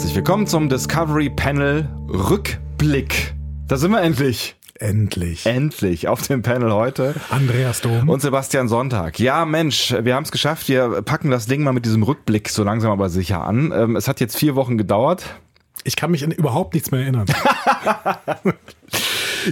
Herzlich willkommen zum Discovery Panel Rückblick. Da sind wir endlich. Endlich. Endlich auf dem Panel heute. Andreas Dom. Und Sebastian Sonntag. Ja, Mensch, wir haben es geschafft. Wir packen das Ding mal mit diesem Rückblick so langsam aber sicher an. Ähm, es hat jetzt vier Wochen gedauert. Ich kann mich an überhaupt nichts mehr erinnern.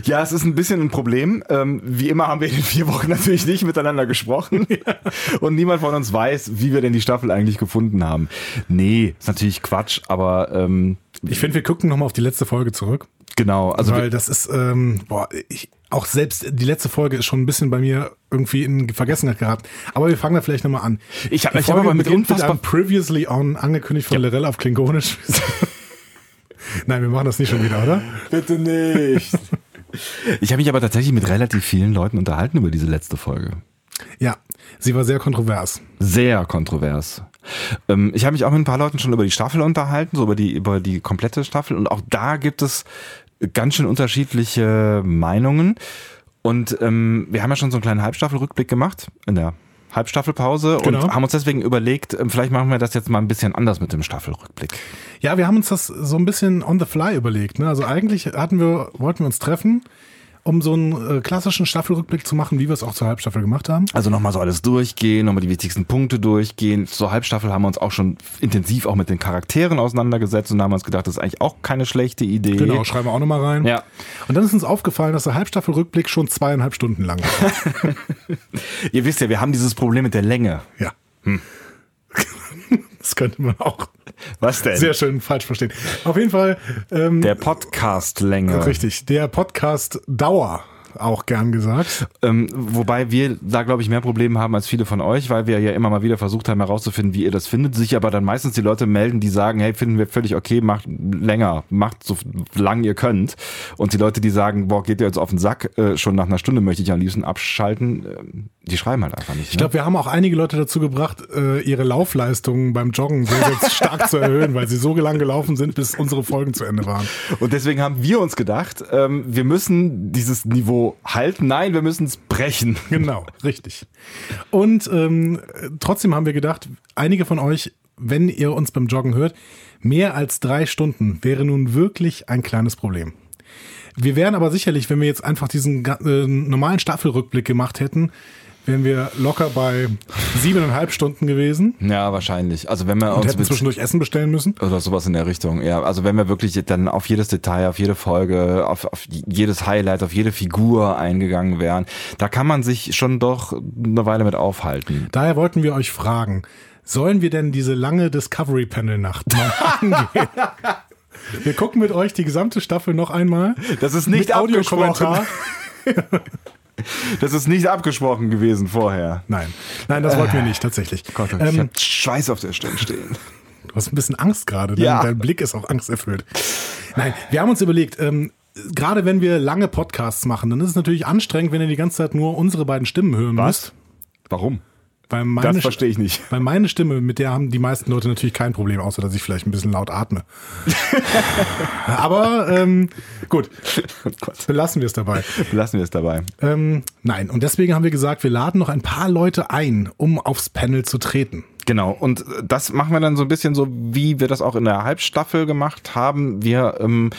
Ja, es ist ein bisschen ein Problem. Ähm, wie immer haben wir in den vier Wochen natürlich nicht miteinander gesprochen. Und niemand von uns weiß, wie wir denn die Staffel eigentlich gefunden haben. Nee, ist natürlich Quatsch, aber ähm, Ich finde, wir gucken nochmal auf die letzte Folge zurück. genau. Also weil das ist, ähm, boah, ich, auch selbst die letzte Folge ist schon ein bisschen bei mir irgendwie in Vergessenheit geraten. Aber wir fangen da vielleicht nochmal an. Ich hab- Die ich hab aber mit unfassbar- Previously on, angekündigt von Lorel auf Klingonisch. Nein, wir machen das nicht schon wieder, oder? bitte nicht. Ich habe mich aber tatsächlich mit relativ vielen Leuten unterhalten über diese letzte Folge. Ja, sie war sehr kontrovers. Sehr kontrovers. Ähm, ich habe mich auch mit ein paar Leuten schon über die Staffel unterhalten, so über die, über die komplette Staffel. Und auch da gibt es ganz schön unterschiedliche Meinungen. Und ähm, wir haben ja schon so einen kleinen Halbstaffelrückblick gemacht in der Halbstaffelpause Genau. und haben uns deswegen überlegt, ähm, vielleicht machen wir das jetzt mal ein bisschen anders mit dem Staffelrückblick. Ja, wir haben uns das so ein bisschen on the fly überlegt. Ne? Also eigentlich hatten wir, wollten wir uns treffen, um so einen äh, klassischen Staffelrückblick zu machen, wie wir es auch zur Halbstaffel gemacht haben. Also nochmal so alles durchgehen, nochmal die wichtigsten Punkte durchgehen. Zur Halbstaffel haben wir uns auch schon intensiv auch mit den Charakteren auseinandergesetzt und da haben wir uns gedacht, das ist eigentlich auch keine schlechte Idee. Genau, schreiben wir auch nochmal rein. Ja. Und dann ist uns aufgefallen, dass der Halbstaffelrückblick schon zweieinhalb Stunden lang war. Ihr wisst ja, wir haben dieses Problem mit der Länge. ja. Das könnte man auch Was denn? sehr schön falsch verstehen. Auf jeden Fall, ähm, der Podcast-Länge. richtig, der Podcast Dauer, auch gern gesagt. Ähm, wobei wir da, glaube ich, mehr Probleme haben als viele von euch, weil wir ja immer mal wieder versucht haben herauszufinden, wie ihr das findet. Sich aber dann meistens die Leute melden, die sagen, hey, finden wir völlig okay, macht länger, macht so lang ihr könnt. Und die Leute, die sagen, boah, geht ihr jetzt auf den Sack, äh, schon nach einer Stunde möchte ich am liebsten abschalten, ähm, die schreiben halt einfach nicht. Ich glaube, wir haben auch einige Leute dazu gebracht, äh, ihre Laufleistungen beim Joggen sehr, sehr stark zu erhöhen, weil sie so lang gelaufen sind, bis unsere Folgen zu Ende waren. Und deswegen haben wir uns gedacht, ähm, wir müssen dieses Niveau halten. Nein, wir müssen es brechen. Genau, richtig. Und ähm, trotzdem haben wir gedacht, einige von euch, wenn ihr uns beim Joggen hört, mehr als drei Stunden wäre nun wirklich ein kleines Problem. Wir wären aber sicherlich, wenn wir jetzt einfach diesen äh, normalen Staffelrückblick gemacht hätten, wären wir locker bei siebeneinhalb Stunden gewesen Ja, wahrscheinlich. Also wenn wir und uns hätten zwischendurch Essen bestellen müssen. Oder sowas in der Richtung, ja. Also wenn wir wirklich dann auf jedes Detail, auf jede Folge, auf, auf jedes Highlight, auf jede Figur eingegangen wären, da kann man sich schon doch eine Weile mit aufhalten. Daher wollten wir euch fragen, sollen wir denn diese lange Discovery Panel Nacht mal angehen? Wir gucken mit euch die gesamte Staffel noch einmal. Das ist nicht Audiokommentar. Das ist nicht abgesprochen gewesen vorher. Nein, nein, das wollten wir nicht tatsächlich. Gott, ich ähm, hab Schweiß auf der Stirn stehen. du hast ein bisschen Angst gerade. Dein, Ja. dein Blick ist auch angsterfüllt. Nein, wir haben uns überlegt, ähm, gerade wenn wir lange Podcasts machen, dann ist es natürlich anstrengend, wenn ihr die ganze Zeit nur unsere beiden Stimmen hören müsst. Warum? Weil meine, Das verstehe ich nicht. Weil meine Stimme, mit der haben die meisten Leute natürlich kein Problem, außer dass ich vielleicht ein bisschen laut atme. Aber ähm, gut, Oh belassen wir es dabei. Lassen wir es dabei. Ähm, nein, und deswegen haben wir gesagt, wir laden noch ein paar Leute ein, um aufs Panel zu treten. Genau, und das machen wir dann so ein bisschen so, wie wir das auch in der Halbstaffel gemacht haben. Wir ähm,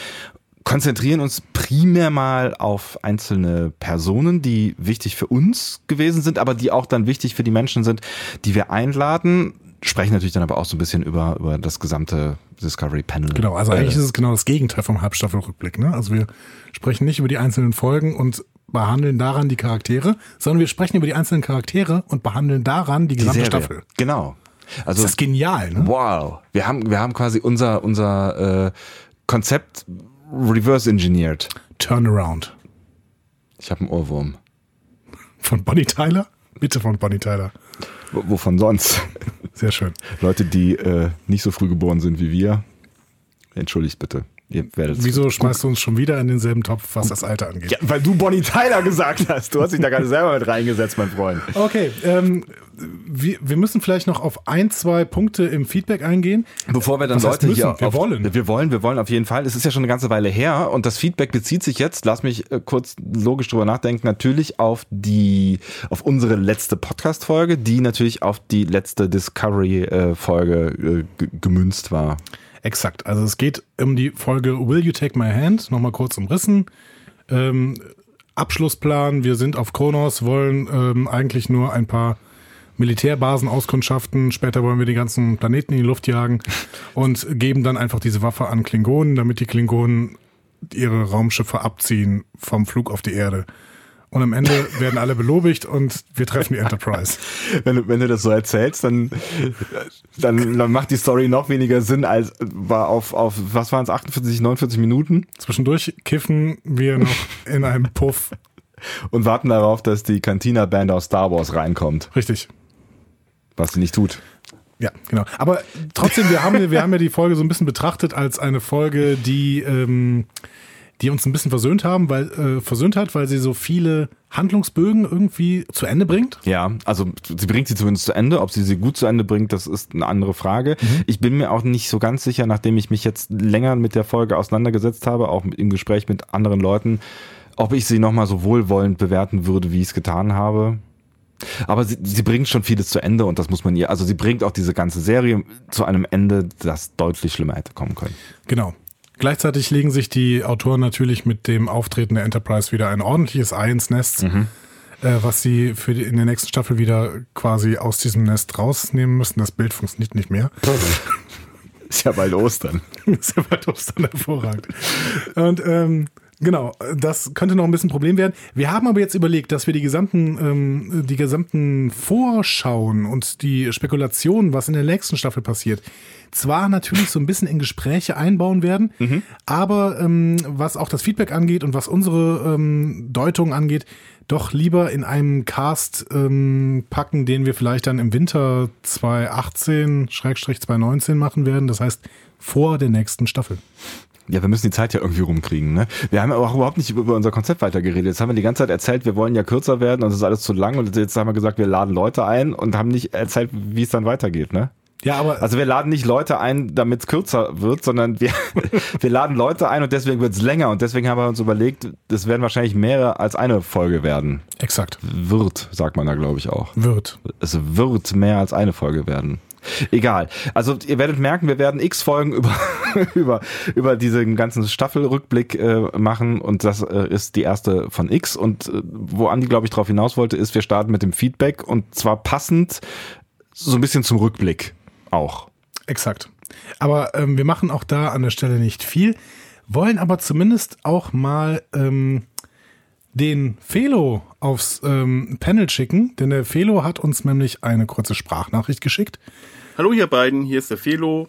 konzentrieren uns primär mal auf einzelne Personen, die wichtig für uns gewesen sind, aber die auch dann wichtig für die Menschen sind, die wir einladen. Sprechen natürlich dann aber auch so ein bisschen über, über das gesamte Discovery Panel. Genau, also eigentlich ist es genau das Gegenteil vom Halbstaffelrückblick. Ne? Also wir sprechen nicht über die einzelnen Folgen und behandeln daran die Charaktere, sondern wir sprechen über die einzelnen Charaktere und behandeln daran die die gesamte Serie. Staffel. Genau. Also Das ist genial, ne? Wow. Wir haben, wir haben quasi unser, unser äh, Konzept reverse engineert. Turnaround. Ich habe einen Ohrwurm. Von Bonnie Tyler? Bitte von Bonnie Tyler. W wovon sonst? Sehr schön. Leute, die äh, nicht so früh geboren sind wie wir. Entschuldigt bitte. Ihr werdet Wieso schmeißt du uns schon wieder in denselben Topf, was das Alter angeht? Ja, weil du Bonnie Tyler gesagt hast. Du hast dich da gerade selber mit reingesetzt, mein Freund. Okay, ähm, wir, wir müssen vielleicht noch auf ein, zwei Punkte im Feedback eingehen. Bevor wir dann Was Leute hier Wir auf, wollen. Wir wollen, wir wollen auf jeden Fall. Es ist ja schon eine ganze Weile her und das Feedback bezieht sich jetzt, lass mich äh, kurz logisch drüber nachdenken, natürlich auf die, auf unsere letzte Podcast-Folge, die natürlich auf die letzte Discovery-Folge äh, ge- gemünzt war. Exakt. Also es geht um die Folge Will You Take My Hand? Nochmal kurz umrissen. Ähm, Abschlussplan, wir sind auf Kronos, wollen ähm, eigentlich nur ein paar Militärbasen auskundschaften. Später wollen wir die ganzen Planeten in die Luft jagen und geben dann einfach diese Waffe an Klingonen, damit die Klingonen ihre Raumschiffe abziehen vom Flug auf die Erde. Und am Ende werden alle belobigt und wir treffen die Enterprise. wenn, du, wenn du das so erzählst, dann, dann, dann macht die Story noch weniger Sinn als war auf, auf was waren es, 48, 49 Minuten? Zwischendurch kiffen wir noch in einem Puff. Und warten darauf, dass die Cantina-Band aus Star Wars reinkommt. Richtig. Was sie nicht tut. Ja, genau. Aber trotzdem, wir haben, wir haben ja die Folge so ein bisschen betrachtet als eine Folge, die, ähm, die uns ein bisschen versöhnt haben, weil äh, versöhnt hat, weil sie so viele Handlungsbögen irgendwie zu Ende bringt. Ja, also sie bringt sie zumindest zu Ende. Ob sie sie gut zu Ende bringt, das ist eine andere Frage. Mhm. Ich bin mir auch nicht so ganz sicher, nachdem ich mich jetzt länger mit der Folge auseinandergesetzt habe, auch im Gespräch mit anderen Leuten, ob ich sie nochmal so wohlwollend bewerten würde, wie ich es getan habe. Aber sie, sie bringt schon vieles zu Ende und das muss man ihr, also sie bringt auch diese ganze Serie zu einem Ende, das deutlich schlimmer hätte kommen können. Genau. Gleichzeitig legen sich die Autoren natürlich mit dem Auftreten der Enterprise wieder ein ordentliches Ei ins Nest, mhm. äh, was sie für die, in der nächsten Staffel wieder quasi aus diesem Nest rausnehmen müssen. Das Bild funktioniert nicht mehr. Ist ja bald Ostern. Ist ja bald Ostern hervorragend. Und ähm, Genau, das könnte noch ein bisschen ein Problem werden. Wir haben aber jetzt überlegt, dass wir die gesamten, ähm, die gesamten Vorschauen und die Spekulationen, was in der nächsten Staffel passiert, zwar natürlich so ein bisschen in Gespräche einbauen werden, mhm. aber ähm, was auch das Feedback angeht und was unsere ähm, Deutung angeht, doch lieber in einem Cast ähm, packen, den wir vielleicht dann im Winter 2018-2019 machen werden. Das heißt, vor der nächsten Staffel. Ja, wir müssen die Zeit ja irgendwie rumkriegen. Ne? Wir haben aber auch überhaupt nicht über unser Konzept weitergeredet. Jetzt haben wir die ganze Zeit erzählt, wir wollen ja kürzer werden und es ist alles zu lang. Und jetzt haben wir gesagt, wir laden Leute ein und haben nicht erzählt, wie es dann weitergeht. Ne? Ja, aber also wir laden nicht Leute ein, damit es kürzer wird, sondern wir, wir laden Leute ein und deswegen wird es länger. Und deswegen haben wir uns überlegt, es werden wahrscheinlich mehrere als eine Folge werden. Exakt. Wird, sagt man da, glaube ich auch. Wird. Es wird mehr als eine Folge werden. Egal. Also ihr werdet merken, wir werden x Folgen über über über diesen ganzen Staffelrückblick äh, machen und das äh, ist die erste von X und äh, wo Andi glaube ich darauf hinaus wollte, ist wir starten mit dem Feedback und zwar passend so ein bisschen zum Rückblick auch. Exakt. Aber ähm, wir machen auch da an der Stelle nicht viel, wollen aber zumindest auch mal ähm, den Felo aufs ähm, Panel schicken, denn der Felo hat uns nämlich eine kurze Sprachnachricht geschickt. Hallo ihr beiden, hier ist der Felo.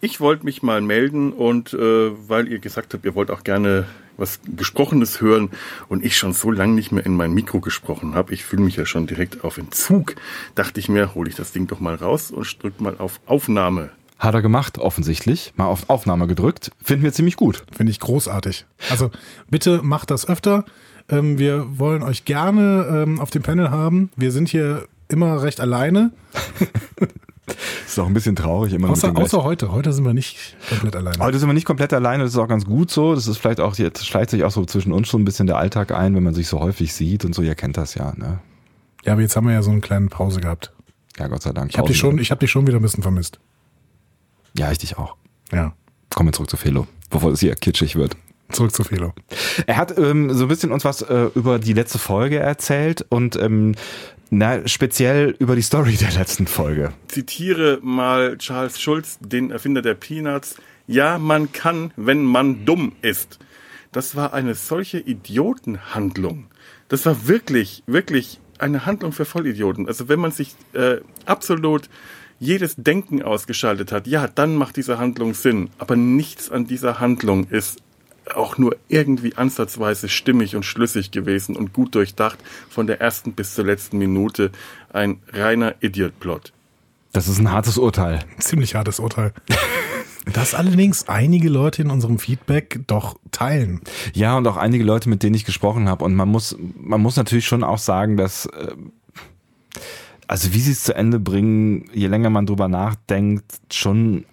Ich wollte mich mal melden und äh, weil ihr gesagt habt, ihr wollt auch gerne was Gesprochenes hören und ich schon so lange nicht mehr in mein Mikro gesprochen habe, ich fühle mich ja schon direkt auf Entzug, dachte ich mir, hole ich das Ding doch mal raus und drück mal auf Aufnahme. Hat er gemacht, offensichtlich. Mal auf Aufnahme gedrückt. Finden wir ziemlich gut. Finde ich großartig. Also bitte macht das öfter. Ähm, wir wollen euch gerne ähm, auf dem Panel haben. Wir sind hier immer recht alleine. ist auch ein bisschen traurig immer. Außer, außer heute. Heute sind wir nicht komplett alleine. Heute sind wir nicht komplett alleine. Das ist auch ganz gut so. Das ist vielleicht auch, jetzt schleicht sich auch so zwischen uns schon ein bisschen der Alltag ein, wenn man sich so häufig sieht und so. Ihr kennt das ja, ne? Ja, aber jetzt haben wir ja so eine kleine Pause gehabt. Ja, Gott sei Dank. Ich habe dich, schon, hab dich schon wieder ein bisschen vermisst. Ja, ich dich auch. Ja. Kommen wir zurück zu Felo, bevor es hier kitschig wird. Zurück zu Felo. Er hat ähm, so ein bisschen uns was äh, über die letzte Folge erzählt und ähm, na, speziell über die Story der letzten Folge. Zitiere mal Charles Schulz, den Erfinder der Peanuts. Ja, man kann, wenn man dumm ist. Das war eine solche Idiotenhandlung. Das war wirklich, wirklich eine Handlung für Vollidioten. Also wenn man sich äh, absolut jedes Denken ausgeschaltet hat, ja, dann macht diese Handlung Sinn. Aber nichts an dieser Handlung ist auch nur irgendwie ansatzweise stimmig und schlüssig gewesen und gut durchdacht von der ersten bis zur letzten Minute. Ein reiner Idiot-Plot. Das ist ein hartes Urteil. Ziemlich hartes Urteil. Das allerdings einige Leute in unserem Feedback doch teilen. Ja, und auch einige Leute, mit denen ich gesprochen habe. Und man muss, man muss natürlich schon auch sagen, dass, äh, also wie sie es zu Ende bringen, je länger man drüber nachdenkt, schon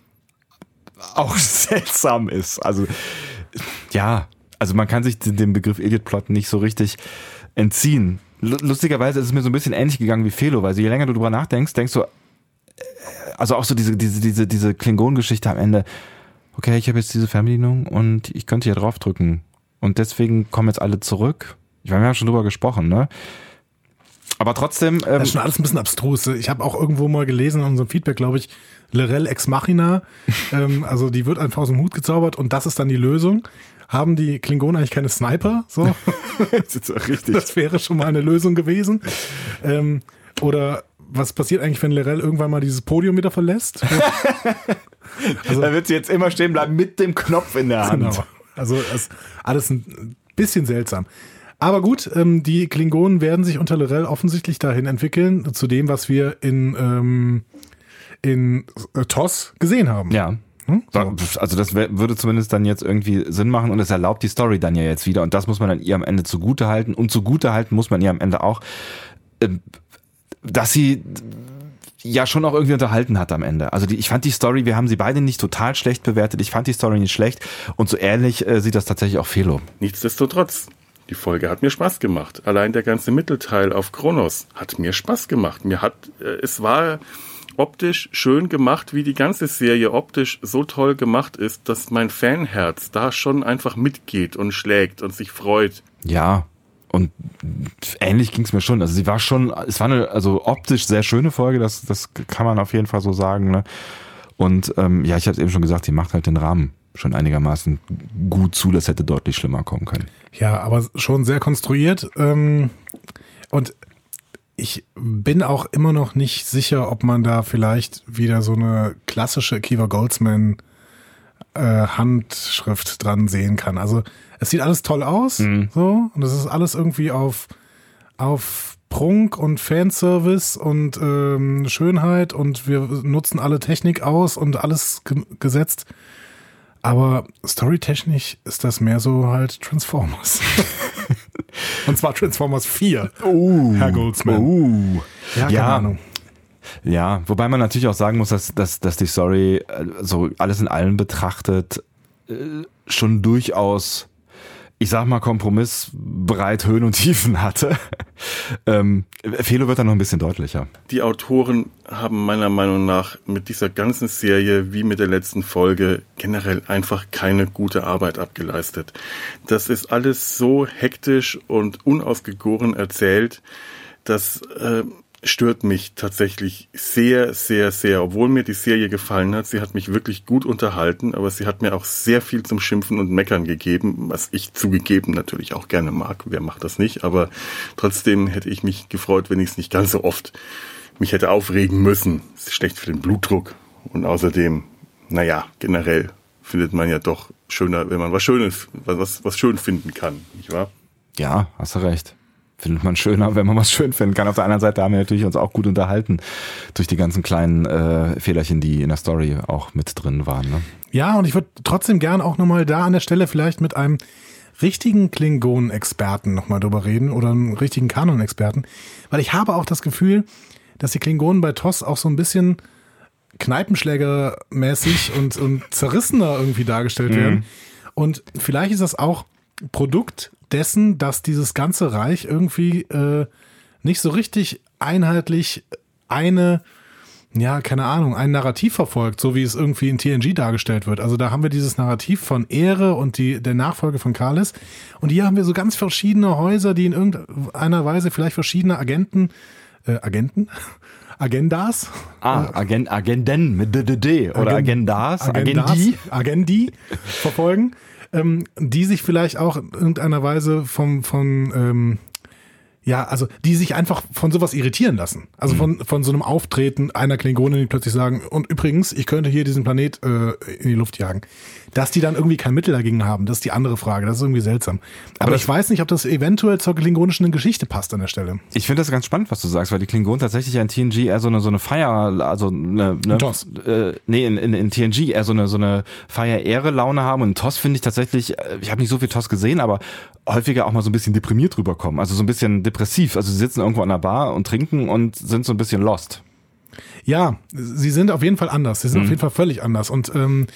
auch seltsam ist. Also ja, also man kann sich dem Begriff Idiot Plot nicht so richtig entziehen. Lustigerweise ist es mir so ein bisschen ähnlich gegangen wie Felo, weil je länger du drüber nachdenkst, denkst du, äh, also auch so diese, diese, diese, diese Klingon-Geschichte am Ende, okay, ich habe jetzt diese Fernbedienung und ich könnte hier draufdrücken. Und deswegen kommen jetzt alle zurück. Ich meine, wir haben schon drüber gesprochen, ne? Aber trotzdem. Ähm, das ist schon alles ein bisschen abstrus. Ich habe auch irgendwo mal gelesen in unserem Feedback, glaube ich, Lorel Ex Machina. ähm, also die wird einfach aus dem Hut gezaubert und das ist dann die Lösung. Haben die Klingonen eigentlich keine Sniper? So. das, ist auch richtig. das wäre schon mal eine Lösung gewesen. Ähm, oder was passiert eigentlich, wenn Lorel irgendwann mal dieses Podium wieder verlässt? also, da wird sie jetzt immer stehen bleiben mit dem Knopf in der Hand. Genau. Also alles ein bisschen seltsam. Aber gut, ähm, die Klingonen werden sich unter Lorel offensichtlich dahin entwickeln, zu dem, was wir in, ähm, in äh, TOS gesehen haben. Ja. Hm? So. Also das würde zumindest dann jetzt irgendwie Sinn machen und es erlaubt die Story dann ja jetzt wieder und das muss man dann ihr am Ende zugute halten und zugute halten muss man ihr am Ende auch, äh, dass sie ja schon auch irgendwie unterhalten hat am Ende. Also die, ich fand die Story, wir haben sie beide nicht total schlecht bewertet. Ich fand die Story nicht schlecht und so ehrlich äh, sieht das tatsächlich auch Felo. Nichtsdestotrotz, die Folge hat mir Spaß gemacht. Allein der ganze Mittelteil auf Kronos hat mir Spaß gemacht. Mir hat, äh, es war optisch schön gemacht, wie die ganze Serie optisch so toll gemacht ist, dass mein Fanherz da schon einfach mitgeht und schlägt und sich freut. Ja, und ähnlich ging es mir schon. Also sie war schon, es war eine also optisch sehr schöne Folge, das, das kann man auf jeden Fall so sagen. Ne? Und ähm, ja, ich habe es eben schon gesagt, sie macht halt den Rahmen schon einigermaßen gut zu. Das hätte deutlich schlimmer kommen können. Ja, aber schon sehr konstruiert. Ähm, und ich bin auch immer noch nicht sicher, ob man da vielleicht wieder so eine klassische Kiva Goldsman äh, Handschrift dran sehen kann. Also es sieht alles toll aus, mhm. so und es ist alles irgendwie auf auf Prunk und Fanservice und ähm, Schönheit und wir nutzen alle Technik aus und alles ge gesetzt. Aber storytechnisch ist das mehr so halt Transformers. Und zwar Transformers 4. Oh, Herr Goldsman. Oh. Ja, keine ja. Ahnung. Ja, wobei man natürlich auch sagen muss, dass, dass, dass die Story äh, so alles in allem betrachtet äh, schon durchaus ich sag mal, kompromissbereit Höhen und Tiefen hatte. ähm, Fehler wird dann noch ein bisschen deutlicher. Die Autoren haben meiner Meinung nach mit dieser ganzen Serie wie mit der letzten Folge generell einfach keine gute Arbeit abgeleistet. Das ist alles so hektisch und unausgegoren erzählt, dass äh, stört mich tatsächlich sehr, sehr, sehr. Obwohl mir die Serie gefallen hat, sie hat mich wirklich gut unterhalten, aber sie hat mir auch sehr viel zum Schimpfen und Meckern gegeben, was ich zugegeben natürlich auch gerne mag. Wer macht das nicht? Aber trotzdem hätte ich mich gefreut, wenn ich es nicht ganz so oft mich hätte aufregen müssen. Das ist schlecht für den Blutdruck. Und außerdem, naja, generell findet man ja doch schöner, wenn man was Schönes, was, was schön finden kann, nicht wahr? Ja, hast du recht findet man schöner, wenn man was schön finden kann. Auf der anderen Seite haben wir natürlich uns auch gut unterhalten durch die ganzen kleinen äh, Fehlerchen, die in der Story auch mit drin waren. Ne? Ja, und ich würde trotzdem gern auch nochmal da an der Stelle vielleicht mit einem richtigen Klingonen-Experten nochmal drüber reden oder einem richtigen Kanon-Experten, weil ich habe auch das Gefühl, dass die Klingonen bei TOS auch so ein bisschen Kneipenschlägermäßig und, und zerrissener irgendwie dargestellt mhm. werden. Und vielleicht ist das auch Produkt dessen, dass dieses ganze Reich irgendwie äh, nicht so richtig einheitlich eine, ja, keine Ahnung, ein Narrativ verfolgt, so wie es irgendwie in TNG dargestellt wird. Also da haben wir dieses Narrativ von Ehre und die, der Nachfolge von Kalis. Und hier haben wir so ganz verschiedene Häuser, die in irgendeiner Weise vielleicht verschiedene Agenten, äh, Agenten? Agendas. Ah, Agent, Agenden mit DDD oder Agend, Agendas, Agendas, Agendi. Agendi verfolgen ähm, die sich vielleicht auch in irgendeiner Weise vom, von, ähm, ja, also die sich einfach von sowas irritieren lassen. Also mhm. von, von so einem Auftreten einer Klingonin, die plötzlich sagen, und übrigens, ich könnte hier diesen Planet äh, in die Luft jagen. Dass die dann irgendwie kein Mittel dagegen haben, das ist die andere Frage. Das ist irgendwie seltsam. Aber, Aber ich weiß nicht, ob das eventuell zur klingonischen Geschichte passt an der Stelle. Ich finde das ganz spannend, was du sagst, weil die Klingonen tatsächlich in TNG eher so eine, so eine Feier, also eine, eine TOS. Äh, nee, in, in, in TNG eher so eine, so eine Feier-Ehre-Laune haben. Und in TOS finde ich tatsächlich, äh, ich habe nicht so viel TOS gesehen, aber häufiger auch mal so ein bisschen deprimiert rüberkommen. Also so ein bisschen depressiv. Also sie sitzen irgendwo an der Bar und trinken und sind so ein bisschen lost. Ja, sie sind auf jeden Fall anders. Sie sind mhm. auf jeden Fall völlig anders. Und ähm,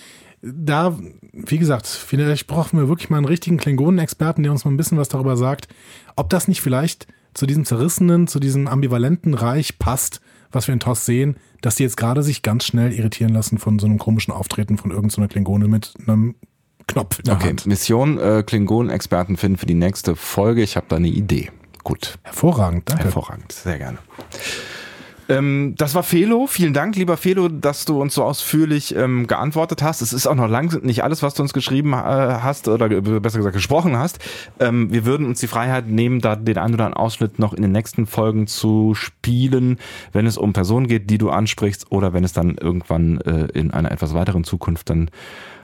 da, wie gesagt, vielleicht brauchen wir wirklich mal einen richtigen Klingonen-Experten, der uns mal ein bisschen was darüber sagt, ob das nicht vielleicht zu diesem zerrissenen, zu diesem ambivalenten Reich passt, was wir in TOS sehen, dass die jetzt gerade sich ganz schnell irritieren lassen von so einem komischen Auftreten von irgendeiner Klingone mit einem Knopf in der Okay, Hand. Mission äh, Klingonen-Experten finden für die nächste Folge. Ich habe da eine Idee. Gut, Hervorragend, danke. hervorragend, sehr gerne. Ähm, das war Felo. Vielen Dank, lieber Felo, dass du uns so ausführlich ähm, geantwortet hast. Es ist auch noch lang nicht alles, was du uns geschrieben äh, hast oder besser gesagt gesprochen hast. Ähm, wir würden uns die Freiheit nehmen, da den einen oder anderen Ausschnitt noch in den nächsten Folgen zu spielen, wenn es um Personen geht, die du ansprichst oder wenn es dann irgendwann äh, in einer etwas weiteren Zukunft dann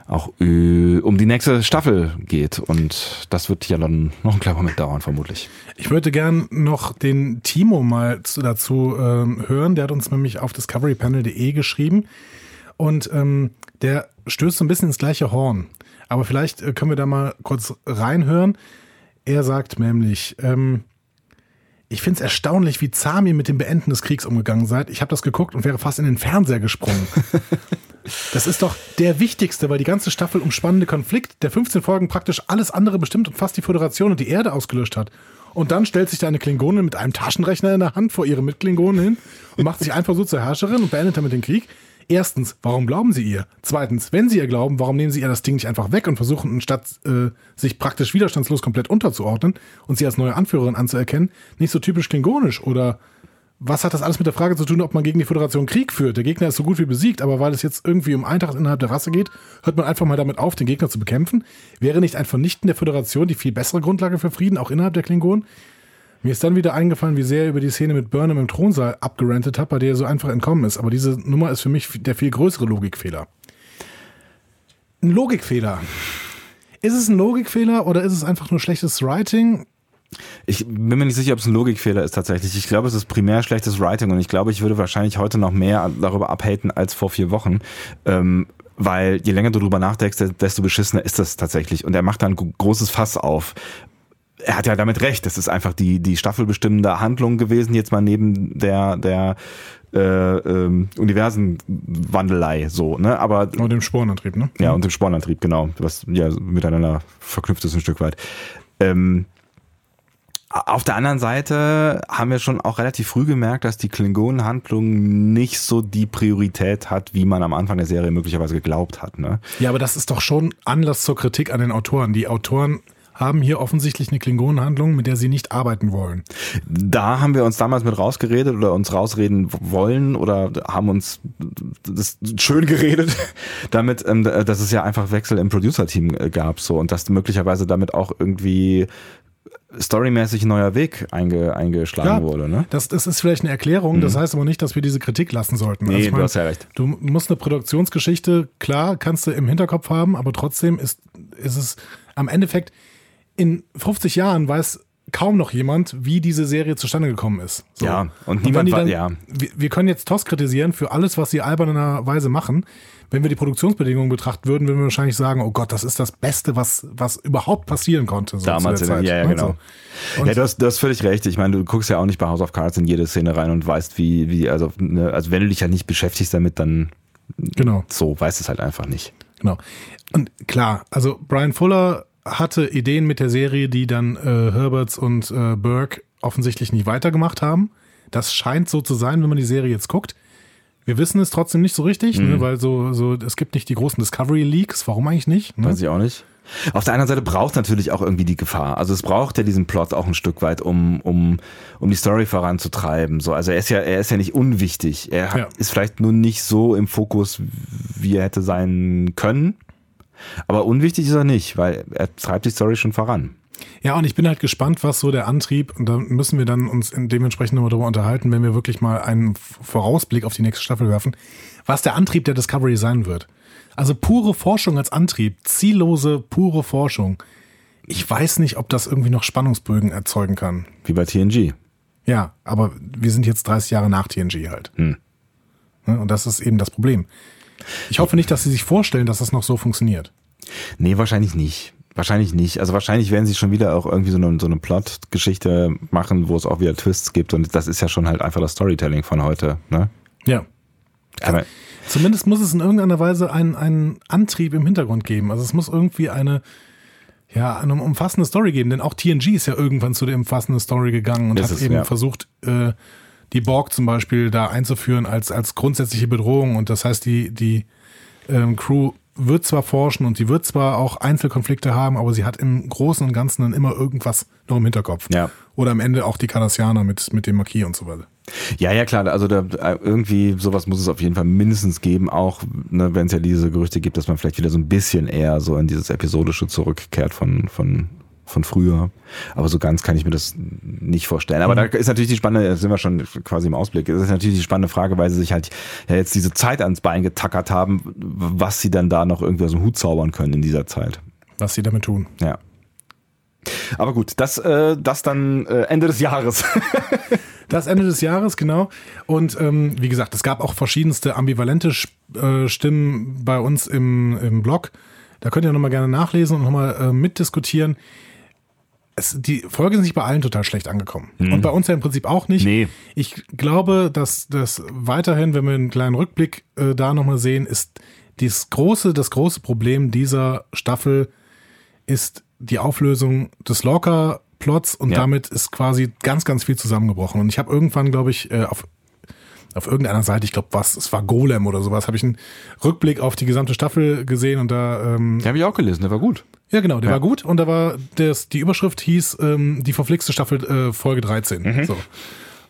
auch äh, um die nächste Staffel geht. Und das wird ja dann noch einen kleinen Moment dauern, vermutlich. Ich würde gern noch den Timo mal zu, dazu ähm, hören. Der hat uns nämlich auf discoverypanel.de geschrieben und ähm, der stößt so ein bisschen ins gleiche Horn. Aber vielleicht äh, können wir da mal kurz reinhören. Er sagt nämlich, ähm, ich finde es erstaunlich, wie zahm ihr mit dem Beenden des Kriegs umgegangen seid. Ich habe das geguckt und wäre fast in den Fernseher gesprungen. Das ist doch der wichtigste, weil die ganze Staffel umspannende Konflikt, der 15 Folgen praktisch alles andere bestimmt und fast die Föderation und die Erde ausgelöscht hat. Und dann stellt sich da eine Klingonin mit einem Taschenrechner in der Hand vor ihre Mitklingonen hin und macht sich einfach so zur Herrscherin und beendet damit den Krieg. Erstens, warum glauben sie ihr? Zweitens, wenn sie ihr glauben, warum nehmen sie ihr das Ding nicht einfach weg und versuchen, anstatt äh, sich praktisch widerstandslos komplett unterzuordnen und sie als neue Anführerin anzuerkennen, nicht so typisch klingonisch oder was hat das alles mit der Frage zu tun, ob man gegen die Föderation Krieg führt? Der Gegner ist so gut wie besiegt, aber weil es jetzt irgendwie um Eintracht innerhalb der Rasse geht, hört man einfach mal damit auf, den Gegner zu bekämpfen? Wäre nicht ein Vernichten der Föderation die viel bessere Grundlage für Frieden, auch innerhalb der Klingonen? Mir ist dann wieder eingefallen, wie sehr ihr über die Szene mit Burnham im Thronsaal abgerantet habt, bei der er so einfach entkommen ist. Aber diese Nummer ist für mich der viel größere Logikfehler. Ein Logikfehler. Ist es ein Logikfehler oder ist es einfach nur schlechtes Writing? Ich bin mir nicht sicher, ob es ein Logikfehler ist tatsächlich. Ich glaube, es ist primär schlechtes Writing und ich glaube, ich würde wahrscheinlich heute noch mehr darüber abhaten als vor vier Wochen. Ähm, weil je länger du drüber nachdenkst, desto beschissener ist das tatsächlich. Und er macht dann ein großes Fass auf. Er hat ja damit recht. Das ist einfach die, die staffelbestimmende Handlung gewesen, jetzt mal neben der, der äh, ähm, Universenwandelei so, ne? Aber Oder dem Sporenantrieb, ne? ja, und dem Spornantrieb, genau, was ja miteinander verknüpft ist ein Stück weit. Ähm, auf der anderen Seite haben wir schon auch relativ früh gemerkt, dass die Klingonen-Handlung nicht so die Priorität hat, wie man am Anfang der Serie möglicherweise geglaubt hat. Ne? Ja, aber das ist doch schon Anlass zur Kritik an den Autoren. Die Autoren haben hier offensichtlich eine Klingonenhandlung, mit der sie nicht arbeiten wollen. Da haben wir uns damals mit rausgeredet oder uns rausreden wollen oder haben uns das schön geredet damit, ähm, dass es ja einfach Wechsel im Producer-Team äh, gab so und dass möglicherweise damit auch irgendwie storymäßig neuer Weg einge, eingeschlagen wurde. Ne? Das, das ist vielleicht eine Erklärung, das heißt aber nicht, dass wir diese Kritik lassen sollten. Also Nee, ich du meine, hast ja recht. Du musst eine Produktionsgeschichte, klar, kannst du im Hinterkopf haben, aber trotzdem ist, ist es am Endeffekt, in 50 Jahren weiß kaum noch jemand, wie diese Serie zustande gekommen ist. So. Ja, und niemand wa- dann, ja. wir, wir können jetzt TOS kritisieren für alles, was sie albernerweise machen. Wenn wir die Produktionsbedingungen betrachten würden, würden wir wahrscheinlich sagen, oh Gott, das ist das Beste, was, was überhaupt passieren konnte. So Damals, zu der in- Zeit, ja, ja, ne? genau. Und ja, du hast, du hast völlig recht. Ich meine, du guckst ja auch nicht bei House of Cards in jede Szene rein und weißt, wie, wie, also, ne, also wenn du dich ja nicht beschäftigst damit, dann genau. so, weißt es halt einfach nicht. Genau. Und klar, also Brian Fuller hatte Ideen mit der Serie, die dann äh, Herberts und äh, Burke offensichtlich nicht weitergemacht haben. Das scheint so zu sein, wenn man die Serie jetzt guckt. Wir wissen es trotzdem nicht so richtig, Mhm. ne, weil so, so, es gibt nicht die großen Discovery-Leaks. Warum eigentlich nicht? Ne? Weiß ich auch nicht. Auf der anderen Seite braucht natürlich auch irgendwie die Gefahr. Also es braucht ja diesen Plot auch ein Stück weit, um, um, um die Story voranzutreiben. So, also er ist ja, er ist ja nicht unwichtig. Er hat, Ja. ist vielleicht nur nicht so im Fokus, wie er hätte sein können. Aber unwichtig ist er nicht, weil er treibt die Story schon voran. Ja, und ich bin halt gespannt, was so der Antrieb, und da müssen wir dann uns dementsprechend nochmal darüber unterhalten, wenn wir wirklich mal einen Vorausblick auf die nächste Staffel werfen, was der Antrieb der Discovery sein wird. Also pure Forschung als Antrieb, ziellose, pure Forschung. Ich weiß nicht, ob das irgendwie noch Spannungsbögen erzeugen kann. Wie bei TNG. Ja, aber wir sind jetzt 30 Jahre nach TNG halt. Hm. Ne, Und das ist eben das Problem. Ich hoffe nicht, dass sie sich vorstellen, dass das noch so funktioniert. Nee, wahrscheinlich nicht. Wahrscheinlich nicht. Also wahrscheinlich werden sie schon wieder auch irgendwie so eine, so eine Plot-Geschichte machen, wo es auch wieder Twists gibt. Und das ist ja schon halt einfach das Storytelling von heute. Ne? Ja. Aber Zumindest muss es in irgendeiner Weise einen, einen Antrieb im Hintergrund geben. Also es muss irgendwie eine, ja, eine umfassende Story geben. Denn auch TNG ist ja irgendwann zu der umfassenden Story gegangen und Ist hat es, eben ja. versucht, äh, die Borg zum Beispiel da einzuführen als, als grundsätzliche Bedrohung. Und das heißt, die, die ähm, Crew wird zwar forschen und sie wird zwar auch Einzelkonflikte haben, aber sie hat im Großen und Ganzen dann immer irgendwas noch im Hinterkopf. Ja. Oder am Ende auch die Cardassianer mit, mit dem Marquis und so weiter. Ja, ja, klar. Also da, irgendwie sowas muss es auf jeden Fall mindestens geben, auch ne, wenn es ja diese Gerüchte gibt, dass man vielleicht wieder so ein bisschen eher so in dieses Episodische zurückkehrt von, von, von früher. Aber so ganz kann ich mir das nicht vorstellen. Aber da ist natürlich die spannende, da sind wir schon quasi im Ausblick, das ist natürlich die spannende Frage, weil sie sich halt ja jetzt diese Zeit ans Bein getackert haben, was sie dann da noch irgendwie aus dem Hut zaubern können in dieser Zeit. Was sie damit tun. Ja. Aber gut, das, äh, das dann äh, Ende des Jahres. Das Ende des Jahres, genau. Und ähm, wie gesagt, es gab auch verschiedenste ambivalente äh, Stimmen bei uns im, im Blog. Da könnt ihr nochmal gerne nachlesen und nochmal äh, mitdiskutieren. Es, die Folge ist nicht bei allen total schlecht angekommen. Und bei uns ja im Prinzip auch nicht. Nee. Ich glaube, dass das weiterhin, wenn wir einen kleinen Rückblick äh, da nochmal sehen, ist dieses große, das große Problem dieser Staffel ist die Auflösung des Lorca-Plots und Ja. damit ist quasi ganz, ganz viel zusammengebrochen. Und ich habe irgendwann, glaube ich, äh, auf, auf irgendeiner Seite, ich glaube, was, es war Golem oder sowas, habe ich einen Rückblick auf die gesamte Staffel gesehen und da, ähm, Den habe ich auch gelesen, der war gut. Ja genau, der Ja. war gut und da war, das, die Überschrift hieß ähm, die verflixte Staffel äh, Folge 13. Mhm. So.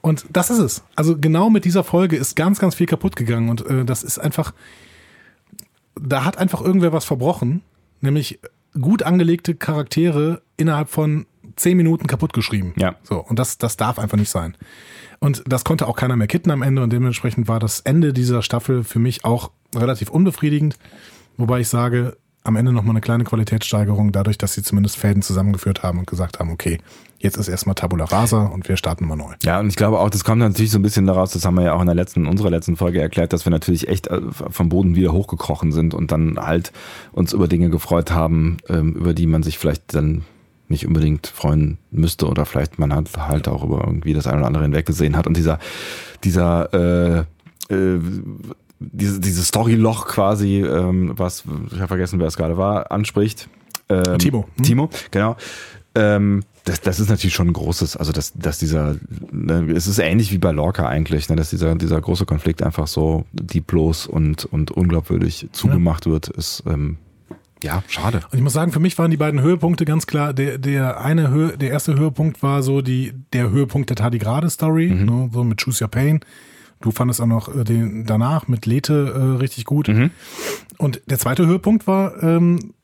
Und das ist es. Also genau mit dieser Folge ist ganz, ganz viel kaputt gegangen und äh, das ist einfach, da hat einfach irgendwer was verbrochen, nämlich gut angelegte Charaktere innerhalb von zehn Minuten kaputt geschrieben. Ja. So, und das, das darf einfach nicht sein. Und das konnte auch keiner mehr kitten am Ende und dementsprechend war das Ende dieser Staffel für mich auch relativ unbefriedigend. Wobei ich sage, am Ende nochmal eine kleine Qualitätssteigerung, dadurch, dass sie zumindest Fäden zusammengeführt haben und gesagt haben, okay, jetzt ist erstmal Tabula Rasa und wir starten mal neu. Ja, und ich glaube auch, das kommt natürlich so ein bisschen daraus, das haben wir ja auch in der letzten, unserer letzten Folge erklärt, dass wir natürlich echt äh, vom Boden wieder hochgekrochen sind und dann halt uns über Dinge gefreut haben, ähm, über die man sich vielleicht dann nicht unbedingt freuen müsste oder vielleicht man hat halt auch über irgendwie das eine oder andere hinweggesehen hat und dieser, dieser, äh, äh, diese, dieses Storyloch quasi, ähm, was, ich habe vergessen, wer es gerade war, anspricht. Ähm, Timo. Hm? Timo, genau. Ähm, das, das ist natürlich schon ein großes, also dass, dass dieser, ne, es ist ähnlich wie bei Lorca eigentlich, ne, dass dieser, dieser große Konflikt einfach so dieblos und, und unglaubwürdig zugemacht wird, ist ähm, ja schade. Und ich muss sagen, für mich waren die beiden Höhepunkte ganz klar. Der, der eine Höhe, der erste Höhepunkt war so die, der Höhepunkt der Tardigrade-Story, ne, so mit Choose Your Pain. Du fandest auch noch äh, den danach mit Lethe äh, richtig gut. Und der zweite Höhepunkt war ähm,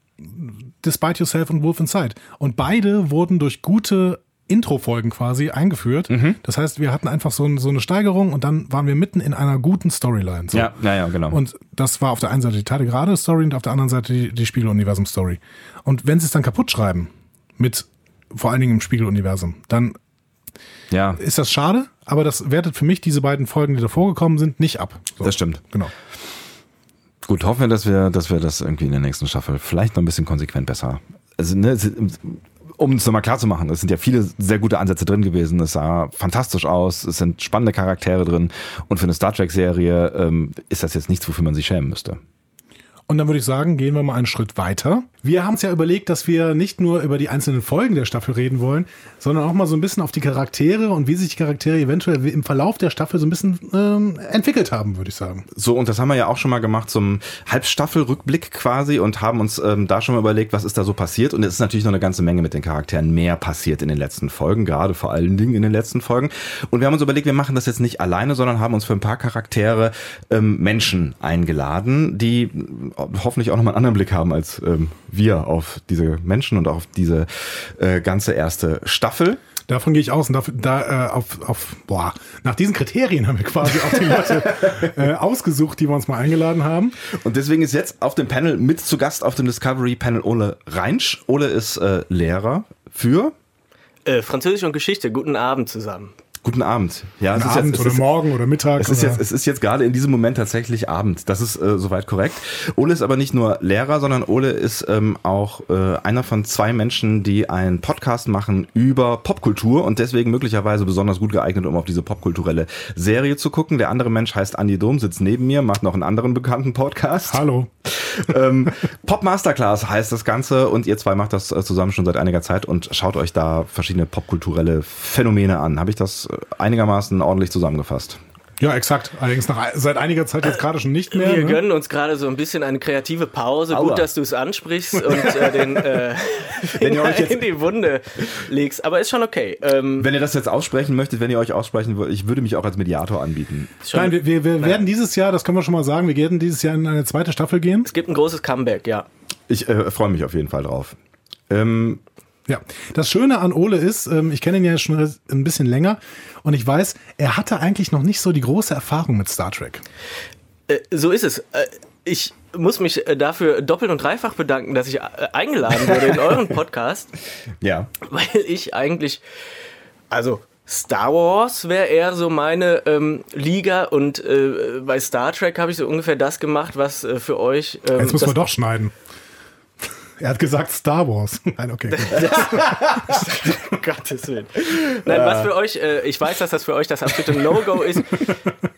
Despite Yourself und Wolf Inside. Und beide wurden durch gute Intro-Folgen quasi eingeführt. Das heißt, wir hatten einfach so, ein, so eine Steigerung und dann waren wir mitten in einer guten Storyline. So. Ja, ja, ja, genau. Und das war auf der einen Seite die Tardigrade Story und auf der anderen Seite die, die Spiegeluniversum Story. Und wenn sie es dann kaputt schreiben, mit vor allen Dingen im Spiegeluniversum, dann ja, ist das schade, aber das wertet für mich diese beiden Folgen, die davor gekommen sind, nicht ab. So, das stimmt. Genau. Gut, hoffen wir, dass wir, dass wir das irgendwie in der nächsten Staffel vielleicht noch ein bisschen konsequent besser. Also, ne, um es nochmal klar zu machen, es sind ja viele sehr gute Ansätze drin gewesen. Es sah fantastisch aus, es sind spannende Charaktere drin und für eine Star Trek-Serie ähm, ist das jetzt nichts, wofür man sich schämen müsste. Und dann würde ich sagen, gehen wir mal einen Schritt weiter. Wir haben es ja überlegt, dass wir nicht nur über die einzelnen Folgen der Staffel reden wollen, sondern auch mal so ein bisschen auf die Charaktere und wie sich die Charaktere eventuell im Verlauf der Staffel so ein bisschen ähm, entwickelt haben, würde ich sagen. So, und das haben wir ja auch schon mal gemacht zum Halbstaffelrückblick quasi und haben uns ähm, da schon mal überlegt, was ist da so passiert. Und es ist natürlich noch eine ganze Menge mit den Charakteren mehr passiert in den letzten Folgen, gerade vor allen Dingen in den letzten Folgen. Und wir haben uns überlegt, wir machen das jetzt nicht alleine, sondern haben uns für ein paar Charaktere ähm, Menschen eingeladen, die hoffentlich auch nochmal einen anderen Blick haben als ähm, wir auf diese Menschen und auf diese äh, ganze erste Staffel. Davon gehe ich aus und dafür, da äh, auf, auf, boah, nach diesen Kriterien haben wir quasi auch die Leute äh, ausgesucht, die wir uns mal eingeladen haben. Und deswegen ist jetzt auf dem Panel mit zu Gast auf dem Discovery Panel Ole Reinsch. Ole ist äh, Lehrer für Äh, Französisch und Geschichte, guten Abend zusammen. Guten Abend. Ja, es ist Abend jetzt, es oder ist, Morgen oder Mittag. Es ist, oder jetzt, es ist jetzt gerade in diesem Moment tatsächlich Abend. Das ist äh, soweit korrekt. Ole ist aber nicht nur Lehrer, sondern Ole ist ähm, auch äh, einer von zwei Menschen, die einen Podcast machen über Popkultur und deswegen möglicherweise besonders gut geeignet, um auf diese popkulturelle Serie zu gucken. Der andere Mensch heißt Andi Dom, sitzt neben mir, macht noch einen anderen bekannten Podcast. Hallo. ähm, Pop Masterclass heißt das Ganze und ihr zwei macht das äh, zusammen schon seit einiger Zeit und schaut euch da verschiedene popkulturelle Phänomene an. Habe ich das einigermaßen ordentlich zusammengefasst? Ja, exakt. Allerdings nach, seit einiger Zeit jetzt gerade schon nicht mehr. Wir ne? gönnen uns gerade so ein bisschen eine kreative Pause. Aua. Gut, dass du es ansprichst und äh, den äh, Wenn ihr euch jetzt- in die Wunde legst. Aber ist schon okay. Ähm, Wenn ihr das jetzt aussprechen möchtet, wenn ihr euch aussprechen wollt, ich würde mich auch als Mediator anbieten. Nein, wir, wir, wir werden dieses Jahr, das können wir schon mal sagen, wir werden dieses Jahr in eine zweite Staffel gehen. es gibt ein großes Comeback, ja. Ich äh, freue mich auf jeden Fall drauf. Ähm, Ja, das Schöne an Ole ist, ähm, ich kenne ihn ja schon ein bisschen länger und ich weiß, er hatte eigentlich noch nicht so die große Erfahrung mit Star Trek. Äh, so ist es. Äh, ich muss mich äh, dafür doppelt und dreifach bedanken, dass ich eingeladen wurde in euren Podcast, ja. weil ich eigentlich, also Star Wars wäre eher so meine ähm, Liga und äh, bei Star Trek habe ich so ungefähr das gemacht, was äh, für euch. Ähm, Jetzt müssen wir doch schneiden. Er hat gesagt Star Wars. Nein, okay. gut. Um Gottes Willen. Nein, was für euch, äh, ich weiß, dass das für euch das absolute No-Go ist.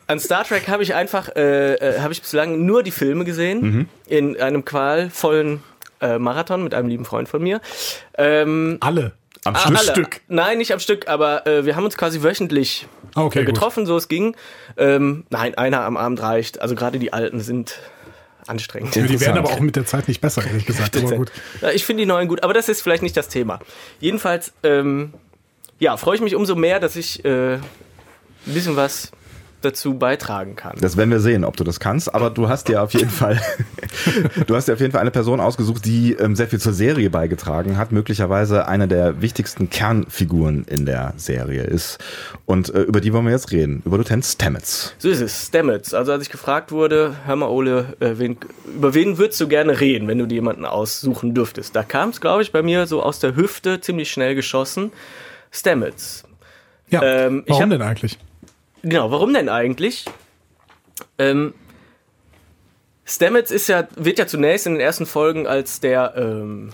An Star Trek habe ich einfach, äh, äh, habe ich bislang nur die Filme gesehen, in einem qualvollen äh, Marathon mit einem lieben Freund von mir. Ähm, Alle. Am ah, Stück. Nein, nicht am Stück, aber äh, wir haben uns quasi wöchentlich Ah, Okay, äh, gut. getroffen, so es ging. Ähm, nein, einer am Abend reicht. Also gerade die Alten sind anstrengend. Die werden aber auch mit der Zeit nicht besser, ehrlich gesagt. Aber gut. Ich finde die neuen gut, aber das ist vielleicht nicht das Thema. Jedenfalls, ähm, ja, freue ich mich umso mehr, dass ich äh, ein bisschen was dazu beitragen kann. Das werden wir sehen, ob du das kannst. Aber du hast dir auf jeden Fall, du hast dir auf jeden Fall eine Person ausgesucht, die ähm, sehr viel zur Serie beigetragen hat, möglicherweise eine der wichtigsten Kernfiguren in der Serie ist. Und äh, über die wollen wir jetzt reden. Über Lieutenant Stamets. So ist es, Stamets. Also als ich gefragt wurde, hör mal Ole, äh, wen, über wen würdest du gerne reden, wenn du dir jemanden aussuchen dürftest? Da kam es, glaube ich, bei mir so aus der Hüfte ziemlich schnell geschossen. Stamets. Ja, Ähm, ich warum hab- denn eigentlich? Genau, warum denn eigentlich? Ähm, Stamets ist ja, wird ja zunächst in den ersten Folgen als der ähm,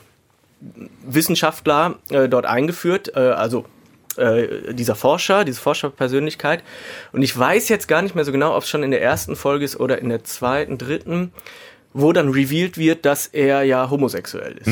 Wissenschaftler äh, dort eingeführt, äh, also äh, dieser Forscher, diese Forscherpersönlichkeit. Und ich weiß jetzt gar nicht mehr so genau, ob es schon in der ersten Folge ist oder in der zweiten, dritten, wo dann revealed wird, dass er ja homosexuell ist.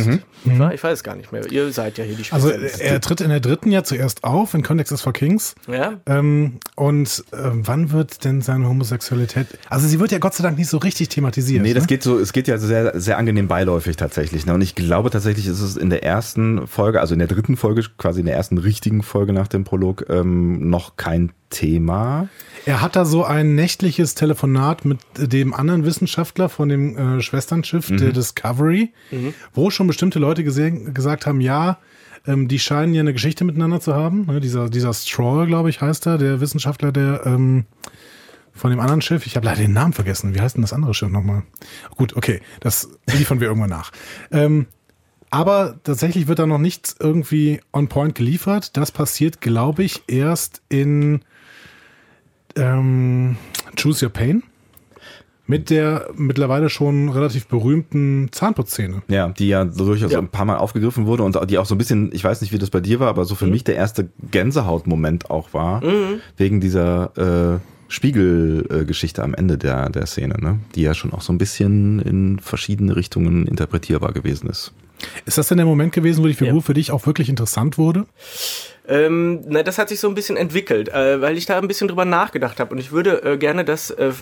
Nicht wahr? Ich weiß es gar nicht mehr. Ihr seid ja hier die Mhm. Also Spezialisten. er tritt in der dritten ja zuerst auf, in Context is for Kings. ja? Ähm, und ähm, wann wird denn seine Homosexualität? Also sie wird ja Gott sei Dank nicht so richtig thematisiert. Nee, das ne? geht so, es geht ja sehr, sehr angenehm beiläufig tatsächlich. Ne? Und ich glaube tatsächlich ist es in der ersten Folge, also in der dritten Folge, quasi in der ersten richtigen Folge nach dem Prolog, ähm, noch kein Thema. Er hat da so ein nächtliches Telefonat mit dem anderen Wissenschaftler von dem äh, Schwesternschiff, der Discovery, wo schon bestimmte Leute gesehen, gesagt haben, ja, ähm, die scheinen ja eine Geschichte miteinander zu haben. Ne, dieser, dieser Stroll, glaube ich, heißt er, der Wissenschaftler, der ähm, von dem anderen Schiff, ich habe leider den Namen vergessen. Wie heißt denn das andere Schiff nochmal? Gut, okay, das liefern wir irgendwann nach. Ähm, aber tatsächlich wird da noch nichts irgendwie on point geliefert. Das passiert, glaube ich, erst in ähm, Choose Your Pain. Mit der mittlerweile schon relativ berühmten Zahnputzszene. Ja, die ja durchaus Ja. ein paar Mal aufgegriffen wurde und die auch so ein bisschen, ich weiß nicht, wie das bei dir war, aber so Mhm. für mich der erste Gänsehautmoment auch war, wegen dieser äh, Spiegelgeschichte am Ende der, der Szene, ne? die ja schon auch so ein bisschen in verschiedene Richtungen interpretierbar gewesen ist. Ist das denn der Moment gewesen, wo die Figur Ja. für dich auch wirklich interessant wurde? Ähm, na, das hat sich so ein bisschen entwickelt, äh, weil ich da ein bisschen drüber nachgedacht habe und ich würde äh, gerne, dass äh,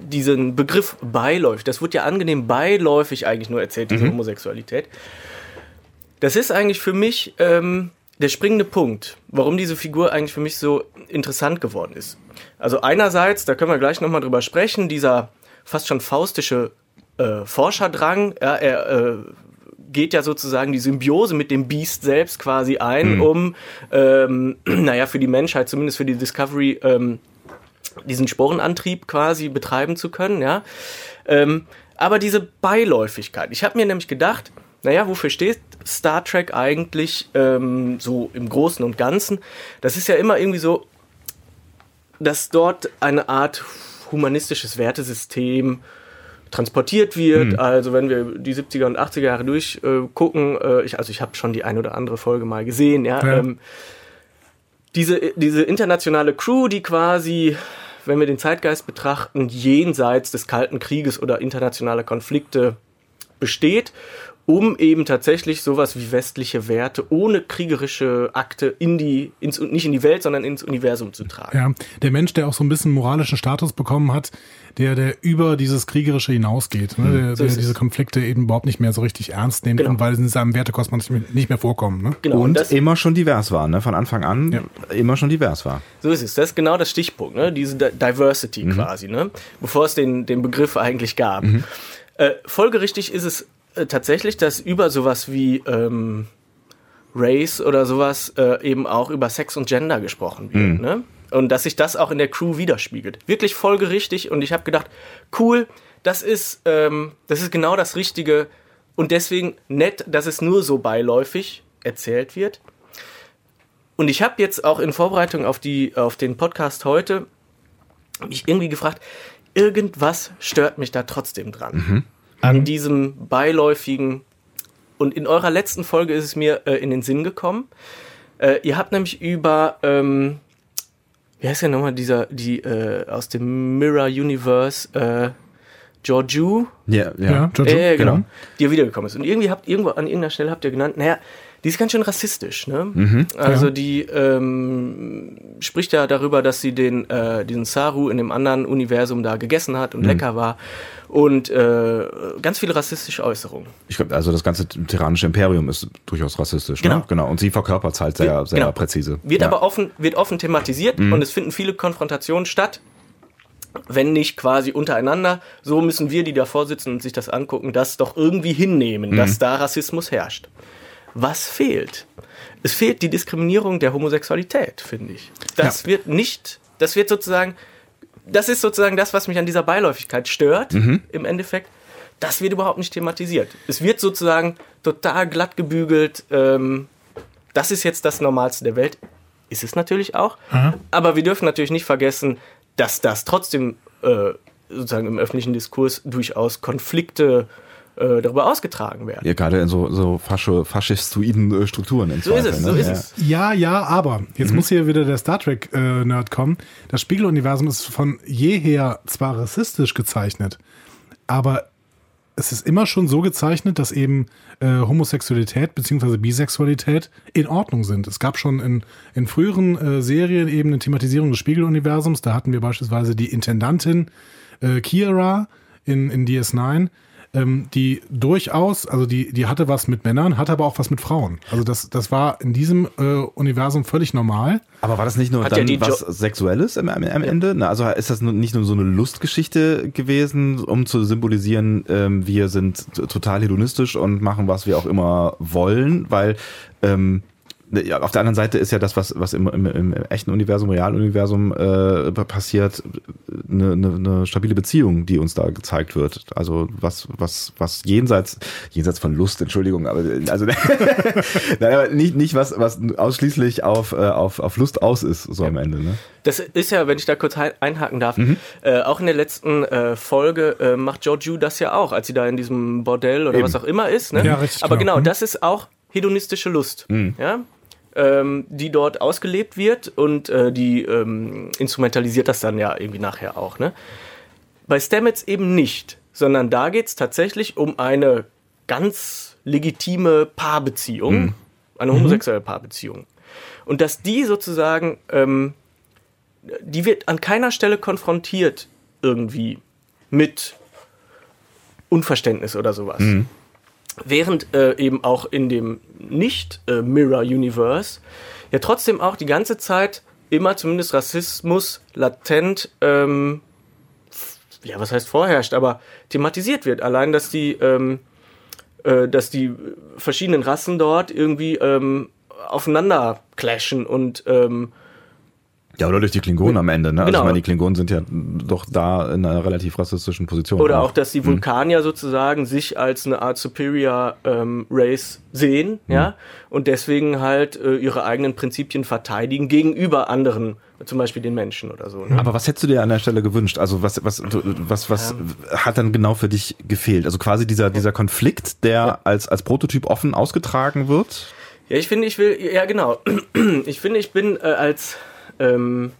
diesen Begriff beiläufig, das wird ja angenehm beiläufig eigentlich nur erzählt, diese Homosexualität. Das ist eigentlich für mich ähm, der springende Punkt, warum diese Figur eigentlich für mich so interessant geworden ist. Also einerseits, da können wir gleich nochmal drüber sprechen, dieser fast schon faustische äh, Forscherdrang, ja, er äh, geht ja sozusagen die Symbiose mit dem Beast selbst quasi ein, um, ähm, naja, für die Menschheit, zumindest für die Discovery, ähm, diesen Sporenantrieb quasi betreiben zu können, ja. Ähm, aber diese Beiläufigkeit. Ich habe mir nämlich gedacht, naja, wofür steht Star Trek eigentlich ähm, so im Großen und Ganzen? Das ist ja immer irgendwie so, dass dort eine Art humanistisches Wertesystem transportiert wird. Also wenn wir die 70er und 80er Jahre durchgucken, äh, äh, ich, also ich habe schon die ein oder andere Folge mal gesehen, ja. Ja. Ähm, diese, diese internationale Crew, die quasi wenn wir den Zeitgeist betrachten, jenseits des Kalten Krieges oder internationaler Konflikte besteht, um eben tatsächlich sowas wie westliche Werte ohne kriegerische Akte in die, ins, nicht in die Welt, sondern ins Universum zu tragen. Ja, der Mensch, der auch so ein bisschen moralischen Status bekommen hat, der, der über dieses Kriegerische hinausgeht, ne? der, So der diese Konflikte eben überhaupt nicht mehr so richtig ernst nimmt Genau. und weil sie in seinem Wertekosmos nicht mehr, nicht mehr vorkommen. Ne? Genau, Und das, immer schon divers war, ne? Von Anfang an Ja. immer schon divers war. So ist es. Das ist genau das Stichpunkt, ne? diese Di- Diversity quasi, ne? bevor es den, den Begriff eigentlich gab. Äh, folgerichtig ist es äh, tatsächlich, dass über sowas wie ähm, Race oder sowas äh, eben auch über Sex und Gender gesprochen wird. Ne? Und dass sich das auch in der Crew widerspiegelt. Wirklich folgerichtig und ich habe gedacht, cool, das ist, ähm, das ist genau das Richtige und deswegen nett, dass es nur so beiläufig erzählt wird. Und ich habe jetzt auch in Vorbereitung auf, die, auf den Podcast heute mich irgendwie gefragt, irgendwas stört mich da trotzdem dran. An diesem beiläufigen. Und in eurer letzten Folge ist es mir äh, in den Sinn gekommen. Äh, ihr habt nämlich über, ähm, wie heißt der nochmal, dieser, die äh, aus dem Mirror Universe, äh, Georgiou, Ja, ja. Ja, Giorgio? ja, ja, genau. genau. Die ja wiedergekommen ist. Und irgendwie habt irgendwo an irgendeiner Stelle habt ihr genannt, naja, die ist ganz schön rassistisch, ne? also ja. die ähm, spricht ja darüber, dass sie den äh, diesen Saru in dem anderen Universum da gegessen hat und lecker war und äh, ganz viele rassistische Äußerungen. Ich glaube, also das ganze tyrannische Imperium ist durchaus rassistisch. Genau. Ne? genau. Und sie verkörpert es halt sehr, sehr genau. präzise. Wird ja. aber offen, wird offen thematisiert und es finden viele Konfrontationen statt. Wenn nicht quasi untereinander, so müssen wir, die davor sitzen und sich das angucken, das doch irgendwie hinnehmen, dass da Rassismus herrscht. Was fehlt? Es fehlt die Diskriminierung der Homosexualität, finde ich. Das wird nicht, das wird sozusagen, das ist sozusagen das, was mich an dieser Beiläufigkeit stört, im Endeffekt. Das wird überhaupt nicht thematisiert. Es wird sozusagen total glatt gebügelt, ähm, das ist jetzt das Normalste der Welt. Ist es natürlich auch. Aber wir dürfen natürlich nicht vergessen, dass das trotzdem äh, sozusagen im öffentlichen Diskurs durchaus Konflikte äh, darüber ausgetragen werden. Ja, gerade in so, so faschistoiden äh, Strukturen. Im So ist Zweifel, es, ne? so ist ja. es. Ja, ja, aber jetzt muss hier wieder der Star Trek-Nerd kommen. Das Spiegeluniversum ist von jeher zwar rassistisch gezeichnet, aber es ist immer schon so gezeichnet, dass eben äh, Homosexualität bzw. Bisexualität in Ordnung sind. Es gab schon in, in früheren äh, Serien eben eine Thematisierung des Spiegeluniversums. Da hatten wir beispielsweise die Intendantin äh, Kira in, in DS9, ähm, die durchaus, also die, die hatte was mit Männern, hatte aber auch was mit Frauen. Also das, das war in diesem äh, Universum völlig normal. Aber war das nicht nur Hat ja dann was Jo- Sexuelles am, am, am Ende? Na, also ist das nicht nur so eine Lustgeschichte gewesen, um zu symbolisieren, ähm, wir sind total hedonistisch und machen, was wir auch immer wollen, weil ähm, ja, auf der anderen Seite ist ja das, was, was im, im, im echten Universum, realen Universum äh, passiert, eine, eine, eine stabile Beziehung, die uns da gezeigt wird. Also was, was, was jenseits, jenseits von Lust, Entschuldigung, aber also Nein, aber nicht, nicht was, was ausschließlich auf, äh, auf, auf Lust aus ist, so am Ende. Ne? Das ist ja, wenn ich da kurz einhaken darf, äh, auch in der letzten äh, Folge äh, macht Georgiou das ja auch, als sie da in diesem Bordell oder Eben. was auch immer ist. Ne? Ja, richtig, Aber genau. genau, Mhm. das ist auch hedonistische Lust, ja? Ähm, die dort ausgelebt wird und äh, die ähm, instrumentalisiert das dann ja irgendwie nachher auch. Ne? Bei Stamets eben nicht, sondern da geht es tatsächlich um eine ganz legitime Paarbeziehung, eine homosexuelle Paarbeziehung. Und dass die sozusagen, ähm, die wird an keiner Stelle konfrontiert irgendwie mit Unverständnis oder sowas. Während äh, eben auch in dem Nicht-Mirror-Universe ja trotzdem auch die ganze Zeit immer zumindest Rassismus latent, ähm, ja, was heißt vorherrscht, aber thematisiert wird. Allein, dass die, ähm, äh, dass die verschiedenen Rassen dort irgendwie ähm, aufeinander clashen und ähm, Ja, oder durch die Klingonen am Ende. Ne? Also Genau. ich meine, die Klingonen sind ja doch da in einer relativ rassistischen Position. Oder auch, dass die Vulkanier sozusagen sich als eine Art Superior ähm, Race sehen, ja, und deswegen halt äh, ihre eigenen Prinzipien verteidigen gegenüber anderen, zum Beispiel den Menschen oder so. Ne? Aber was hättest du dir an der Stelle gewünscht? Also was, was, was, was hat dann genau für dich gefehlt? Also quasi dieser, dieser Konflikt, der als, als Prototyp offen ausgetragen wird? Ja, ich finde, ich will, ja genau, ich finde, ich bin äh, als, ähm,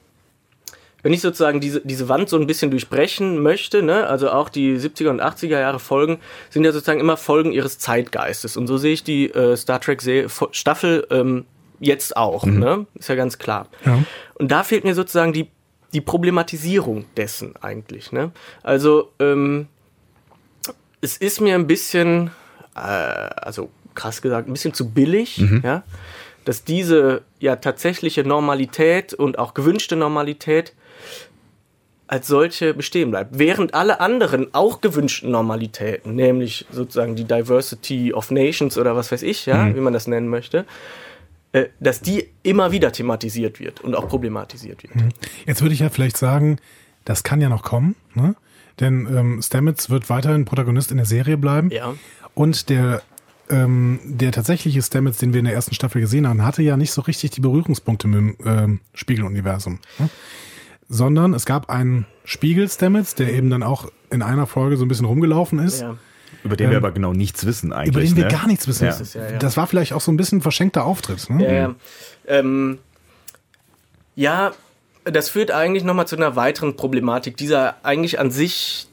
wenn ich sozusagen diese, diese Wand so ein bisschen durchbrechen möchte, ne, also auch die 70er und 80er Jahre Folgen sind ja sozusagen immer Folgen ihres Zeitgeistes. Und so sehe ich die äh, Star Trek Staffel ähm, jetzt auch, mhm. ne? Ist ja ganz klar. Ja. Und da fehlt mir sozusagen die, die Problematisierung dessen eigentlich, ne? Also, ähm, es ist mir ein bisschen, äh, also krass gesagt, ein bisschen zu billig, mhm. ja, dass diese ja tatsächliche Normalität und auch gewünschte Normalität als solche bestehen bleibt. Während alle anderen auch gewünschten Normalitäten, nämlich sozusagen die Diversity of Nations oder was weiß ich, ja, mhm. wie man das nennen möchte, äh, dass die immer wieder thematisiert wird und auch problematisiert wird. Mhm. Jetzt würde ich ja vielleicht sagen, das kann ja noch kommen, ne? Denn ähm, Stamets wird weiterhin Protagonist in der Serie bleiben. Ja. Und der ähm, der tatsächliche Stamets, den wir in der ersten Staffel gesehen haben, hatte ja nicht so richtig die Berührungspunkte mit dem ähm, Spiegeluniversum. Ne? sondern es gab einen Spiegel Stamets, der eben dann auch in einer Folge so ein bisschen rumgelaufen ist. Ja. Über den ähm, wir aber genau nichts wissen eigentlich. Über den ne? wir gar nichts wissen. Ja. Das, ja, das, war vielleicht auch so ein bisschen ein verschenkter Auftritt. Ne? Ja, ähm, ja, das führt eigentlich nochmal zu einer weiteren Problematik dieser eigentlich an sich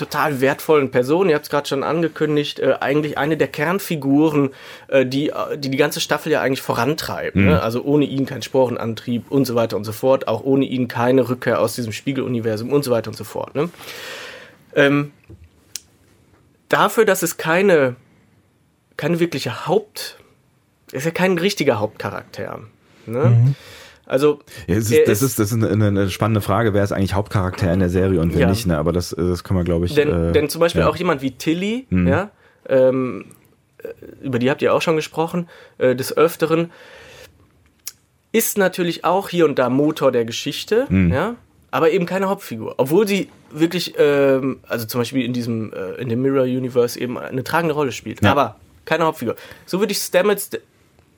total wertvollen Person. Ihr habt es gerade schon angekündigt, äh, eigentlich eine der Kernfiguren, äh, die, äh, die die ganze Staffel ja eigentlich vorantreibt. Ne? Mhm. Ne? Also ohne ihn kein Sporenantrieb und so weiter und so fort. Auch ohne ihn keine Rückkehr aus diesem Spiegeluniversum und so weiter und so fort. Ne? Ähm, dafür, dass es keine, keine wirkliche Haupt, ist ja kein richtiger Hauptcharakter. Ne? Mhm. Also ja, ist, das, ist, das ist eine, eine, spannende Frage, wer ist eigentlich Hauptcharakter in der Serie und wer ja. nicht, ne? aber das, das können wir, glaube ich. Denn, äh, denn zum Beispiel ja. auch jemand wie Tilly, mhm. ja, ähm, äh, über die habt ihr auch schon gesprochen, äh, des Öfteren, ist natürlich auch hier und da Motor der Geschichte, mhm. ja, aber eben keine Hauptfigur. Obwohl sie wirklich, ähm, also zum Beispiel in diesem, äh, in dem Mirror Universe eben eine tragende Rolle spielt. Aber keine Hauptfigur. So würde ich Stamets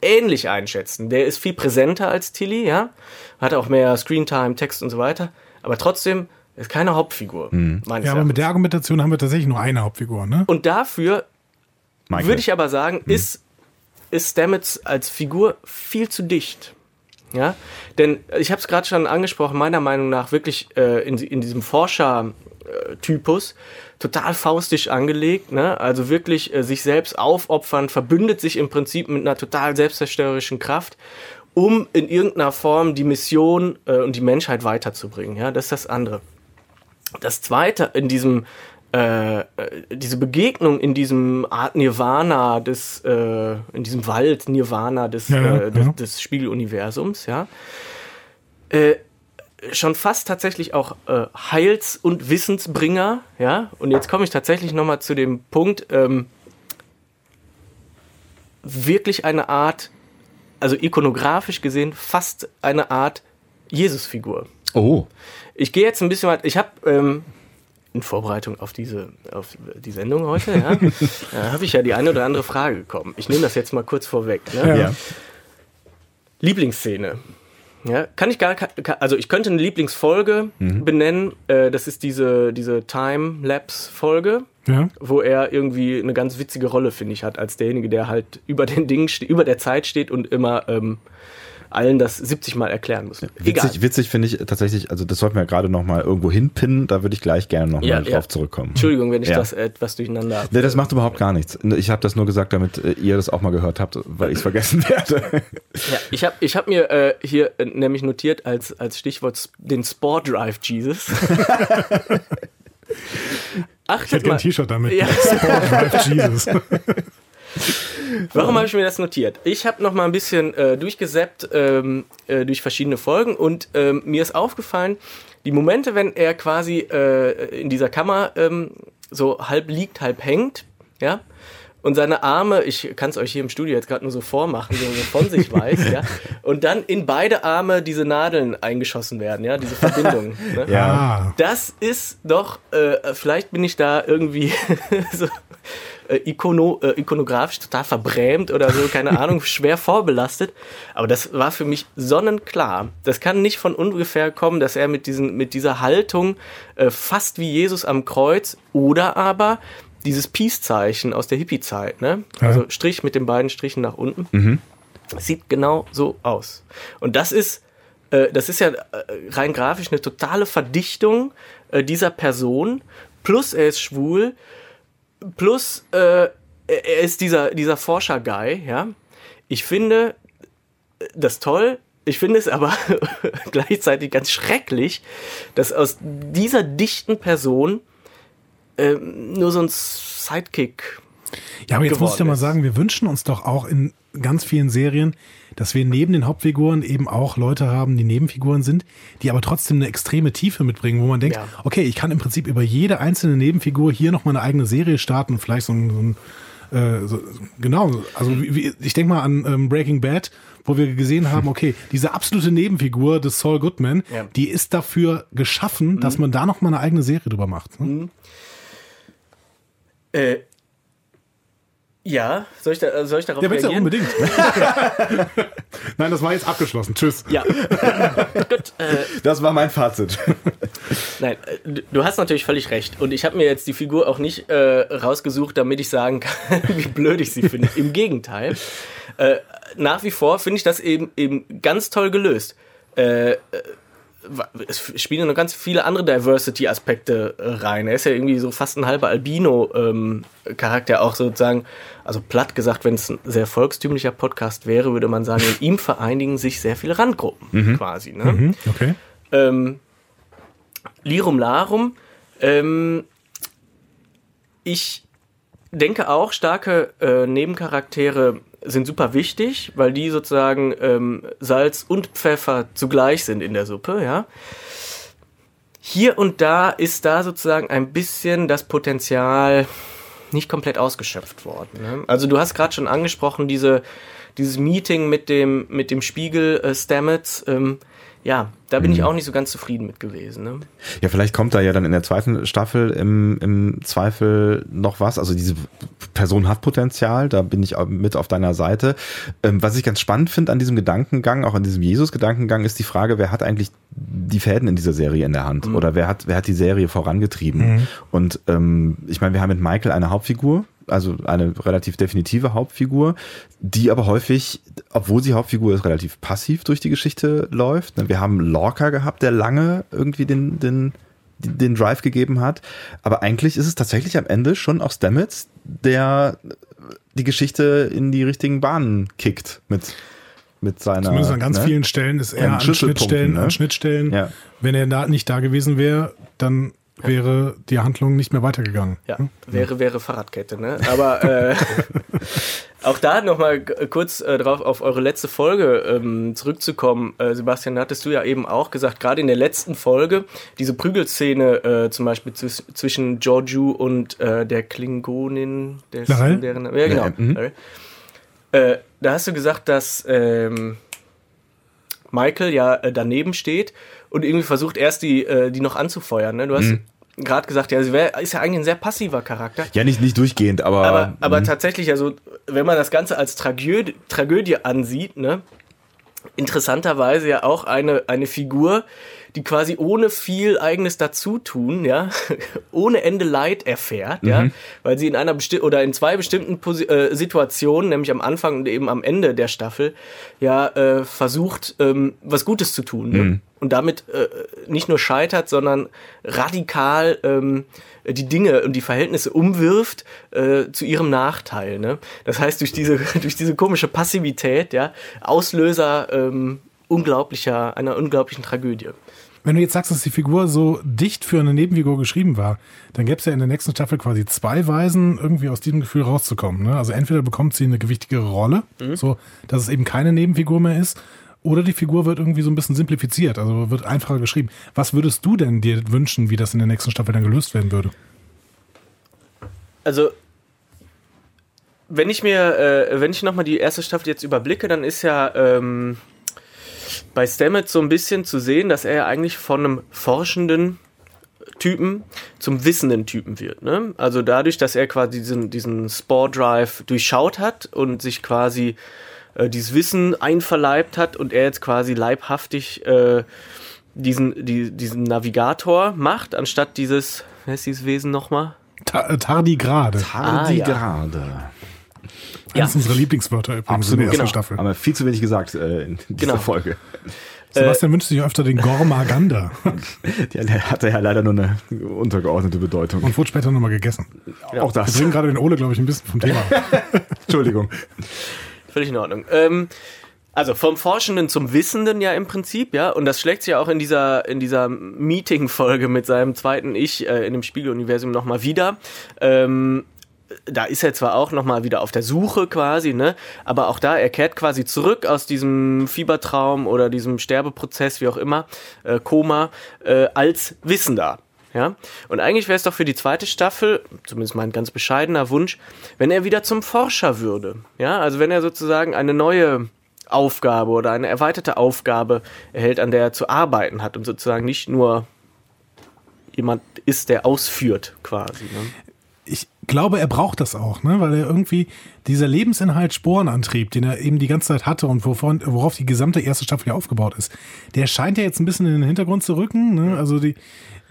ähnlich einschätzen. Der ist viel präsenter als Tilly, ja. Hat auch mehr Screentime, Text und so weiter. Aber trotzdem ist keine Hauptfigur. Mhm. Ja, aber mit der Argumentation haben wir tatsächlich nur eine Hauptfigur, ne? Und dafür würde ich aber sagen, mhm. ist, ist Stamets als Figur viel zu dicht. Ja, denn ich habe es gerade schon angesprochen, meiner Meinung nach wirklich äh, in, in diesem Forscher-Typus total faustisch angelegt, ne? also wirklich äh, sich selbst aufopfern, verbündet sich im Prinzip mit einer total selbstzerstörerischen Kraft, um in irgendeiner Form die Mission äh, und die Menschheit weiterzubringen. Ja, das ist das andere. Das zweite in diesem äh, äh diese Begegnung in diesem Art Nirvana des, äh, in diesem Wald Nirvana des, ja, äh, des, ja. des Spiegeluniversums, ja, äh, schon fast tatsächlich auch äh, Heils- und Wissensbringer, ja. Und jetzt komme ich tatsächlich nochmal zu dem Punkt, ähm, wirklich eine Art, also ikonografisch gesehen, fast eine Art Jesusfigur. Oh. Ich gehe jetzt ein bisschen weit, ich habe ähm, in Vorbereitung auf diese auf die Sendung heute, ja, da habe ich ja die eine oder andere Frage bekommen. Ich nehme das jetzt mal kurz vorweg. Ne? Ja. Lieblingsszene. Ja, kann ich gar also ich könnte eine Lieblingsfolge mhm. benennen. Äh, das ist diese, diese Time-Lapse-Folge, ja. wo er irgendwie eine ganz witzige Rolle, finde ich, hat, als derjenige, der halt über den Dingen, über der Zeit steht und immer ähm, allen das 70 Mal erklären muss. Witzig, witzig finde ich tatsächlich, also das sollten wir gerade noch mal irgendwo hinpinnen, da würde ich gleich gerne noch ja, mal ja. drauf zurückkommen. Entschuldigung, wenn ich ja. das etwas durcheinander habe. Nee, das macht überhaupt gar nichts. Ich habe das nur gesagt, damit äh, ihr das auch mal gehört habt, weil ich es vergessen werde. Ja, ich habe ich hab mir äh, hier äh, nämlich notiert als, als Stichwort den Sport Drive Jesus. Achtet ich hätte mal. ein T-Shirt damit. Ja. Sport Drive Jesus. Warum habe ich mir das notiert? Ich habe noch mal ein bisschen äh, durchgesäppt ähm, äh, durch verschiedene Folgen und ähm, mir ist aufgefallen, die Momente, wenn er quasi äh, in dieser Kammer ähm, so halb liegt, halb hängt, ja, und seine Arme, ich kann es euch hier im Studio jetzt gerade nur so vormachen, so, so von sich weiß, ja, und dann in beide Arme diese Nadeln eingeschossen werden, ja, diese Verbindung. Ne? Ja. Das ist doch, äh, vielleicht bin ich da irgendwie so äh, ikono, äh, ikonografisch total verbrämt oder so, keine Ahnung, schwer vorbelastet. Aber das war für mich sonnenklar. Das kann nicht von ungefähr kommen, dass er mit, diesen, mit dieser Haltung äh, fast wie Jesus am Kreuz oder aber dieses Peace-Zeichen aus der Hippie-Zeit, ne? Also Strich mit den beiden Strichen nach unten. Mhm. Sieht genau so aus. Und das ist äh, das ist ja äh, rein grafisch eine totale Verdichtung äh, dieser Person. Plus er ist schwul, plus äh, er ist dieser, dieser Forscher-Guy, ja. Ich finde das toll. Ich finde es aber gleichzeitig ganz schrecklich, dass aus dieser dichten Person äh, nur so ein Sidekick Ja, aber jetzt muss ich ja mal sagen, wir wünschen uns doch auch in ganz vielen Serien, dass wir neben den Hauptfiguren eben auch Leute haben, die Nebenfiguren sind, die aber trotzdem eine extreme Tiefe mitbringen, wo man denkt, Ja. okay, ich kann im Prinzip über jede einzelne Nebenfigur hier noch mal eine eigene Serie starten und vielleicht so ein, so ein äh, so, genau, also wie, ich denke mal an ähm, Breaking Bad, wo wir gesehen haben, okay, diese absolute Nebenfigur des Saul Goodman, Ja. die ist dafür geschaffen, dass man da noch mal eine eigene Serie drüber macht. Ne? Äh, ja, soll ich, da, soll ich darauf Ja, bitte, reagieren? unbedingt. Nein, das war jetzt abgeschlossen. Tschüss. Ja, gut. Äh, Das war mein Fazit. nein, äh, du- hast natürlich völlig recht. Und ich habe mir jetzt die Figur auch nicht äh, rausgesucht, damit ich sagen kann, wie blöd ich sie finde. Im Gegenteil. Äh, nach wie vor finde ich das eben, eben ganz toll gelöst. Äh, äh, es spielen noch ganz viele andere Diversity-Aspekte äh, rein. Er ist ja irgendwie so fast ein halber Albino-Charakter, auch sozusagen, also platt gesagt, wenn es ein sehr volkstümlicher Podcast wäre, würde man sagen, in ihm vereinigen sich sehr viele Randgruppen quasi. Ne? Mhm, okay. Ähm, Lirum Larum. Ähm, ich denke auch, starke äh, Nebencharaktere sind super wichtig, weil die sozusagen ähm, Salz und Pfeffer zugleich sind in der Suppe, ja. Hier und da ist da sozusagen ein bisschen das Potenzial nicht komplett ausgeschöpft worden. Ne? Also du hast gerade schon angesprochen, diese, dieses Meeting mit dem, mit dem Spiegel äh, Stamets, ähm, ja, da bin ich auch nicht so ganz zufrieden mit gewesen. Ne? Ja, vielleicht kommt da ja dann in der zweiten Staffel im, im Zweifel noch was. Also diese Person hat Potenzial, da bin ich auch mit auf deiner Seite. Ähm, was ich ganz spannend finde an diesem Gedankengang, auch an diesem Jesus-Gedankengang, ist die Frage, wer hat eigentlich die Fäden in dieser Serie in der Hand? Oder wer hat, wer hat die Serie vorangetrieben? Und ähm, ich meine, wir haben mit Michael eine Hauptfigur, also eine relativ definitive Hauptfigur, die aber häufig, obwohl sie Hauptfigur ist, relativ passiv durch die Geschichte läuft. Wir haben Lorca gehabt, der lange irgendwie den, den, den Drive gegeben hat. Aber eigentlich ist es tatsächlich am Ende schon auch Stamets, der die Geschichte in die richtigen Bahnen kickt mit, mit seiner. Zumindest an ganz ne? vielen Stellen ist er An Schnittstellen, ne? an Schnittstellen. Ja. Wenn er da nicht da gewesen wäre, dann wäre die Handlung nicht mehr weitergegangen. Ja, wäre, wäre Fahrradkette, ne? Aber äh, auch da nochmal kurz äh, drauf auf eure letzte Folge ähm, zurückzukommen. Äh, Sebastian, hattest du ja eben auch gesagt, gerade in der letzten Folge, diese Prügelszene äh, zum Beispiel zwisch- zwischen Giorgio und äh, der Klingonin, der deren, ja genau. Mhm. Äh, da hast du gesagt, dass ähm, Michael ja äh, daneben steht und irgendwie versucht erst die, äh, die noch anzufeuern. Ne? Du hast gerade gesagt, ja, sie wär, ist ja eigentlich ein sehr passiver Charakter. Ja, nicht, nicht durchgehend, aber. Aber, aber tatsächlich, also wenn man das Ganze als Tragödie, Tragödie ansieht, ne, interessanterweise ja auch eine, eine Figur, die quasi ohne viel eigenes Dazutun, ja, ohne Ende Leid erfährt, ja, weil sie in einer besti oder in zwei bestimmten Posi äh, Situationen, nämlich am Anfang und eben am Ende der Staffel, ja, äh, versucht, ähm, was Gutes zu tun. Ne? Und damit äh, nicht nur scheitert, sondern radikal ähm, die Dinge und die Verhältnisse umwirft äh, zu ihrem Nachteil. Ne? Das heißt, durch diese, durch diese komische Passivität, ja, Auslöser ähm, unglaublicher, einer unglaublichen Tragödie. Wenn du jetzt sagst, dass die Figur so dicht für eine Nebenfigur geschrieben war, dann gäbe es ja in der nächsten Staffel quasi zwei Weisen, irgendwie aus diesem Gefühl rauszukommen. Ne? Also entweder bekommt sie eine gewichtige Rolle, so dass es eben keine Nebenfigur mehr ist, oder die Figur wird irgendwie so ein bisschen simplifiziert, also wird einfacher geschrieben. Was würdest du denn dir wünschen, wie das in der nächsten Staffel dann gelöst werden würde? Also, wenn ich mir, äh, wenn ich nochmal die erste Staffel jetzt überblicke, dann ist ja ähm, bei Stamets so ein bisschen zu sehen, dass er eigentlich von einem forschenden Typen zum wissenden Typen wird. Ne? Also dadurch, dass er quasi diesen, diesen Spore Drive durchschaut hat und sich quasi äh, dieses Wissen einverleibt hat und er jetzt quasi leibhaftig äh, diesen, die, diesen Navigator macht, anstatt dieses, wer ist dieses Wesen nochmal? Ta Tardigrade. Tardigrade. Ah, Ja. Eines unserer Lieblingswörter übrigens in der ersten genau. Staffel. Aber viel zu wenig gesagt äh, in dieser Genau. Folge. Sebastian wünscht sich öfter den Gormaganda Der, hatte ja leider nur eine untergeordnete Bedeutung. und wurde später nochmal gegessen. auch Wir das. bringen gerade den Ole, glaube ich, ein bisschen vom Thema. Entschuldigung. Völlig in Ordnung. Ähm, also vom Forschenden zum Wissenden ja im Prinzip, ja. Und das schlägt sich ja auch in dieser, in dieser Meeting-Folge mit seinem zweiten Ich äh, in dem Spiegeluniversum nochmal wieder. Ähm, da ist er zwar auch nochmal wieder auf der Suche quasi, ne? Aber auch da, er kehrt quasi zurück aus diesem Fiebertraum oder diesem Sterbeprozess, wie auch immer, äh, Koma, äh, als Wissender. Ja? Und eigentlich wäre es doch für die zweite Staffel, zumindest mein ganz bescheidener Wunsch, wenn er wieder zum Forscher würde. Ja, also wenn er sozusagen eine neue Aufgabe oder eine erweiterte Aufgabe erhält, an der er zu arbeiten hat und sozusagen nicht nur jemand ist, der ausführt quasi. Ne? Ich glaube, er braucht das auch, ne? weil er irgendwie dieser Lebensinhalt Sporenantrieb, den er eben die ganze Zeit hatte und wovon, worauf die gesamte erste Staffel ja aufgebaut ist, der scheint ja jetzt ein bisschen in den Hintergrund zu rücken. Ne? Also die,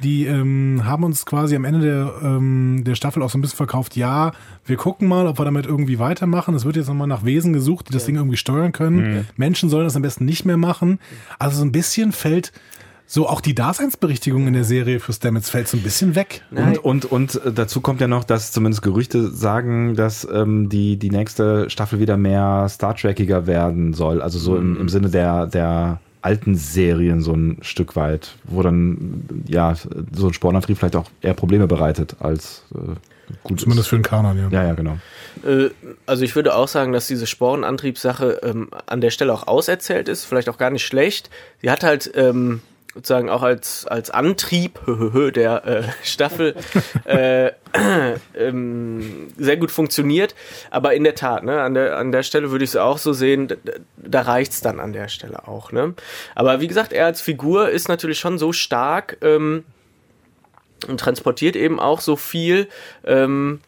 die ähm, haben uns quasi am Ende der, ähm, der Staffel auch so ein bisschen verkauft, ja, wir gucken mal, ob wir damit irgendwie weitermachen. Es wird jetzt nochmal nach Wesen gesucht, die das Ding irgendwie steuern können. Menschen sollen das am besten nicht mehr machen. Also so ein bisschen fällt so auch die Daseinsberichtigung in der Serie für Stamets fällt so ein bisschen weg. Und, und, und äh, dazu kommt ja noch, dass zumindest Gerüchte sagen, dass ähm, die, die nächste Staffel wieder mehr Star Trekiger werden soll. Also so im, im Sinne der, der alten Serien so ein Stück weit, wo dann ja so ein Spornantrieb vielleicht auch eher Probleme bereitet als äh, gut Zumindest ist. für den Kanon, ja. Ja, ja, genau. Äh, also ich würde auch sagen, dass diese Sporenantriebssache ähm, an der Stelle auch auserzählt ist, vielleicht auch gar nicht schlecht. Sie hat halt ähm, sozusagen auch als, als Antrieb der äh, Staffel äh, ähm, sehr gut funktioniert. Aber in der Tat, ne, an, der, an der Stelle würde ich es auch so sehen, da, da reicht es dann an der Stelle auch. Ne? Aber wie gesagt, er als Figur ist natürlich schon so stark ähm, und transportiert eben auch so viel. Ähm,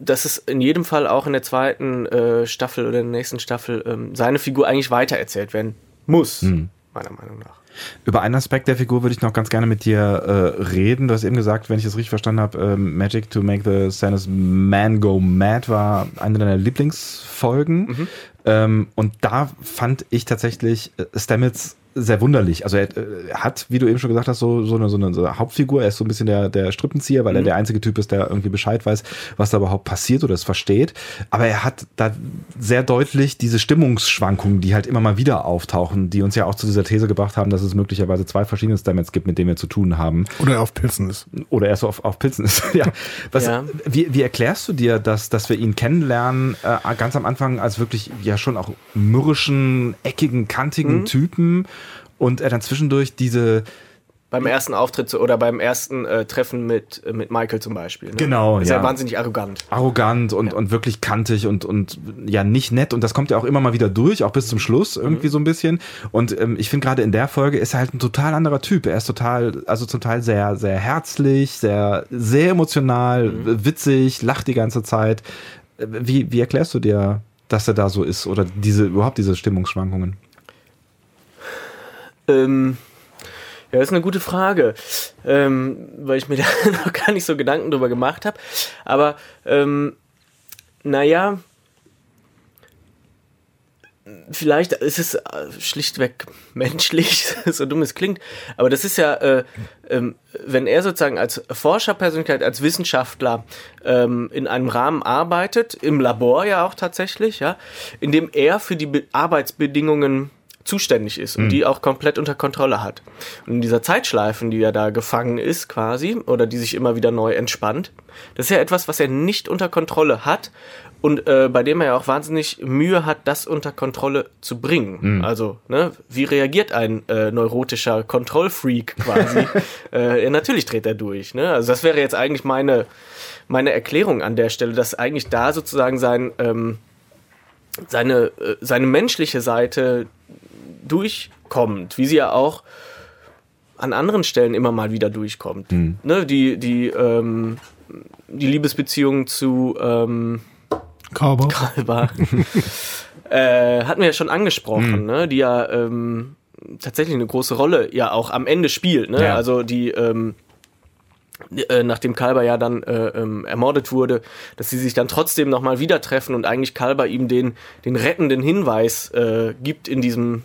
dass es in jedem Fall auch in der zweiten äh, Staffel oder in der nächsten Staffel ähm, seine Figur eigentlich weitererzählt werden muss, Hm. Meiner Meinung nach. Über einen Aspekt der Figur würde ich noch ganz gerne mit dir äh, reden. Du hast eben gesagt, wenn ich es richtig verstanden habe, ähm, Magic to Make the Sanus Man Go Mad war eine deiner Lieblingsfolgen. Ähm, und da fand ich tatsächlich äh, Stamets sehr wunderlich. Also er, äh, hat, wie du eben schon gesagt hast, so, so, eine, so eine so eine Hauptfigur. Er ist so ein bisschen der, der Strippenzieher, weil er der einzige Typ ist, der irgendwie Bescheid weiß, was da überhaupt passiert oder es versteht. Aber er hat da sehr deutlich diese Stimmungsschwankungen, die halt immer mal wieder auftauchen, die uns ja auch zu dieser These gebracht haben, dass es möglicherweise zwei verschiedene Stamets gibt, mit denen wir zu tun haben. Oder er auf Pilzen ist. Oder er so auf, auf Pilzen ist. ja. Was, Ja. Wie, wie erklärst du dir, dass, dass wir ihn kennenlernen, äh, ganz am Anfang als wirklich ja schon auch mürrischen, eckigen, kantigen Typen und er dann zwischendurch diese Beim ersten Auftritt so- oder beim ersten äh, Treffen mit, äh, mit Michael zum Beispiel. Ne? Genau, ist ja. ja wahnsinnig arrogant. arrogant und, und wirklich kantig und, und ja nicht nett und das kommt ja auch immer mal wieder durch, auch bis zum Schluss irgendwie so ein bisschen. Und ähm, ich finde gerade in der Folge ist er halt ein total anderer Typ. Er ist total, also zum Teil sehr, sehr herzlich, sehr, sehr emotional, witzig, lacht die ganze Zeit. Äh, Wie, wie erklärst du dir, dass er da so ist oder diese überhaupt diese Stimmungsschwankungen? Ähm, ja, ist eine gute Frage, ähm, weil ich mir da noch gar nicht so Gedanken drüber gemacht habe. Aber ähm, naja, vielleicht ist es äh, schlichtweg menschlich, so dumm es klingt. Aber das ist ja, äh, ähm, wenn er sozusagen als Forscherpersönlichkeit, als Wissenschaftler ähm, in einem Rahmen arbeitet, im Labor ja auch tatsächlich, ja, in dem er für die Be Arbeitsbedingungen zuständig ist und die auch komplett unter Kontrolle hat. Und in dieser Zeitschleifen, die er da gefangen ist quasi, oder die sich immer wieder neu entspannt, das ist ja etwas, was er nicht unter Kontrolle hat und äh, bei dem er ja auch wahnsinnig Mühe hat, das unter Kontrolle zu bringen. Also, ne, wie reagiert ein äh, neurotischer Kontrollfreak quasi? äh, ja, natürlich dreht er durch. Ne? Also das wäre jetzt eigentlich meine, meine Erklärung an der Stelle, dass eigentlich da sozusagen sein, ähm, seine, äh, seine menschliche Seite durchkommt, wie sie ja auch an anderen Stellen immer mal wieder durchkommt. Ne, die, die, ähm, die Liebesbeziehung zu ähm, Cowboy. Kalber äh, hatten wir ja schon angesprochen, ne, die ja ähm, tatsächlich eine große Rolle ja auch am Ende spielt. Ne? Ja. Also die, ähm, äh, nachdem Kalber ja dann äh, ähm, ermordet wurde, dass sie sich dann trotzdem nochmal wieder treffen und eigentlich Kalber ihm den, den rettenden Hinweis äh, gibt in diesem,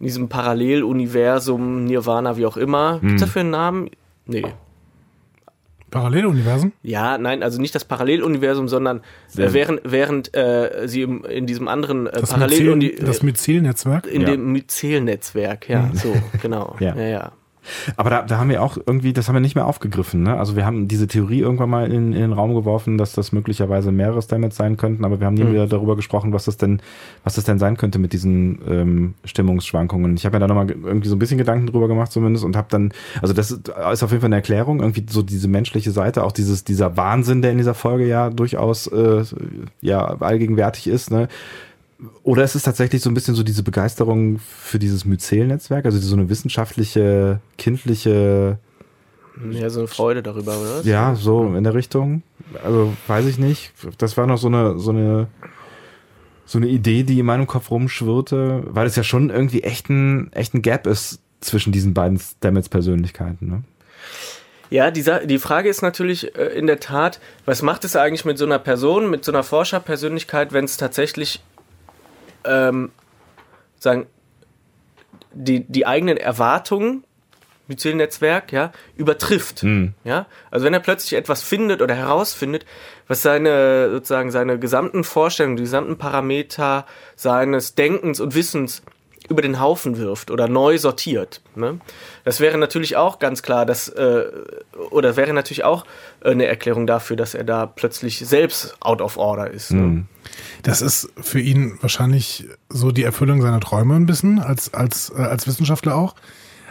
in diesem Paralleluniversum, Nirvana, wie auch immer. Gibt's dafür einen Namen? Nee. Paralleluniversen? Ja, nein, also nicht das Paralleluniversum, sondern äh, während, während äh, sie im, in diesem anderen äh, Das, Paralleluni Myzel, das Myzel-Netzwerk? in Ja. dem Myzel-Netzwerk, ja, so, genau. Ja. ja, ja. Aber da, da haben wir auch irgendwie, das haben wir nicht mehr aufgegriffen. Ne? Also wir haben diese Theorie irgendwann mal in, in den Raum geworfen, dass das möglicherweise mehrere Stamets sein könnten, aber wir haben nie Mhm. wieder darüber gesprochen, was das denn, was das denn sein könnte mit diesen ähm, Stimmungsschwankungen. Ich habe mir da nochmal irgendwie so ein bisschen Gedanken drüber gemacht zumindest und habe dann, also das ist ist auf jeden Fall eine Erklärung, irgendwie so diese menschliche Seite, auch dieses dieser Wahnsinn, der in dieser Folge ja durchaus äh, ja allgegenwärtig ist. Ne? Oder es ist tatsächlich so ein bisschen so diese Begeisterung für dieses Myzel-Netzwerk, also so eine wissenschaftliche, kindliche, Ja, so eine Freude darüber, oder? ja, so in der Richtung. Also weiß ich nicht. Das war noch so eine, so eine, so eine Idee, die in meinem Kopf rumschwirrte, weil es ja schon irgendwie echt ein, echt ein Gap ist zwischen diesen beiden Stamets-Persönlichkeiten. Ne? Ja, die, Sa- die Frage ist natürlich äh, in der Tat, was macht es eigentlich mit so einer Person, mit so einer Forscherpersönlichkeit, wenn es tatsächlich ähm, sagen, die, die eigenen Erwartungen, Myzel-Netzwerk, ja, übertrifft. Ja? Also wenn er plötzlich etwas findet oder herausfindet, was seine sozusagen seine gesamten Vorstellungen, die gesamten Parameter seines Denkens und Wissens über den Haufen wirft oder neu sortiert. Ne? Das wäre natürlich auch ganz klar, dass, äh, oder wäre natürlich auch äh, eine Erklärung dafür, dass er da plötzlich selbst out of order ist. Ne? Das ist für ihn wahrscheinlich so die Erfüllung seiner Träume ein bisschen, als, als, äh, als Wissenschaftler auch.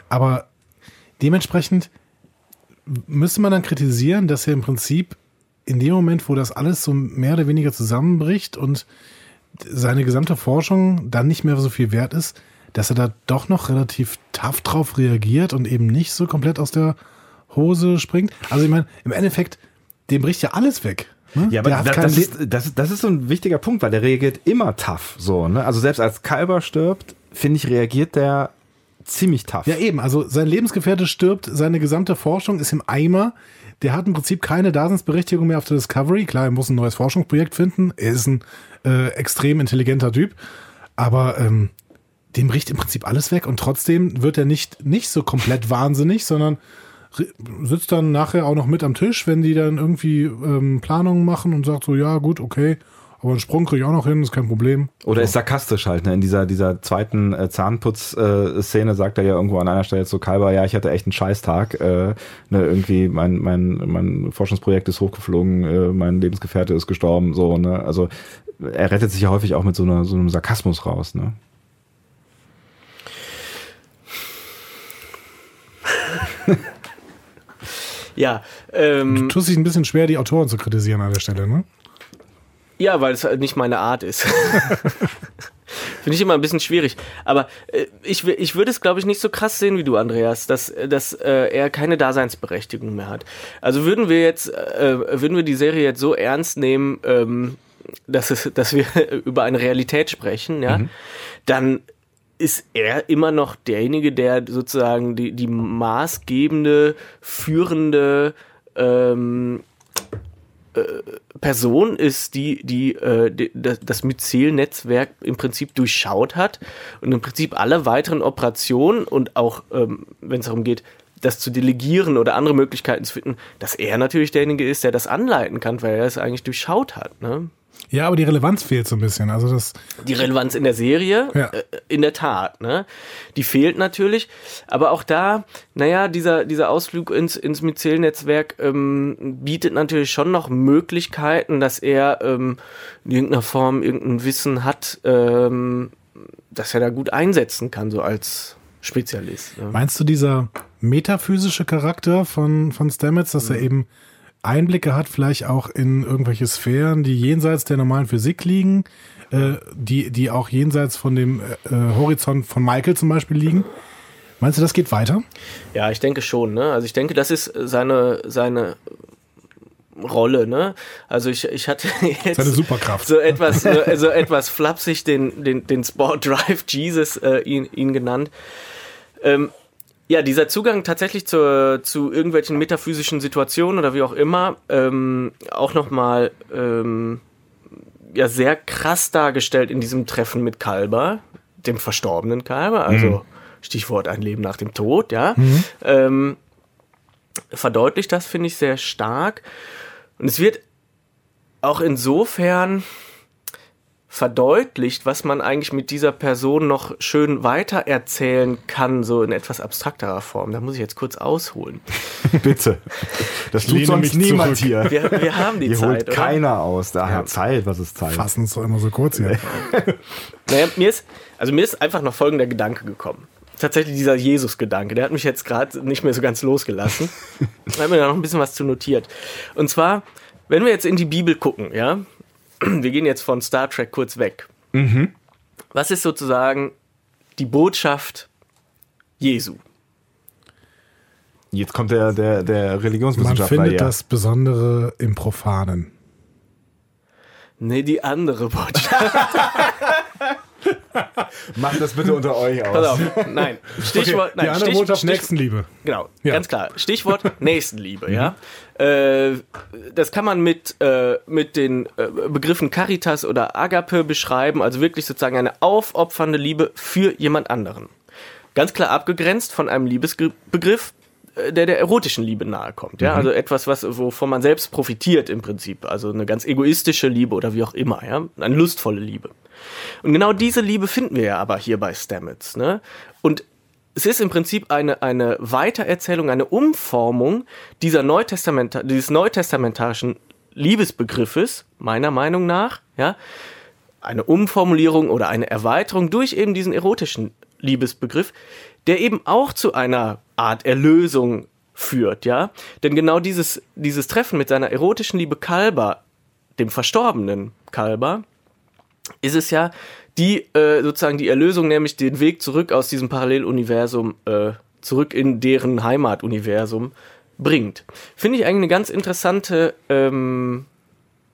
Aber dementsprechend müsste man dann kritisieren, dass er im Prinzip in dem Moment, wo das alles so mehr oder weniger zusammenbricht und seine gesamte Forschung dann nicht mehr so viel wert ist, dass er da doch noch relativ tough drauf reagiert und eben nicht so komplett aus der Hose springt. Also ich meine, im Endeffekt, dem bricht ja alles weg. Ne? Ja, aber da, das, ist, das, das ist so ein wichtiger Punkt, weil der reagiert immer tough. So, ne? Also selbst als Kalber stirbt, finde ich, reagiert der ziemlich tough. Ja, eben. Also sein Lebensgefährte stirbt, seine gesamte Forschung ist im Eimer. Der hat im Prinzip keine Daseinsberechtigung mehr auf der Discovery. Klar, er muss ein neues Forschungsprojekt finden. Er ist ein äh, extrem intelligenter Typ. Aber ähm, dem bricht im Prinzip alles weg und trotzdem wird er nicht, nicht so komplett wahnsinnig, sondern sitzt dann nachher auch noch mit am Tisch, wenn die dann irgendwie ähm, Planungen machen und sagt so, ja gut, okay, aber einen Sprung kriege ich auch noch hin, ist kein Problem. Oder ist sarkastisch halt, ne? In dieser, dieser zweiten äh, Zahnputz-Szene sagt er ja irgendwo an einer Stelle zu Kalber, ja, ich hatte echt einen Scheißtag. Äh, ne, irgendwie, mein, mein, mein Forschungsprojekt ist hochgeflogen, äh, mein Lebensgefährte ist gestorben, so, ne? Also er rettet sich ja häufig auch mit so, einer, so einem Sarkasmus raus, ne? Ja, ähm, Tut sich ein bisschen schwer, die Autoren zu kritisieren an der Stelle, ne? Ja, weil es halt nicht meine Art ist. Finde ich immer ein bisschen schwierig. Aber äh, ich, ich würde es, glaube ich, nicht so krass sehen wie du, Andreas, dass, dass äh, er keine Daseinsberechtigung mehr hat. Also würden wir jetzt, äh, würden wir die Serie jetzt so ernst nehmen, ähm, dass, es, dass wir über eine Realität sprechen, ja, dann ist er immer noch derjenige, der sozusagen die, die maßgebende, führende ähm, Person ist, die, die, äh, die das, das Myzel-Netzwerk im Prinzip durchschaut hat und im Prinzip alle weiteren Operationen und auch, ähm, wenn es darum geht, das zu delegieren oder andere Möglichkeiten zu finden, dass er natürlich derjenige ist, der das anleiten kann, weil er es eigentlich durchschaut hat. Ne? Ja, aber die Relevanz fehlt so ein bisschen. Also das, Die Relevanz in der Serie, Ja. äh, in der Tat, ne? Die fehlt natürlich. Aber auch da, naja, dieser, dieser Ausflug ins, ins Myzel-Netzwerk ähm, bietet natürlich schon noch Möglichkeiten, dass er ähm, in irgendeiner Form irgendein Wissen hat, ähm, das er da gut einsetzen kann, so als Spezialist. Ne? Meinst du dieser metaphysische Charakter von, von Stamets, dass er eben Einblicke hat, vielleicht auch in irgendwelche Sphären, die jenseits der normalen Physik liegen, äh, die, die auch jenseits von dem äh, Horizont von Michael zum Beispiel liegen? Meinst du, das geht weiter? Ja, ich denke schon. Ne? Also ich denke, das ist seine, seine Rolle. Ne? Also ich, ich hatte jetzt Seine Superkraft. so etwas, so, so etwas flapsig den, den, den Sport Drive Jesus äh, ihn, ihn genannt. Ähm, Ja, dieser Zugang tatsächlich zur, zu irgendwelchen metaphysischen Situationen oder wie auch immer, ähm, auch nochmal ähm, ja, sehr krass dargestellt in diesem Treffen mit Kalber, dem verstorbenen Kalber, also Stichwort ein Leben nach dem Tod, ja. Ähm, verdeutlicht das, finde ich, sehr stark. Und es wird auch insofern verdeutlicht, was man eigentlich mit dieser Person noch schön weitererzählen kann, so in etwas abstrakterer Form. Da muss ich jetzt kurz ausholen. Bitte. Das tut sonst mich niemand zurück. hier. Wir, wir haben die Hier holt Zeit, oder? keiner aus. Da Zeit, was ist Zeit? Fassen es doch immer so kurz hier. Naja, mir ist, also mir ist einfach noch folgender Gedanke gekommen. Tatsächlich dieser Jesus-Gedanke, der hat mich jetzt gerade nicht mehr so ganz losgelassen. Ich habe mir da noch ein bisschen was zu notiert. Und zwar, wenn wir jetzt in die Bibel gucken, ja, wir gehen jetzt von Star Trek kurz weg. Was ist sozusagen die Botschaft Jesu? Jetzt kommt der, der, der Man Religionswissenschaftler findet her. das Besondere im Profanen. Nee, die andere Botschaft. Macht das bitte unter euch aus. Pass auf. Nein. Stichwort, die nein, andere Stich, Botschaft Stich, Nächstenliebe. Genau, Ja. ganz klar. Stichwort Nächstenliebe, ja. Äh, das kann man mit, äh, mit den äh, Begriffen Caritas oder Agape beschreiben, also wirklich sozusagen eine aufopfernde Liebe für jemand anderen. Ganz klar abgegrenzt von einem Liebesbegriff, der der erotischen Liebe nahe kommt, ja. Also etwas, was, wovon man selbst profitiert im Prinzip. Also eine ganz egoistische Liebe oder wie auch immer, ja. Eine lustvolle Liebe. Und genau diese Liebe finden wir ja aber hier bei Stamets, ne? Und es ist im Prinzip eine, eine Weitererzählung, eine Umformung dieser Neutestamenta dieses neutestamentarischen Liebesbegriffes, meiner Meinung nach, ja, eine Umformulierung oder eine Erweiterung durch eben diesen erotischen Liebesbegriff, der eben auch zu einer Art Erlösung führt, ja. Denn genau dieses, dieses Treffen mit seiner erotischen Liebe Kalber, dem verstorbenen Kalber, ist es ja die äh, sozusagen die Erlösung, nämlich den Weg zurück aus diesem Paralleluniversum, äh, zurück in deren Heimatuniversum bringt. Finde ich eigentlich eine ganz interessante ähm,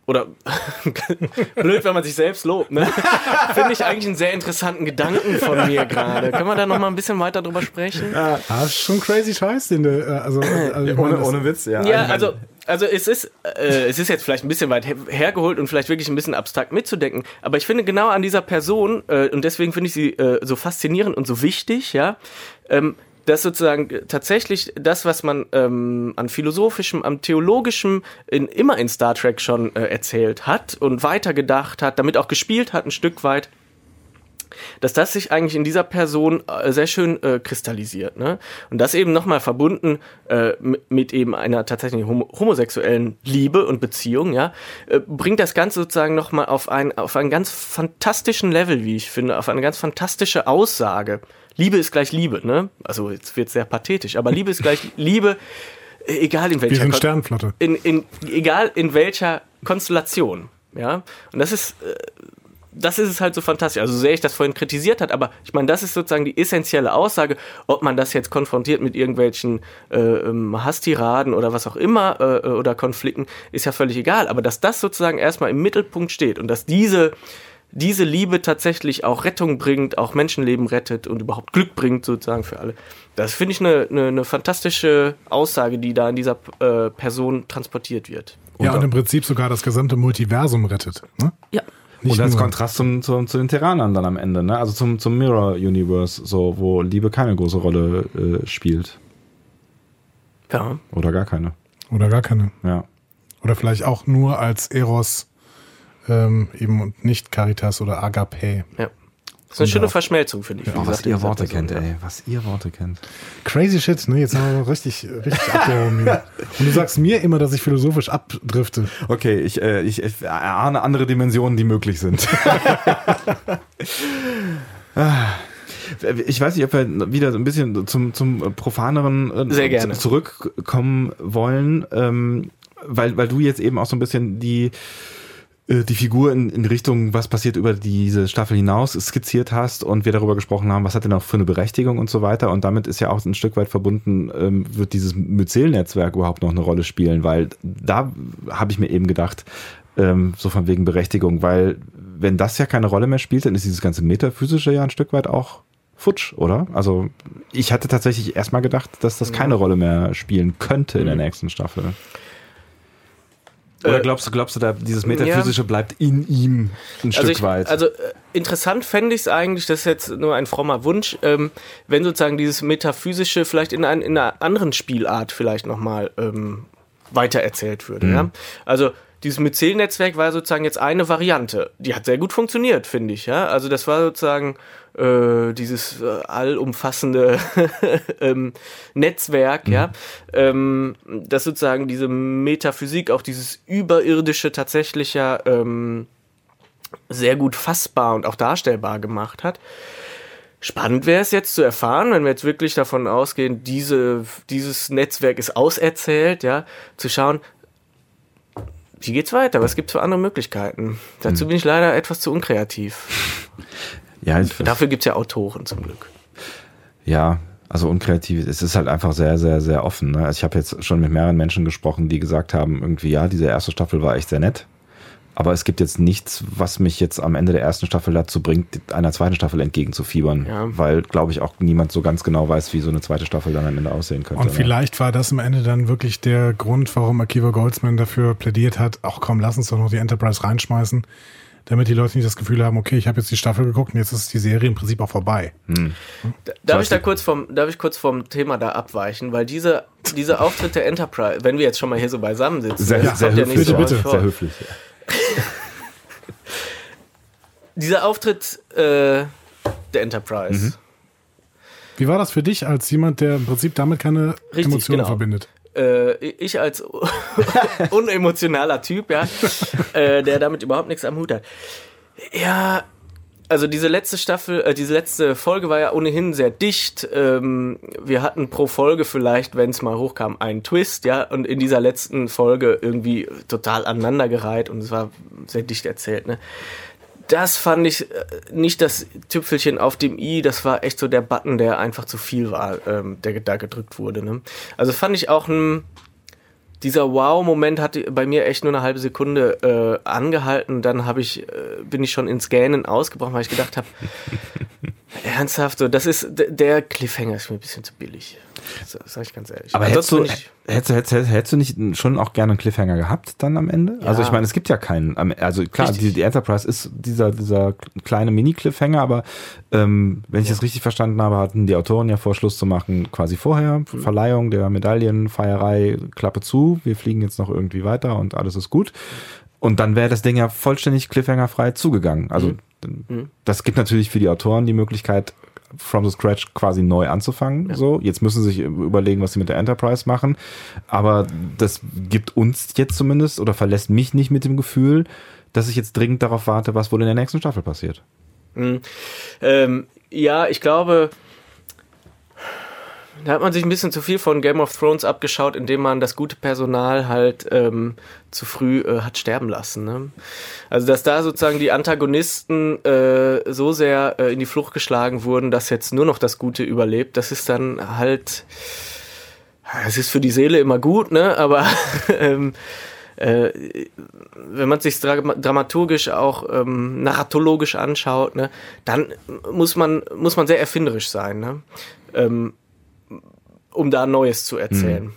oder blöd, wenn man sich selbst lobt, ne? Finde ich eigentlich einen sehr interessanten Gedanken von mir gerade. Können wir da noch mal ein bisschen weiter drüber sprechen? Ah, das ist schon crazy Scheiß, den du, äh, also, also meine, Ohne, ohne Witz, ja. Ja, also, also es ist, äh, es ist jetzt vielleicht ein bisschen weit her hergeholt und vielleicht wirklich ein bisschen abstrakt mitzudenken, aber ich finde genau an dieser Person, äh, und deswegen finde ich sie äh, so faszinierend und so wichtig, ja, ähm, dass sozusagen tatsächlich das, was man ähm, an philosophischem, am theologischem in, immer in Star Trek schon äh, erzählt hat und weitergedacht hat, damit auch gespielt hat ein Stück weit, dass das sich eigentlich in dieser Person äh, sehr schön äh, kristallisiert. Ne? Und das eben nochmal verbunden äh, mit, eben einer tatsächlich homo homosexuellen Liebe und Beziehung, ja, äh, bringt das Ganze sozusagen nochmal auf, ein, auf einen ganz fantastischen Level, wie ich finde, auf eine ganz fantastische Aussage. Liebe ist gleich Liebe, ne? Also jetzt wird sehr pathetisch, aber Liebe ist gleich Liebe, äh, egal in Wir welcher sind Kon- Sternenflotte. in, in, egal in welcher Konstellation, ja. Und das ist, äh, das ist es halt so fantastisch. Also so sehr ich das vorhin kritisiert hat, aber ich meine, das ist sozusagen die essentielle Aussage, ob man das jetzt konfrontiert mit irgendwelchen äh, ähm, Hasstiraden oder was auch immer äh, oder Konflikten, ist ja völlig egal. Aber dass das sozusagen erstmal im Mittelpunkt steht und dass diese diese Liebe tatsächlich auch Rettung bringt, auch Menschenleben rettet und überhaupt Glück bringt sozusagen für alle. Das finde ich eine, eine, eine fantastische Aussage, die da in dieser äh, Person transportiert wird. Ja, und im Prinzip sogar das gesamte Multiversum rettet. Ne? Ja. Nicht und als nur- Kontrast zum, zum, zu den Terranern dann am Ende, ne? Also zum, zum Mirror Universe, so, wo Liebe keine große Rolle äh, spielt. Ja. Oder gar keine. Oder gar keine. Ja. Oder vielleicht auch nur als Eros ähm, eben und nicht Caritas oder Agape. ja. Das ist eine schöne Verschmelzung, finde ich. Oh, was gesagt, ihr Worte Person, kennt, ja. ey. Was ihr Worte kennt. Crazy shit, ne? Jetzt haben wir richtig, richtig abgehoben hier. Und du sagst mir immer, dass ich philosophisch abdrifte. Okay, ich, äh, ich, ich erahne andere Dimensionen, die möglich sind. Ich weiß nicht, ob wir wieder so ein bisschen zum, zum profaneren äh, Sehr gerne. zurückkommen wollen, ähm, weil, weil du jetzt eben auch so ein bisschen die, äh, die Figur in, in Richtung, was passiert über diese Staffel hinaus, skizziert hast und wir darüber gesprochen haben, was hat denn auch für eine Berechtigung und so weiter. Und damit ist ja auch ein Stück weit verbunden, ähm, wird dieses Myzel-Netzwerk überhaupt noch eine Rolle spielen, weil da habe ich mir eben gedacht, ähm, so von wegen Berechtigung, weil wenn das ja keine Rolle mehr spielt, dann ist dieses ganze Metaphysische ja ein Stück weit auch futsch, oder? Also ich hatte tatsächlich erstmal gedacht, dass das keine Rolle mehr spielen könnte in der nächsten Staffel. Oder Äh, glaubst du, glaubst du, da dieses Metaphysische bleibt in ihm ein Also, Stück ich, weit? also äh, interessant fände ich es eigentlich, das ist jetzt nur ein frommer Wunsch, ähm, wenn sozusagen dieses Metaphysische vielleicht in, ein, in einer anderen Spielart vielleicht nochmal ähm, weitererzählt würde. Ja? Also dieses Myzel-Netzwerk war sozusagen jetzt eine Variante. Die hat sehr gut funktioniert, finde ich. Ja? Also das war sozusagen äh, dieses äh, allumfassende ähm, Netzwerk, ja, ähm, das sozusagen diese Metaphysik, auch dieses Überirdische tatsächlich ja ähm, sehr gut fassbar und auch darstellbar gemacht hat. Spannend wäre es jetzt zu erfahren, wenn wir jetzt wirklich davon ausgehen, diese, dieses Netzwerk ist auserzählt, ja, zu schauen, wie geht's weiter? Was gibt's für andere Möglichkeiten? Dazu bin ich leider etwas zu unkreativ. ja, Dafür gibt's ja Autoren zum Glück. ja, also unkreativ, es ist halt einfach sehr, sehr, sehr offen. Ne? Also ich habe jetzt schon mit mehreren Menschen gesprochen, die gesagt haben, irgendwie, ja, diese erste Staffel war echt sehr nett. Aber es gibt jetzt nichts, was mich jetzt am Ende der ersten Staffel dazu bringt, einer zweiten Staffel entgegenzufiebern. Ja. Weil, glaube ich, auch niemand so ganz genau weiß, wie so eine zweite Staffel dann am Ende aussehen könnte. Und ne? vielleicht war das am Ende dann wirklich der Grund, warum Akiva Goldsman dafür plädiert hat, ach komm, lass uns doch noch die Enterprise reinschmeißen, damit die Leute nicht das Gefühl haben, okay, ich habe jetzt die Staffel geguckt und jetzt ist die Serie im Prinzip auch vorbei. Darf ich da kurz vom, darf ich kurz vom Thema da abweichen? Weil diese, diese Auftritt der Enterprise, wenn wir jetzt schon mal hier so beisammen sitzen, Sehr, das sehr ja höflich. nicht so Bitte, bitte. Sehr höflich. Dieser Auftritt äh, der Enterprise. Mhm. Wie war das für dich als jemand, der im Prinzip damit keine Richtig, Emotionen genau. verbindet? Äh, ich als unemotionaler Typ, ja, äh, der damit überhaupt nichts am Hut hat. Ja, also diese letzte Staffel, äh, diese letzte Folge war ja ohnehin sehr dicht. Ähm, wir hatten pro Folge vielleicht, wenn es mal hochkam, einen Twist, ja, und in dieser letzten Folge irgendwie total aneinandergereiht und es war sehr dicht erzählt, ne. Das fand ich äh, nicht das Tüpfelchen auf dem i, das war echt so der Button, der einfach zu viel war, ähm, der da gedrückt wurde. Ne? Also fand ich auch ein, dieser Wow-Moment hat bei mir echt nur eine halbe Sekunde äh, angehalten. Dann habe ich, äh, bin ich schon ins Gähnen ausgebrochen, weil ich gedacht habe, ernsthaft, so, das ist der Cliffhanger ist mir ein bisschen zu billig. Das sag ich ganz ehrlich. Aber hättest du, ich- hättest, hättest, hättest du nicht schon auch gerne einen Cliffhanger gehabt dann am Ende? Also Ja. ich meine, es gibt ja keinen. Also klar, die, die Enterprise ist dieser, dieser kleine Mini-Cliffhanger, aber ähm, wenn ich das richtig verstanden habe, hatten die Autoren ja vor, Schluss zu machen, quasi vorher. Mhm. Verleihung der Medaillen, Feierei, Klappe zu, wir fliegen jetzt noch irgendwie weiter und alles ist gut. Und dann wäre das Ding ja vollständig cliffhangerfrei zugegangen. Also Mhm. Das gibt natürlich für die Autoren die Möglichkeit, from the scratch quasi neu anzufangen. So, jetzt müssen sie sich überlegen, was sie mit der Enterprise machen. Aber das gibt uns jetzt zumindest oder verlässt mich nicht mit dem Gefühl, dass ich jetzt dringend darauf warte, was wohl in der nächsten Staffel passiert. Ähm, ja, ich glaube, da hat man sich ein bisschen zu viel von Game of Thrones abgeschaut, indem man das gute Personal halt ähm, zu früh äh, hat sterben lassen. Ne? Also, dass da sozusagen die Antagonisten äh, so sehr äh, in die Flucht geschlagen wurden, dass jetzt nur noch das Gute überlebt, das ist dann halt. Es ist für die Seele immer gut, ne? Aber ähm, äh, wenn man sich dra dramaturgisch auch ähm, narratologisch anschaut, ne, dann muss man muss man sehr erfinderisch sein, ne, ähm, um da Neues zu erzählen.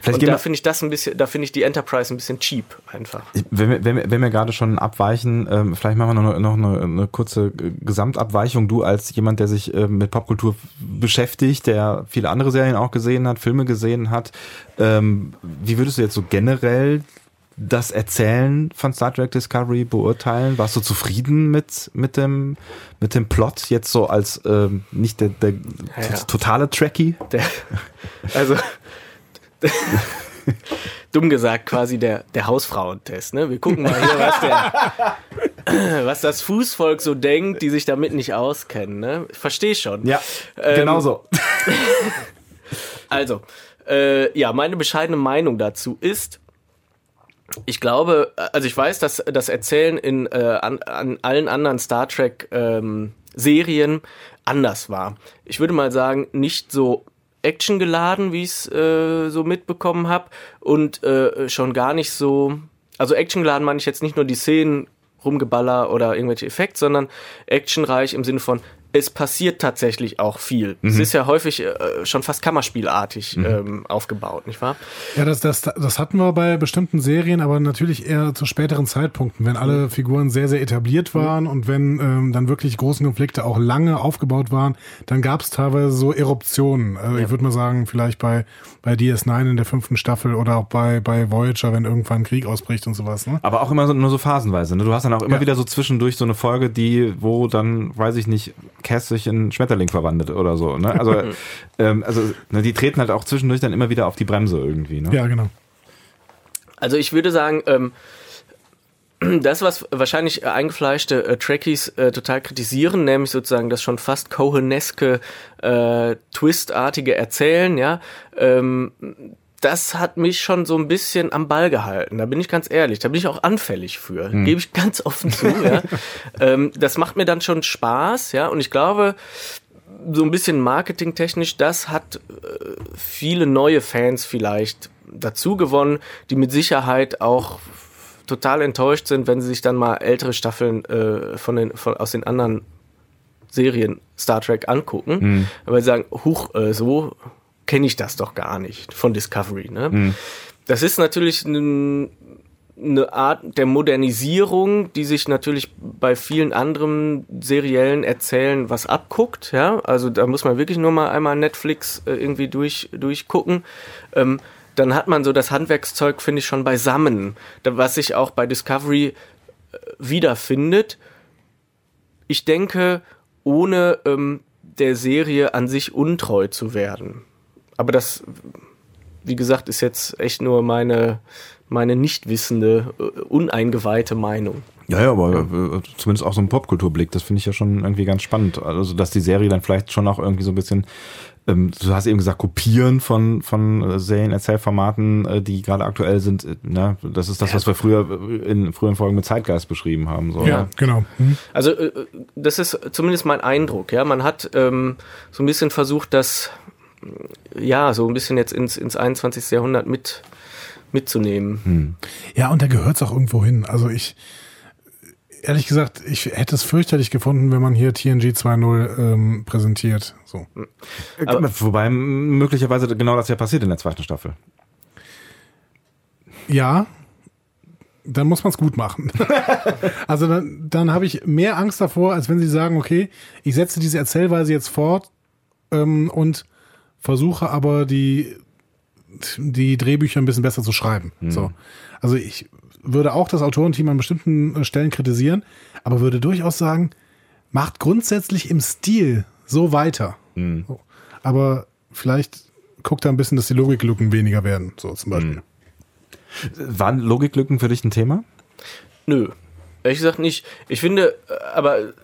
Vielleicht Und da finde ich das ein bisschen, da finde ich die Enterprise ein bisschen cheap einfach. wenn wir, wenn wir, wenn wir gerade schon abweichen, ähm, vielleicht machen wir noch, noch eine, eine kurze Gesamtabweichung. Du als jemand, der sich ähm, mit Popkultur beschäftigt, der viele andere Serien auch gesehen hat, Filme gesehen hat, ähm, wie würdest du jetzt so generell das Erzählen von Star Trek Discovery beurteilen? Warst du zufrieden mit, mit, dem, mit dem Plot jetzt so als ähm, nicht der, der ja. totale Trekkie? Der, also dumm gesagt quasi der, der Hausfrauentest. Ne? Wir gucken mal hier, was, der, was das Fußvolk so denkt, die sich damit nicht auskennen. Ne? Ich verstehe schon. Ja, Ähm, genau so. Also, äh, ja, meine bescheidene Meinung dazu ist, ich glaube, also ich weiß, dass das Erzählen in äh, an, an allen anderen Star Trek ähm, Serien anders war. Ich würde mal sagen, nicht so actiongeladen, wie ich es äh, so mitbekommen habe und äh, schon gar nicht so, also actiongeladen meine ich jetzt nicht nur die Szenen rumgeballer oder irgendwelche Effekte, sondern actionreich im Sinne von es passiert tatsächlich auch viel. Es ist ja häufig äh, schon fast Kammerspielartig ähm, aufgebaut, nicht wahr? Ja, das, das, das hatten wir bei bestimmten Serien, aber natürlich eher zu späteren Zeitpunkten, wenn alle Figuren sehr, sehr etabliert waren und wenn ähm, dann wirklich großen Konflikte auch lange aufgebaut waren, dann gab es teilweise so Eruptionen. Also ich würde mal sagen, vielleicht bei, bei DS9 in der fünften Staffel oder auch bei, bei Voyager, wenn irgendwann Krieg ausbricht und sowas. Ne? Aber auch immer so, nur so phasenweise. Ne? Du hast dann auch immer Ja. wieder so zwischendurch so eine Folge, die, wo dann, weiß ich nicht, Cass sich in Schmetterling verwandelt oder so. Ne? Also, ähm, also ne, die treten halt auch zwischendurch dann immer wieder auf die Bremse irgendwie. Ne? Ja, genau. Also ich würde sagen, ähm, das, was wahrscheinlich eingefleischte äh, Trekkies äh, total kritisieren, nämlich sozusagen das schon fast Coheneske, äh, Twistartige Erzählen, ja, ähm, das hat mich schon so ein bisschen am Ball gehalten. Da bin ich ganz ehrlich. Da bin ich auch anfällig für. Gebe ich ganz offen zu. Ja. ähm, das macht mir dann schon Spaß, ja. Und ich glaube, so ein bisschen marketingtechnisch, das hat äh, viele neue Fans vielleicht dazu gewonnen, die mit Sicherheit auch total enttäuscht sind, wenn sie sich dann mal ältere Staffeln äh, von den, von, aus den anderen Serien Star Trek angucken, weil sie sagen, huch, äh, so kenne ich das doch gar nicht von Discovery. Ne? Das ist natürlich ein, eine Art der Modernisierung, die sich natürlich bei vielen anderen seriellen Erzählen was abguckt. Ja, also da muss man wirklich nur mal einmal Netflix äh, irgendwie durch durchgucken. Ähm, dann hat man so das Handwerkszeug, finde ich, schon beisammen, was sich auch bei Discovery äh, wiederfindet. Ich denke, ohne ähm, der Serie an sich untreu zu werden. Aber das, wie gesagt, ist jetzt echt nur meine, meine nicht wissende, äh, uneingeweihte Meinung. Ja, ja, aber äh, zumindest auch so ein Popkulturblick, das finde ich ja schon irgendwie ganz spannend. Also, dass die Serie dann vielleicht schon auch irgendwie so ein bisschen, ähm, du hast eben gesagt, kopieren von, von äh, Serien, Erzählformaten, äh, die gerade aktuell sind. Ne? Das ist das, was wir früher in früheren Folgen mit Zeitgeist beschrieben haben. So, Ja, ne? genau. Hm. Also äh, das ist zumindest mein Eindruck. Ja, man hat ähm, so ein bisschen versucht, das ja so ein bisschen jetzt ins, ins 21. Jahrhundert mit mitzunehmen. Ja, und da gehört es auch irgendwo hin. Also ich, ehrlich gesagt, ich hätte es fürchterlich gefunden, wenn man hier TNG 2.0 ähm, präsentiert. So. Äh, Wobei m- möglicherweise genau das ja passiert in der zweiten Staffel. Ja, dann muss man es gut machen. also dann, dann habe ich mehr Angst davor, als wenn sie sagen, okay, ich setze diese Erzählweise jetzt fort ähm, und versuche aber die, die Drehbücher ein bisschen besser zu schreiben. So. Also ich würde auch das Autorenteam an bestimmten äh, Stellen kritisieren, aber würde durchaus sagen, macht grundsätzlich im Stil so weiter. So. Aber vielleicht guckt da ein bisschen, dass die Logiklücken weniger werden, so zum Beispiel. Waren Logiklücken für dich ein Thema? Nö, ehrlich gesagt nicht. Ich finde, äh, aber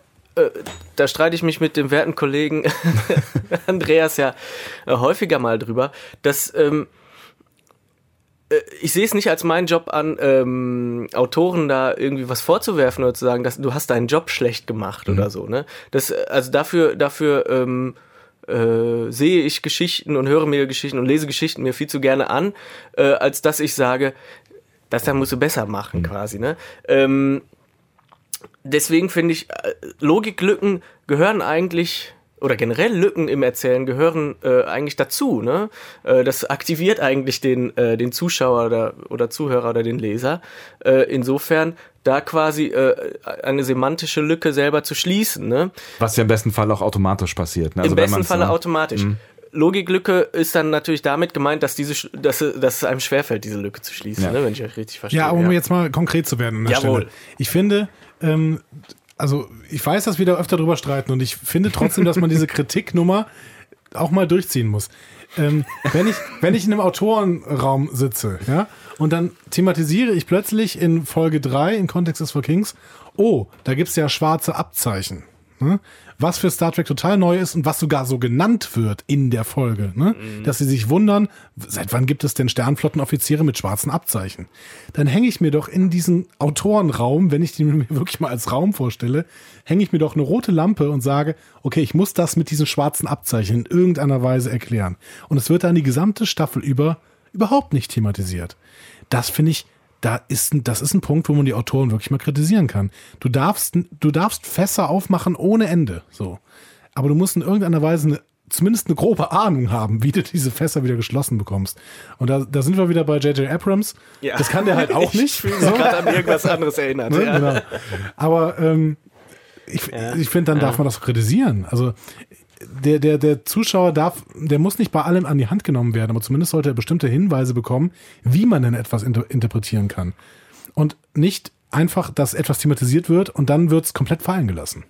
da streite ich mich mit dem werten Kollegen Andreas ja äh, häufiger mal drüber, dass ähm, äh, ich sehe es nicht als meinen Job an, ähm, Autoren da irgendwie was vorzuwerfen oder zu sagen, dass du hast deinen Job schlecht gemacht oder so. Ne? Das, äh, also dafür, dafür ähm, äh, sehe ich Geschichten und höre mir Geschichten und lese Geschichten mir viel zu gerne an, äh, als dass ich sage, das dann musst du besser machen quasi. Ne? Deswegen finde ich, äh, Logiklücken gehören eigentlich oder generell Lücken im Erzählen gehören äh, eigentlich dazu. Ne? Äh, das aktiviert eigentlich den, äh, den Zuschauer oder, oder Zuhörer oder den Leser. Äh, insofern da quasi äh, eine semantische Lücke selber zu schließen. Ne? Was ja im besten Fall auch automatisch passiert. Ne? Im wenn besten ne? automatisch. Logiklücke ist dann natürlich damit gemeint, dass diese, dass, dass es einem schwerfällt, diese Lücke zu schließen, Ja. ne, wenn ich euch richtig verstehe. Ja, aber um jetzt mal konkret zu werden Jawohl. Stelle. Ich finde, ähm, also ich weiß, dass wir da öfter drüber streiten und ich finde trotzdem, dass man diese Kritiknummer auch mal durchziehen muss. Ähm, wenn, ich, wenn ich in einem Autorenraum sitze, ja, und dann thematisiere ich plötzlich in Folge 3 in Context is for Kings, oh, da gibt's ja schwarze Abzeichen. Ne? Was für Star Trek total neu ist und was sogar so genannt wird in der Folge. Ne? Dass sie sich wundern, seit wann gibt es denn Sternflottenoffiziere mit schwarzen Abzeichen? Dann hänge ich mir doch in diesen Autorenraum, wenn ich den mir wirklich mal als Raum vorstelle, hänge ich mir doch eine rote Lampe und sage, okay, ich muss das mit diesen schwarzen Abzeichen in irgendeiner Weise erklären. Und es wird dann die gesamte Staffel über überhaupt nicht thematisiert. Das finde ich da ist, ein- das ist ein Punkt, wo man die Autoren wirklich mal kritisieren kann. Du darfst, du darfst Fässer aufmachen ohne Ende. So. aber du musst in irgendeiner Weise eine, zumindest eine grobe Ahnung haben, wie du diese Fässer wieder geschlossen bekommst. Und da, da sind wir wieder bei J.J. Abrams. Ja. Das kann der halt auch Ich nicht. fühle mich gerade an irgendwas anderes erinnert. Ne? Ja. Genau. Aber ähm, ich, ich finde, dann darf man das kritisieren. Also der, der, der Zuschauer darf, der muss nicht bei allem an die Hand genommen werden, aber zumindest sollte er bestimmte Hinweise bekommen, wie man denn etwas inter interpretieren kann. Und nicht einfach, dass etwas thematisiert wird und dann wird es komplett fallen gelassen.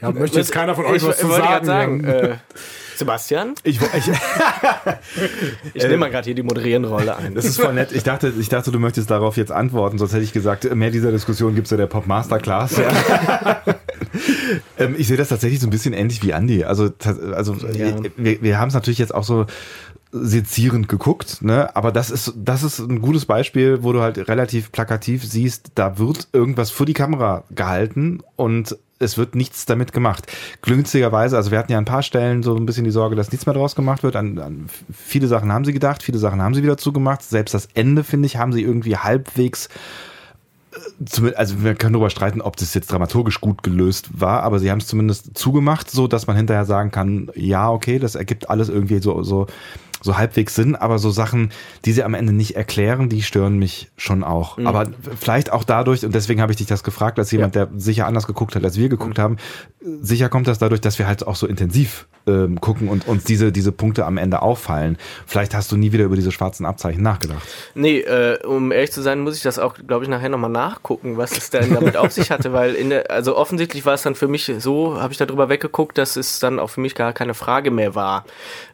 Ja, möchte jetzt keiner von euch ich, was zu sagen. sagen ja. äh, Sebastian, Ich, ich, ich nehme mal gerade hier die moderierende Rolle ein. das ist voll nett. Ich dachte, ich dachte, du möchtest darauf jetzt antworten, sonst hätte ich gesagt, mehr dieser Diskussion gibt es ja der Pop Masterclass. Ja. ähm, ich sehe das tatsächlich so ein bisschen ähnlich wie Andy. Also, also Ja. wir, wir haben es natürlich jetzt auch so sezierend geguckt, ne? Aber das ist, das ist ein gutes Beispiel, wo du halt relativ plakativ siehst, da wird irgendwas vor die Kamera gehalten und es wird nichts damit gemacht. Günstigerweise, also wir hatten ja ein paar Stellen so ein bisschen die Sorge, dass nichts mehr draus gemacht wird. An, an viele Sachen haben sie gedacht, viele Sachen haben sie wieder zugemacht. Selbst das Ende, finde ich, haben sie irgendwie halbwegs zum- also wir können darüber streiten, ob das jetzt dramaturgisch gut gelöst war, aber sie haben es zumindest zugemacht, so dass man hinterher sagen kann, ja, okay, das ergibt alles irgendwie so, so, so halbwegs Sinn, aber so Sachen, die sie am Ende nicht erklären, die stören mich schon auch. Aber vielleicht auch dadurch, und deswegen habe ich dich das gefragt, als jemand, der sicher anders geguckt hat, als wir geguckt haben, sicher kommt das dadurch, dass wir halt auch so intensiv ähm, gucken und uns diese, diese Punkte am Ende auffallen. Vielleicht hast du nie wieder über diese schwarzen Abzeichen nachgedacht. Nee, äh, um ehrlich zu sein, muss ich das auch, glaube ich, nachher nochmal nachgucken, was es denn damit auf sich hatte, weil in der, also offensichtlich war es dann für mich so, habe ich darüber weggeguckt, dass es dann auch für mich gar keine Frage mehr war.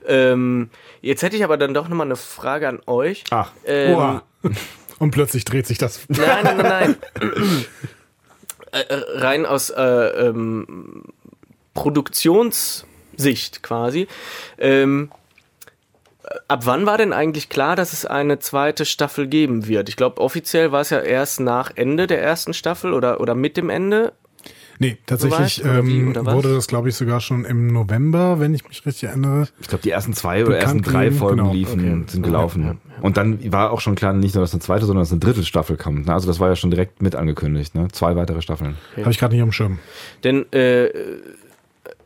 Ähm, jetzt hätte ich aber dann doch nochmal eine Frage an euch. Ach. Ähm, Oha. Und plötzlich dreht sich das. Nein, nein, nein, nein. äh, äh, rein aus äh, ähm, Produktionssicht quasi. Ähm, äh, ab wann war denn eigentlich klar, dass es eine zweite Staffel geben wird? Ich glaube, offiziell war es ja erst nach Ende der ersten Staffel oder, oder mit dem Ende. Nee, tatsächlich wie, ähm, wurde das, glaube ich, sogar schon im November, wenn ich mich richtig erinnere. Ich glaube, die ersten zwei oder ersten drei Folgen genau. liefen, Okay. sind gelaufen. Ja, ja, Und dann war auch schon klar, nicht nur, dass eine zweite, sondern dass eine dritte Staffel kommt. ne? Also das war ja schon direkt mit angekündigt. Ne? Zwei weitere Staffeln. Habe ich gerade nicht am Schirm. Denn äh,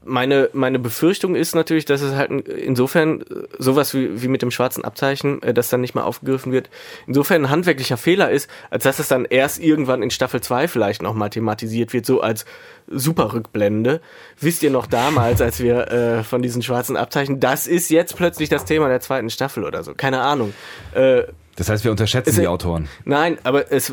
meine, meine Befürchtung ist natürlich, dass es halt insofern äh, sowas wie, wie mit dem schwarzen Abzeichen, äh, das dann nicht mehr aufgegriffen wird, insofern ein handwerklicher Fehler ist, als dass es dann erst irgendwann in Staffel 2 vielleicht nochmal thematisiert wird, so als super Rückblende. Wisst ihr noch damals, als wir äh, von diesen schwarzen Abzeichen, das ist jetzt plötzlich das Thema der zweiten Staffel oder so. Keine Ahnung. Äh, Das heißt, wir unterschätzen Es- die Autoren. Nein, aber es,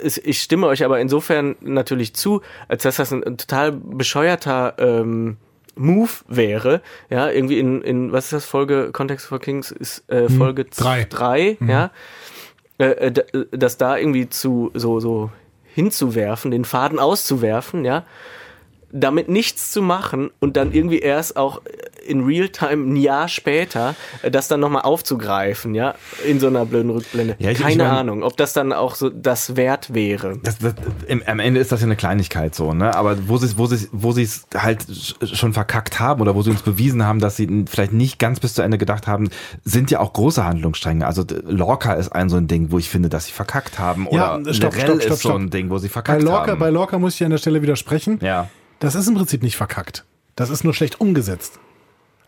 es, ich stimme euch aber insofern natürlich zu, als dass das ein, ein total bescheuerter ähm, Move wäre. Ja, irgendwie in, in was ist das Folge Context for Kings ist äh, Folge Hm, drei. drei ja, äh, äh, äh, das da irgendwie zu so so hinzuwerfen, den Faden auszuwerfen, ja, damit nichts zu machen und dann irgendwie erst auch in Realtime ein Jahr später äh, das dann nochmal aufzugreifen, ja, in so einer blöden Rückblende. Ja, ich- ich Keine mein- Ahnung, ob das dann auch so das wert wäre. Das, das, im, am Ende ist das ja eine Kleinigkeit so, ne? Aber wo sie wo sie wo sie es halt sch- schon verkackt haben oder wo sie uns bewiesen haben, dass sie vielleicht nicht ganz bis zu Ende gedacht haben, sind ja auch große Handlungsstränge. Also Lorca ist ein so ein Ding, wo ich finde, dass sie verkackt haben. Ja, Oder stopp, Lorel stopp, stopp, ist so ein stopp. Ding, wo sie Bei verkackt Lorca, haben. bei Lorca muss ich an der Stelle widersprechen. ja. Das ist im Prinzip nicht verkackt. Das ist nur schlecht umgesetzt.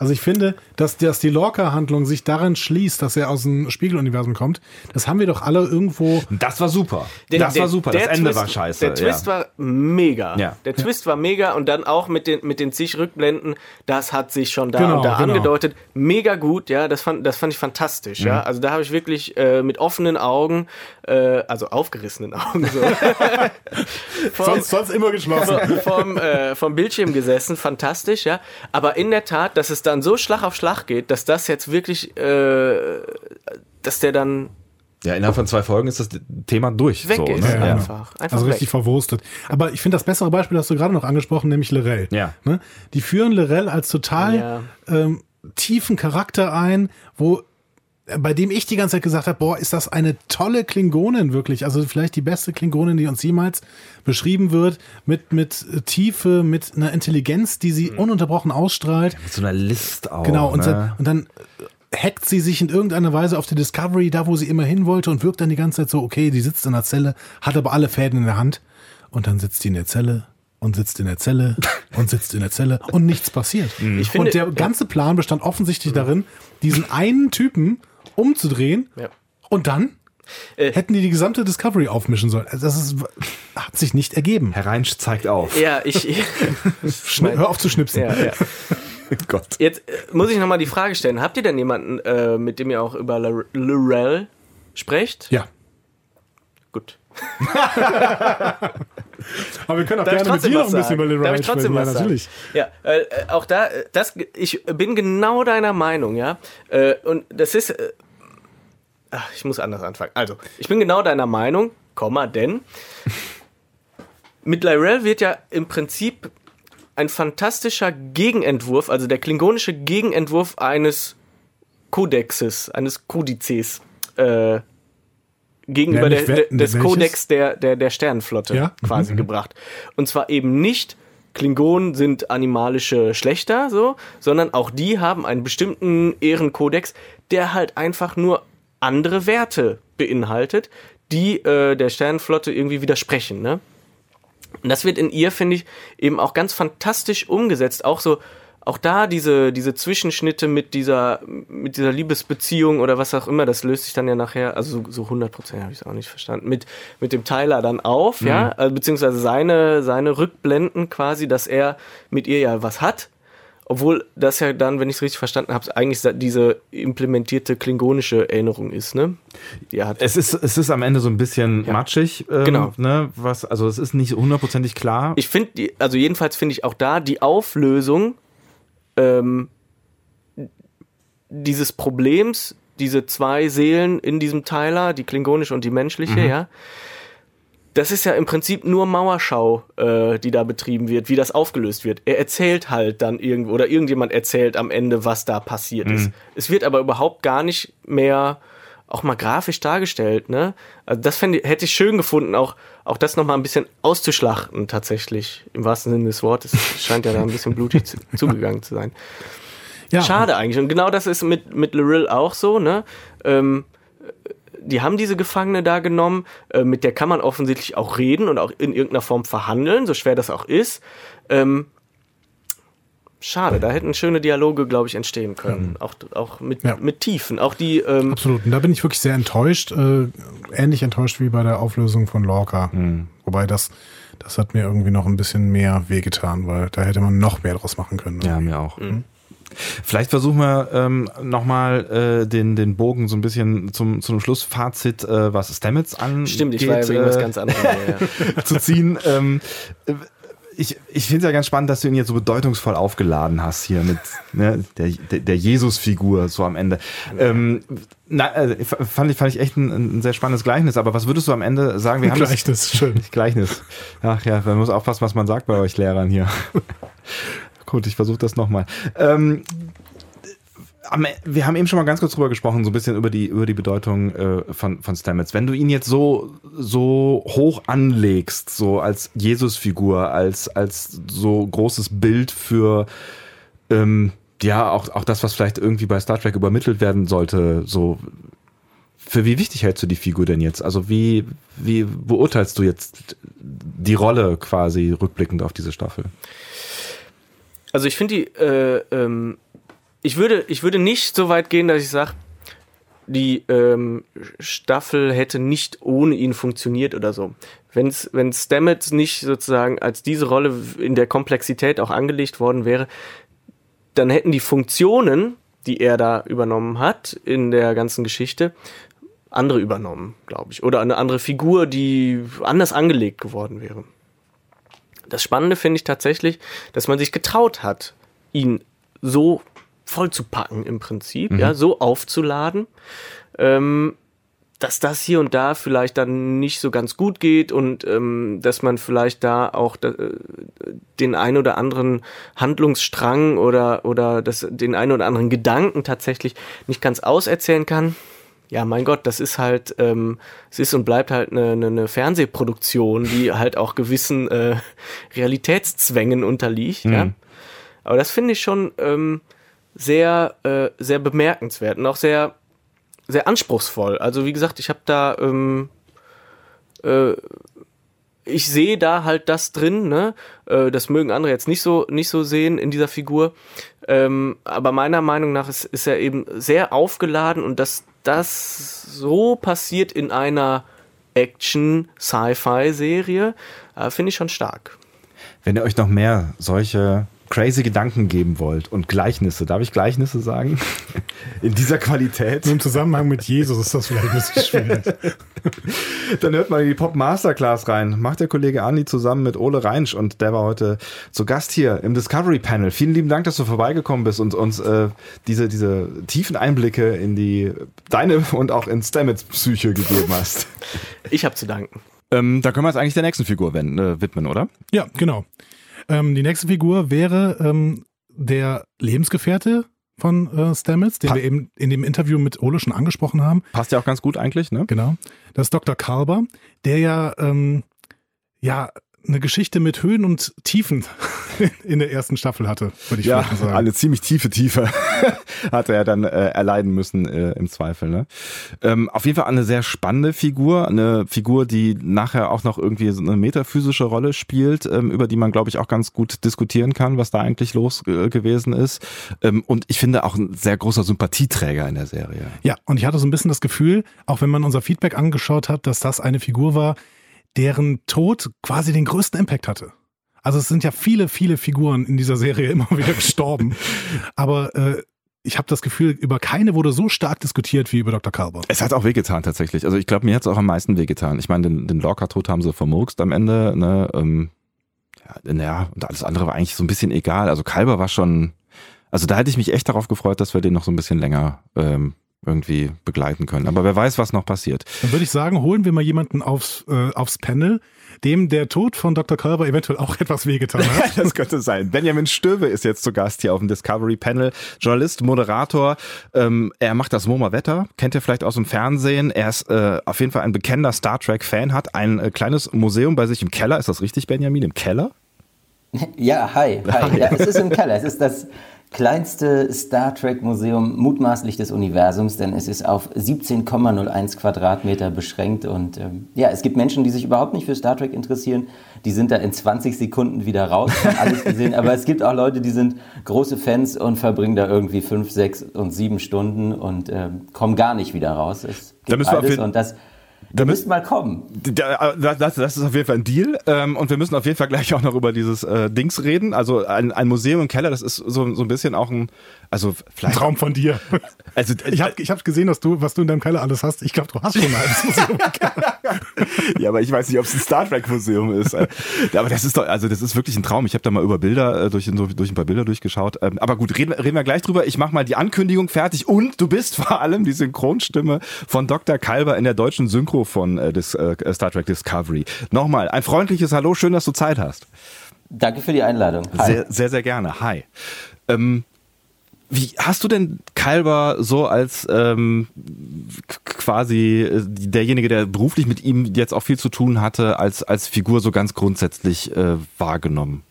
Also ich finde, dass, dass die Lorca-Handlung sich darin schließt, dass er aus dem Spiegeluniversum kommt, das haben wir doch alle irgendwo. Das war super. Den- das der- war super. Das der Ende Twist, war scheiße. Der Twist ja. war mega. Ja. Der Twist war mega und dann auch mit den, mit den zig Rückblenden, das hat sich schon da Genau, und da genau. angedeutet. Mega gut, ja, das fand, das fand ich fantastisch, Mhm. ja. Also da habe ich wirklich äh, mit offenen Augen, äh, also aufgerissenen Augen, so, vom, sonst immer geschlossen. vom, äh, vom Bildschirm gesessen, fantastisch, ja. Aber in der Tat, dass es dann so Schlag auf Schlag geht, dass das jetzt wirklich, äh, dass der dann ja, innerhalb von zwei Folgen ist das Thema durch. weg so, ist, ne? ja. einfach. einfach Also weg. richtig verwurstet. Aber ich finde, das bessere Beispiel hast du gerade noch angesprochen, nämlich Lorel. Ja. Ne? Die führen Lorel als total Ja. ähm, tiefen Charakter ein, wo bei dem ich die ganze Zeit gesagt habe, boah, ist das eine tolle Klingonin wirklich. Also vielleicht die beste Klingonin, die uns jemals beschrieben wird, mit, mit äh, Tiefe, mit einer Intelligenz, die sie ununterbrochen ausstrahlt. Mit so einer List auch. Genau, und, ne? dann, und dann äh, hackt sie sich in irgendeiner Weise auf die Discovery, da wo sie immer hin wollte und wirkt dann die ganze Zeit so, okay, die sitzt in der Zelle, hat aber alle Fäden in der Hand und dann sitzt die in der Zelle und sitzt in der Zelle und sitzt in der Zelle und nichts passiert. Ich finde- und der ganze Plan bestand offensichtlich darin, diesen einen Typen umzudrehen Ja. und dann Äh. hätten die die gesamte Discovery aufmischen sollen. Also das ist, hat sich nicht ergeben. Herr Reinsch zeigt auf. Ja, ich. Schni- Hör auf zu schnipsen. ja, ja. Gott. Jetzt äh, muss ich nochmal die Frage stellen: Habt ihr denn jemanden, äh, mit dem ihr auch über Lorel sprecht? Ja. Gut. Aber wir können auch Darf ich gerne mit dir noch ein bisschen über Ryan ich trotzdem sprechen. Ja, was sagen? natürlich. Ja, äh, äh, auch da, äh, das, ich bin genau deiner Meinung, ja. Äh, und das ist, äh, ach, ich muss anders anfangen. Also, ich bin genau deiner Meinung, Komma, denn mit Lyrel wird ja im Prinzip ein fantastischer Gegenentwurf, also der klingonische Gegenentwurf eines Kodexes, eines Kodizes, äh, gegenüber Nämlich der, der, des welches? Kodex der, der, der Sternenflotte Ja? quasi gebracht. Und zwar eben nicht, Klingonen sind animalische Schlechter, so, sondern auch die haben einen bestimmten Ehrenkodex, der halt einfach nur andere Werte beinhaltet, die äh, der Sternenflotte irgendwie widersprechen, ne? Und das wird in ihr, finde ich, eben auch ganz fantastisch umgesetzt. Auch so, auch da diese, diese Zwischenschnitte mit dieser, mit dieser Liebesbeziehung oder was auch immer, das löst sich dann ja nachher, also so, so 100 Prozent habe ich es auch nicht verstanden, mit, mit dem Tyler dann auf, ja, also, beziehungsweise seine, seine Rückblenden quasi, dass er mit ihr ja was hat. Obwohl das ja dann, wenn ich es richtig verstanden habe, eigentlich diese implementierte klingonische Erinnerung ist, ne? Hat. Es ist, es ist am Ende so ein bisschen matschig. Ähm, Genau. Ne, was, also es ist nicht hundertprozentig klar. Ich finde, also jedenfalls finde ich auch da die Auflösung ähm, dieses Problems, diese zwei Seelen in diesem Tyler, die klingonische und die menschliche, ja. Das ist ja im Prinzip nur Mauerschau, äh, die da betrieben wird, wie das aufgelöst wird. Er erzählt halt dann irgendwo, oder irgendjemand erzählt am Ende, was da passiert ist. Es wird aber überhaupt gar nicht mehr auch mal grafisch dargestellt, ne? Also das fände, hätte ich schön gefunden, auch, auch das nochmal ein bisschen auszuschlachten, tatsächlich. Im wahrsten Sinne des Wortes. Es scheint ja da ein bisschen blutig zu, zugegangen zu sein. Ja, Schade eigentlich. Und genau das ist mit, mit Lorel auch so, ne? Ähm, die haben diese Gefangene da genommen, äh, mit der kann man offensichtlich auch reden und auch in irgendeiner Form verhandeln, so schwer das auch ist. Ähm, schade, da hätten schöne Dialoge, glaube ich, entstehen können. Auch, auch mit, Ja. mit Tiefen. Auch die, ähm, Absolut. Und da bin ich wirklich sehr enttäuscht. Äh, ähnlich enttäuscht wie bei der Auflösung von Lorca. Wobei das, das hat mir irgendwie noch ein bisschen mehr wehgetan, weil da hätte man noch mehr draus machen können. Ja, mir auch. Vielleicht versuchen wir ähm, nochmal äh, den, den Bogen so ein bisschen zum, zum Schlussfazit, äh, was Stamets angeht, stimmt, ich war ja wegen was ganz anderem. Ja, zu ziehen. ähm, äh, ich ich finde es ja ganz spannend, dass du ihn jetzt so bedeutungsvoll aufgeladen hast hier mit ne, der, der, der Jesus-Figur so am Ende. Ähm, na, äh, fand, ich, fand ich echt ein, ein sehr spannendes Gleichnis, aber was würdest du am Ende sagen? Wir haben das- Gleichnis, schön. Gleichnis. Ach ja, man muss aufpassen, was man sagt bei euch Lehrern hier. Gut, ich versuche das nochmal. Ähm, am- wir haben eben schon mal ganz kurz drüber gesprochen, so ein bisschen über die, über die Bedeutung äh, von, von Stamets. Wenn du ihn jetzt so, so hoch anlegst, so als Jesusfigur, als, als so großes Bild für ähm, ja, auch, auch das, was vielleicht irgendwie bei Star Trek übermittelt werden sollte, so für wie wichtig hältst du die Figur denn jetzt? Also wie, wie beurteilst du jetzt die Rolle quasi rückblickend auf diese Staffel? Also ich finde die, äh, ähm, ich würde, ich würde nicht so weit gehen, dass ich sage, die ähm, Staffel hätte nicht ohne ihn funktioniert oder so. Wenn's, wenn Stamets nicht sozusagen als diese Rolle in der Komplexität auch angelegt worden wäre, dann hätten die Funktionen, die er da übernommen hat in der ganzen Geschichte, andere übernommen, glaube ich. Oder eine andere Figur, die anders angelegt geworden wäre. Das Spannende finde ich tatsächlich, dass man sich getraut hat, ihn so voll zu packen im Prinzip, ja, so aufzuladen, ähm, dass das hier und da vielleicht dann nicht so ganz gut geht und ähm, dass man vielleicht da auch da, äh, den ein oder anderen Handlungsstrang oder oder das, den ein oder anderen Gedanken tatsächlich nicht ganz auserzählen kann. Ja, mein Gott, das ist halt, ähm, es ist und bleibt halt eine, eine, eine Fernsehproduktion, die halt auch gewissen äh, Realitätszwängen unterliegt. Ja? Aber das finde ich schon ähm, sehr, äh, sehr bemerkenswert und auch sehr, sehr anspruchsvoll. Also wie gesagt, ich habe da ähm, äh, ich sehe da halt das drin, ne? Äh, das mögen andere jetzt nicht so, nicht so sehen in dieser Figur. Ähm, aber meiner Meinung nach ist, ist er eben sehr aufgeladen und dass das so passiert in einer Action-Sci-Fi-Serie, äh, finde ich schon stark. Wenn ihr euch noch mehr solche crazy Gedanken geben wollt und Gleichnisse, darf ich Gleichnisse sagen? In dieser Qualität. Im Zusammenhang mit Jesus ist das vielleicht ein bisschen schwierig. Dann hört mal in die Pop Masterclass rein. Macht der Kollege Andi zusammen mit Ole Reinsch und der war heute zu Gast hier im Discovery Panel. Vielen lieben Dank, dass du vorbeigekommen bist und uns äh, diese, diese tiefen Einblicke in die deine und auch in Stamets Psyche gegeben hast. Ich habe zu danken. Ähm, da können wir uns eigentlich der nächsten Figur wenden, äh, widmen, oder? Ja, genau. Ähm, die nächste Figur wäre ähm, der Lebensgefährte von äh, Stamets, den Pa- wir eben in dem Interview mit Ole schon angesprochen haben. Passt ja auch ganz gut eigentlich, ne? Genau. Das ist Dr. Kalber, der ja, ähm, ja eine Geschichte mit Höhen und Tiefen in der ersten Staffel hatte, würde ich Ja, sagen. eine ziemlich tiefe Tiefe hatte er dann äh, erleiden müssen äh, im Zweifel. Ne? Ähm, auf jeden Fall eine sehr spannende Figur, eine Figur, die nachher auch noch irgendwie so eine metaphysische Rolle spielt, ähm, über die man, glaube ich, auch ganz gut diskutieren kann, was da eigentlich los äh, gewesen ist. Ähm, und ich finde auch ein sehr großer Sympathieträger in der Serie. Ja, und ich hatte so ein bisschen das Gefühl, auch wenn man unser Feedback angeschaut hat, dass das eine Figur war, deren Tod quasi den größten Impact hatte. Also es sind ja viele, viele Figuren in dieser Serie immer wieder gestorben. Aber äh, ich habe das Gefühl, über keine wurde so stark diskutiert wie über Dr. Kalber. Es hat auch wehgetan tatsächlich. Also ich glaube, mir hat es auch am meisten wehgetan. Ich meine, den, den Lorca-Tod haben sie vermurkst am Ende. Ne? Ähm, ja, naja, und alles andere war eigentlich so ein bisschen egal. Also Kalber war schon, also da hätte ich mich echt darauf gefreut, dass wir den noch so ein bisschen länger ähm, irgendwie begleiten können. Aber wer weiß, was noch passiert. Dann würde ich sagen, holen wir mal jemanden aufs, äh, aufs Panel, dem der Tod von Dr. Kalber eventuell auch etwas wehgetan hat. Das könnte sein. Benjamin Stöwe ist jetzt zu Gast hier auf dem Discovery Panel. Journalist, Moderator. Ähm, er macht das MoMA Wetter. Kennt ihr vielleicht aus dem Fernsehen. Er ist äh, auf jeden Fall ein bekennender Star Trek Fan, hat ein äh, kleines Museum bei sich im Keller. Ist das richtig, Benjamin? Im Keller? Ja, hi, hi. Ja, es ist im Keller. Es ist das kleinste Star Trek Museum mutmaßlich des Universums, denn es ist auf 17,01 Quadratmeter beschränkt und ähm, ja, es gibt Menschen, die sich überhaupt nicht für Star Trek interessieren. Die sind da in 20 Sekunden wieder raus, haben alles gesehen. Aber es gibt auch Leute, die sind große Fans und verbringen da irgendwie fünf, sechs und sieben Stunden und ähm, kommen gar nicht wieder raus. Es Da gibt müssen wir jeden- und das. Da müsst mal kommen. Da- Das, das, ist auf jeden Fall ein Deal. Ähm, und wir müssen auf jeden Fall gleich auch noch über dieses äh, Dings reden. Also ein, ein Museum im Keller, das ist so, so ein bisschen auch ein, also Ein vielleicht. Traum von dir. Also, Ich habe ich hab gesehen, dass du, was du in deinem Keller alles hast. Ich glaube, du hast schon ein halbes Museum. ja, aber ich weiß nicht, ob es ein Star Trek Museum ist. Äh, aber das ist doch, also das ist wirklich ein Traum. Ich habe da mal über Bilder, äh, durch, durch ein paar Bilder durchgeschaut. Ähm, aber gut, reden, reden wir gleich drüber. Ich mache mal die Ankündigung fertig. Und du bist vor allem die Synchronstimme von Dr. Kalber in der deutschen Synchro von äh, des, äh, Star Trek Discovery. Nochmal, ein freundliches Hallo, schön, dass du Zeit hast. Danke für die Einladung. Hi. Sehr, sehr, sehr gerne. Hi. Ähm, wie hast du denn Kalber so als ähm, quasi äh, derjenige, der beruflich mit ihm jetzt auch viel zu tun hatte, als, als Figur so ganz grundsätzlich äh, wahrgenommen?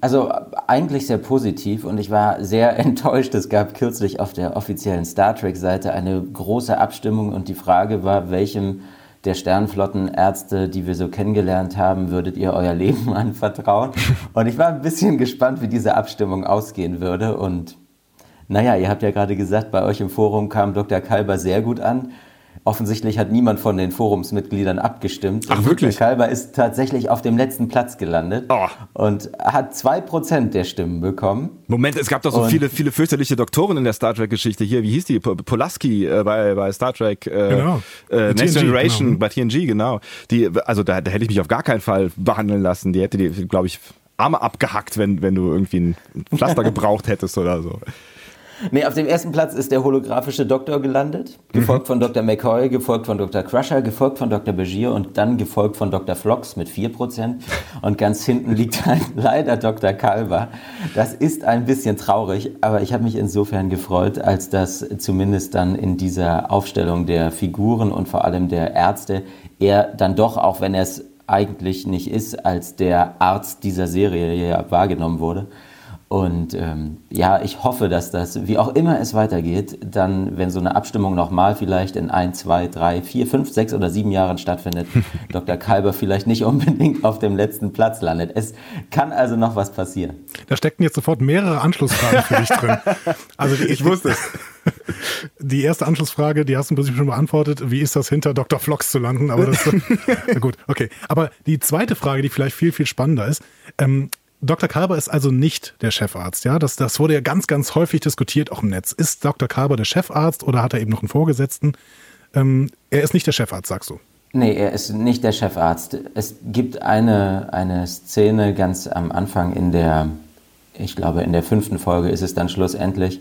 Also eigentlich sehr positiv und ich war sehr enttäuscht. Es gab kürzlich auf der offiziellen Star Trek-Seite eine große Abstimmung und die Frage war, welchem der Sternflottenärzte, die wir so kennengelernt haben, würdet ihr euer Leben anvertrauen? Und ich war ein bisschen gespannt, wie diese Abstimmung ausgehen würde und naja, ihr habt ja gerade gesagt, bei euch im Forum kam Dr. Kalber sehr gut an. Offensichtlich hat niemand von den Forumsmitgliedern abgestimmt. Ach, wirklich? Kalber ist tatsächlich auf dem letzten Platz gelandet Oh. und hat 2% der Stimmen bekommen. Moment, es gab doch so Und- viele, viele fürchterliche Doktoren in der Star Trek-Geschichte. Hier, wie hieß die? Po- Polaski äh, bei, bei Star Trek äh, Genau. äh, Next TNG, Generation, genau. bei TNG, genau. Die, also da, da hätte ich mich auf gar keinen Fall behandeln lassen. Die hätte die, glaube ich, Arme abgehackt, wenn, wenn du irgendwie ein Pflaster gebraucht hättest oder so. Nee, auf dem ersten Platz ist der holographische Doktor gelandet, gefolgt von Dr. McCoy, gefolgt von Dr. Crusher, gefolgt von Dr. Begier und dann gefolgt von Dr. Flox mit 4%. Und ganz hinten liegt halt leider Dr. Kalber. Das ist ein bisschen traurig, aber ich habe mich insofern gefreut, als dass zumindest dann in dieser Aufstellung der Figuren und vor allem der Ärzte er dann doch, auch wenn er es eigentlich nicht ist, als der Arzt dieser Serie wahrgenommen wurde. Und ähm, ja, ich hoffe, dass das, wie auch immer es weitergeht, dann, wenn so eine Abstimmung nochmal vielleicht in ein, zwei, drei, vier, fünf, sechs oder sieben Jahren stattfindet, Dr. Kalber vielleicht nicht unbedingt auf dem letzten Platz landet. Es kann also noch was passieren. Da steckten jetzt sofort mehrere Anschlussfragen für dich drin. Also die, Ich wusste es. Die erste Anschlussfrage, die hast du ein bisschen schon beantwortet. Wie ist das hinter Dr. Flox zu landen? Aber das, gut, okay. Aber die zweite Frage, die vielleicht viel, viel spannender ist, ähm, Dr. Kalber ist also nicht der Chefarzt, ja? Das, das wurde ja ganz, ganz häufig diskutiert, auch im Netz. Ist Dr. Kalber der Chefarzt oder hat er eben noch einen Vorgesetzten? Ähm, er ist nicht der Chefarzt, sagst du. Nee, er ist nicht der Chefarzt. Es gibt eine, eine Szene ganz am Anfang in der, ich glaube, in der fünften Folge ist es dann schlussendlich,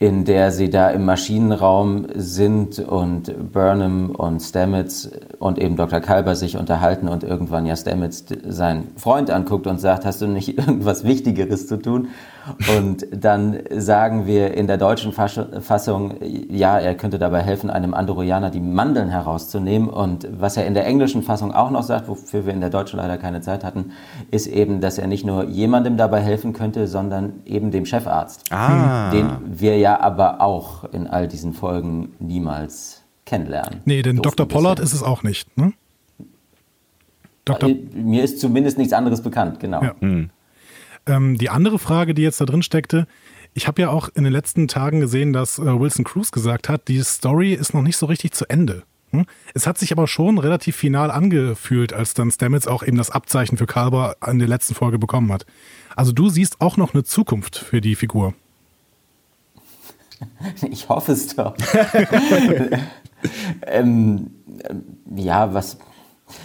in der sie da im Maschinenraum sind und Burnham und Stamets und eben Dr. Kalber sich unterhalten und irgendwann ja Stamets seinen Freund anguckt und sagt, hast du nicht irgendwas Wichtigeres zu tun? Und dann sagen wir in der deutschen Fassung, ja, er könnte dabei helfen, einem Andorianer die Mandeln herauszunehmen. Und was er in der englischen Fassung auch noch sagt, wofür wir in der deutschen leider keine Zeit hatten, ist eben, dass er nicht nur jemandem dabei helfen könnte, sondern eben dem Chefarzt, Ah. den wir ja aber auch in all diesen Folgen niemals kennenlernen. Nee, denn Dr. Pollard bisher. ist es auch nicht. Ne? Dr. Äh, Mir ist zumindest nichts anderes bekannt, genau. Ja. Ähm, die andere Frage, die jetzt da drin steckte, ich habe ja auch in den letzten Tagen gesehen, dass äh, Wilson Cruz gesagt hat, die Story ist noch nicht so richtig zu Ende. Hm? Es hat sich aber schon relativ final angefühlt, als dann Stamets auch eben das Abzeichen für Kalber in der letzten Folge bekommen hat. Also du siehst auch noch eine Zukunft für die Figur. Ich hoffe es doch. ähm, ähm, ja, was.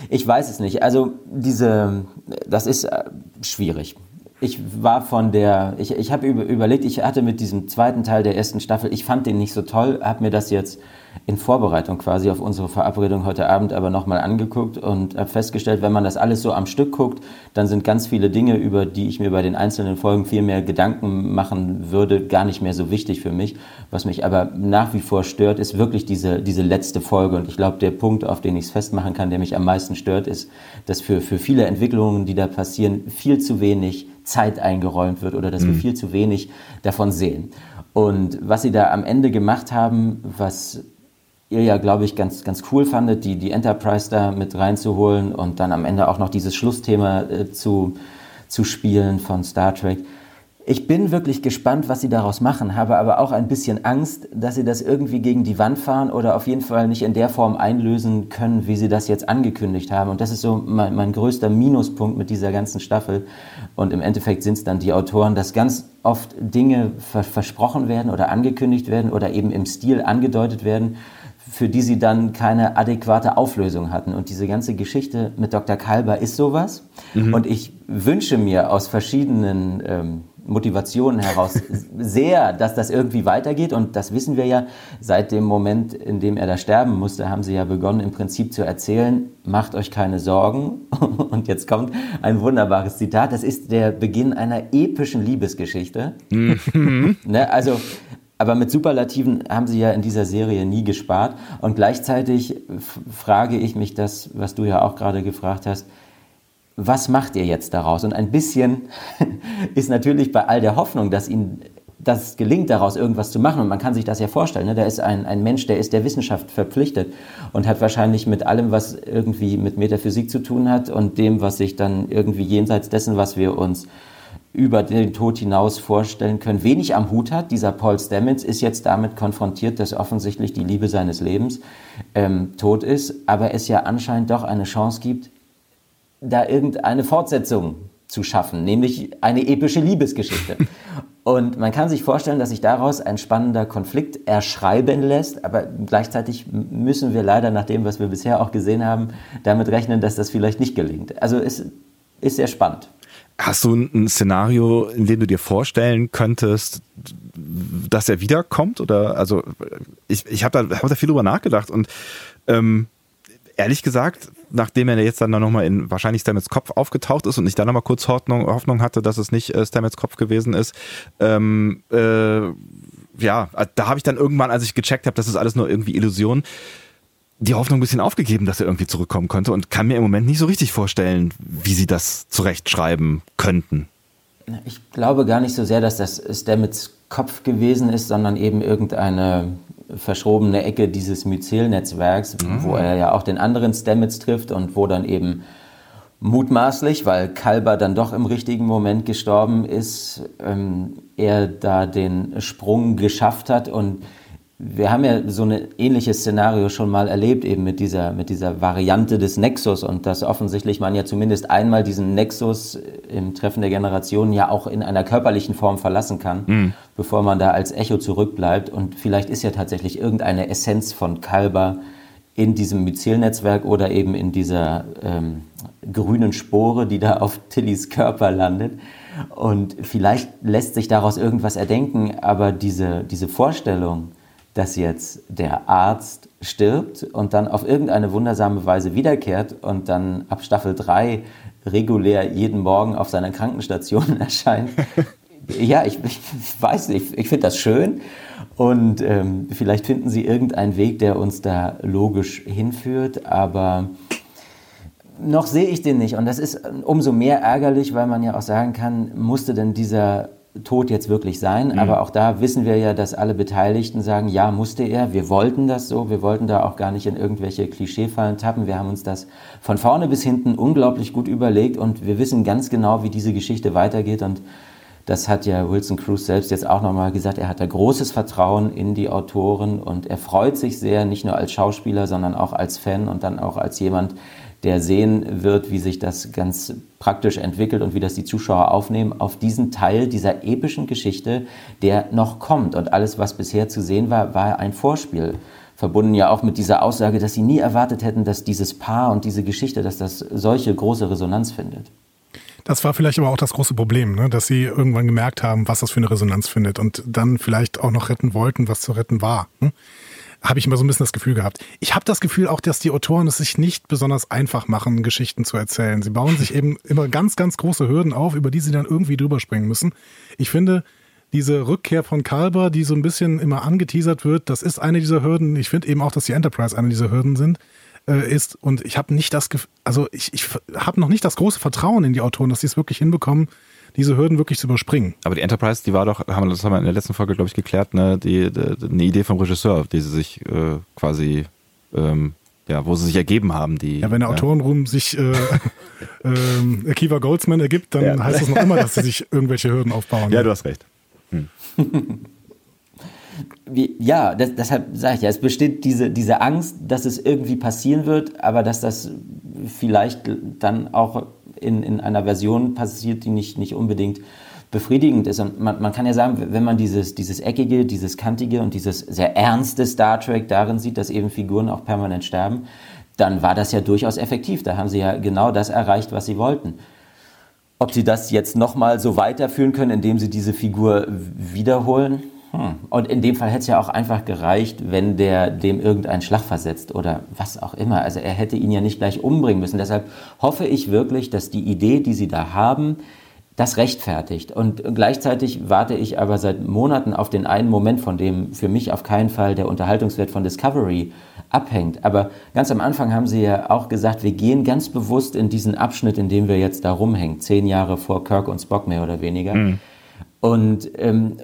Ich weiß es nicht. Also diese, das ist äh, schwierig. Ich war von der, ich, ich habe über, überlegt, ich hatte mit diesem zweiten Teil der ersten Staffel, ich fand den nicht so toll, habe mir das jetzt in Vorbereitung quasi auf unsere Verabredung heute Abend aber nochmal angeguckt und habe festgestellt, wenn man das alles so am Stück guckt, dann sind ganz viele Dinge, über die ich mir bei den einzelnen Folgen viel mehr Gedanken machen würde, gar nicht mehr so wichtig für mich. Was mich aber nach wie vor stört, ist wirklich diese, diese letzte Folge. Und ich glaube, der Punkt, auf den ich es festmachen kann, der mich am meisten stört, ist, dass für, für viele Entwicklungen, die da passieren, viel zu wenig Zeit eingeräumt wird oder dass wir viel zu wenig davon sehen. Und was sie da am Ende gemacht haben, was ihr ja, glaube ich, ganz, ganz cool fandet, die, die Enterprise da mit reinzuholen und dann am Ende auch noch dieses Schlussthema äh, zu, zu spielen von Star Trek. Ich bin wirklich gespannt, was sie daraus machen, habe aber auch ein bisschen Angst, dass sie das irgendwie gegen die Wand fahren oder auf jeden Fall nicht in der Form einlösen können, wie sie das jetzt angekündigt haben. Und das ist so mein, mein größter Minuspunkt mit dieser ganzen Staffel. Und im Endeffekt sind es dann die Autoren, dass ganz oft Dinge ver versprochen werden oder angekündigt werden oder eben im Stil angedeutet werden, für die sie dann keine adäquate Auflösung hatten. Und diese ganze Geschichte mit Dr. Kalber ist sowas. Und ich wünsche mir aus verschiedenen ähm, Motivationen heraus sehr, dass das irgendwie weitergeht. Und das wissen wir ja seit dem Moment, in dem er da sterben musste, haben sie ja begonnen, im Prinzip zu erzählen, macht euch keine Sorgen. Und jetzt kommt ein wunderbares Zitat. Das ist der Beginn einer epischen Liebesgeschichte. ne, also, aber mit Superlativen haben sie ja in dieser Serie nie gespart. Und gleichzeitig frage ich mich das, was du ja auch gerade gefragt hast, was macht ihr jetzt daraus? Und ein bisschen ist natürlich bei all der Hoffnung, dass ihnen das gelingt, daraus irgendwas zu machen. Und man kann sich das ja vorstellen. Ne? Da ist ein, ein Mensch, der ist der Wissenschaft verpflichtet und hat wahrscheinlich mit allem, was irgendwie mit Metaphysik zu tun hat und dem, was sich dann irgendwie jenseits dessen, was wir uns über den Tod hinaus vorstellen können, wenig am Hut hat. Dieser Paul Stamets ist jetzt damit konfrontiert, dass offensichtlich die Liebe seines Lebens ähm, tot ist, aber es ja anscheinend doch eine Chance gibt, da irgendeine Fortsetzung zu schaffen, nämlich eine epische Liebesgeschichte. Und man kann sich vorstellen, dass sich daraus ein spannender Konflikt erschreiben lässt, aber gleichzeitig müssen wir leider nach dem, was wir bisher auch gesehen haben, damit rechnen, dass das vielleicht nicht gelingt. Also es ist sehr spannend. Hast du ein Szenario, in dem du dir vorstellen könntest, dass er wiederkommt? Oder also ich, ich habe da, hab da viel drüber nachgedacht und ähm, ehrlich gesagt, nachdem er jetzt dann nochmal in wahrscheinlich Stamets Kopf aufgetaucht ist und ich dann nochmal kurz Hoffnung, Hoffnung hatte, dass es nicht äh, Stamets Kopf gewesen ist, ähm, äh, ja, da habe ich dann irgendwann, als ich gecheckt habe, das ist alles nur irgendwie Illusion, die Hoffnung ein bisschen aufgegeben, dass er irgendwie zurückkommen könnte und kann mir im Moment nicht so richtig vorstellen, wie sie das zurechtschreiben könnten. Ich glaube gar nicht so sehr, dass das Stamets Kopf gewesen ist, sondern eben irgendeine verschrobene Ecke dieses Myzel-Netzwerks, mhm. wo er ja auch den anderen Stamets trifft und wo dann eben mutmaßlich, weil Kalber dann doch im richtigen Moment gestorben ist, ähm, er da den Sprung geschafft hat und wir haben ja so ein ähnliches Szenario schon mal erlebt, eben mit dieser, mit dieser Variante des Nexus und dass offensichtlich man ja zumindest einmal diesen Nexus im Treffen der Generationen ja auch in einer körperlichen Form verlassen kann, mhm. bevor man da als Echo zurückbleibt. Und vielleicht ist ja tatsächlich irgendeine Essenz von Kalber in diesem Myzelnetzwerk oder eben in dieser ähm, grünen Spore, die da auf Tillys Körper landet. Und vielleicht lässt sich daraus irgendwas erdenken, aber diese, diese Vorstellung, dass jetzt der Arzt stirbt und dann auf irgendeine wundersame Weise wiederkehrt und dann ab Staffel 3 regulär jeden Morgen auf seiner Krankenstation erscheint. ja, ich, ich weiß nicht, ich finde das schön und ähm, vielleicht finden sie irgendeinen Weg, der uns da logisch hinführt, aber noch sehe ich den nicht und das ist umso mehr ärgerlich, weil man ja auch sagen kann, musste denn dieser Tod jetzt wirklich sein. Mhm. Aber auch da wissen wir ja, dass alle Beteiligten sagen, ja, musste er. Wir wollten das so. Wir wollten da auch gar nicht in irgendwelche Klischeefallen tappen. Wir haben uns das von vorne bis hinten unglaublich gut überlegt und wir wissen ganz genau, wie diese Geschichte weitergeht. Und das hat ja Wilson Cruz selbst jetzt auch nochmal gesagt. Er hat da großes Vertrauen in die Autoren und er freut sich sehr, nicht nur als Schauspieler, sondern auch als Fan und dann auch als jemand, der sehen wird, wie sich das ganz praktisch entwickelt und wie das die Zuschauer aufnehmen, auf diesen Teil dieser epischen Geschichte, der noch kommt. Und alles, was bisher zu sehen war, war ein Vorspiel. Verbunden ja auch mit dieser Aussage, dass sie nie erwartet hätten, dass dieses Paar und diese Geschichte, dass das solche große Resonanz findet. Das war vielleicht aber auch das große Problem, ne? dass sie irgendwann gemerkt haben, was das für eine Resonanz findet und dann vielleicht auch noch retten wollten, was zu retten war. Hm? Habe ich immer so ein bisschen das Gefühl gehabt. Ich habe das Gefühl auch, dass die Autoren es sich nicht besonders einfach machen, Geschichten zu erzählen. Sie bauen sich eben immer ganz, ganz große Hürden auf, über die sie dann irgendwie drüber springen müssen. Ich finde, diese Rückkehr von Kalber, die so ein bisschen immer angeteasert wird, das ist eine dieser Hürden. Ich finde eben auch, dass die Enterprise eine dieser Hürden sind, äh, ist. Und ich habe nicht das, also ich, ich habe noch nicht das große Vertrauen in die Autoren, dass sie es wirklich hinbekommen, diese Hürden wirklich zu überspringen. Aber die Enterprise, die war doch, haben, das haben wir in der letzten Folge, glaube ich, geklärt, ne, die, die, eine Idee vom Regisseur, die sie sich äh, quasi, ähm, ja, wo sie sich ergeben haben. Die, ja, wenn der ja. Autorenruhm sich äh, äh, Akiva Goldsman ergibt, dann ja. heißt das noch immer, dass sie sich irgendwelche Hürden aufbauen. Ja, du hast recht. Hm. ja, das, deshalb sage ich ja, es besteht diese, diese Angst, dass es irgendwie passieren wird, aber dass das vielleicht dann auch in, in einer Version passiert, die nicht, nicht unbedingt befriedigend ist. Und man, man kann ja sagen, wenn man dieses, dieses Eckige, dieses Kantige und dieses sehr ernste Star Trek darin sieht, dass eben Figuren auch permanent sterben, dann war das ja durchaus effektiv. Da haben sie ja genau das erreicht, was sie wollten. Ob sie das jetzt nochmal so weiterführen können, indem sie diese Figur wiederholen, hm. Und in dem Fall hätte es ja auch einfach gereicht, wenn der dem irgendeinen Schlag versetzt oder was auch immer. Also er hätte ihn ja nicht gleich umbringen müssen. Deshalb hoffe ich wirklich, dass die Idee, die sie da haben, das rechtfertigt. Und gleichzeitig warte ich aber seit Monaten auf den einen Moment, von dem für mich auf keinen Fall der Unterhaltungswert von Discovery abhängt. Aber ganz am Anfang haben sie ja auch gesagt, wir gehen ganz bewusst in diesen Abschnitt, in dem wir jetzt da rumhängen, zehn Jahre vor Kirk und Spock mehr oder weniger. Mhm. Und, ähm,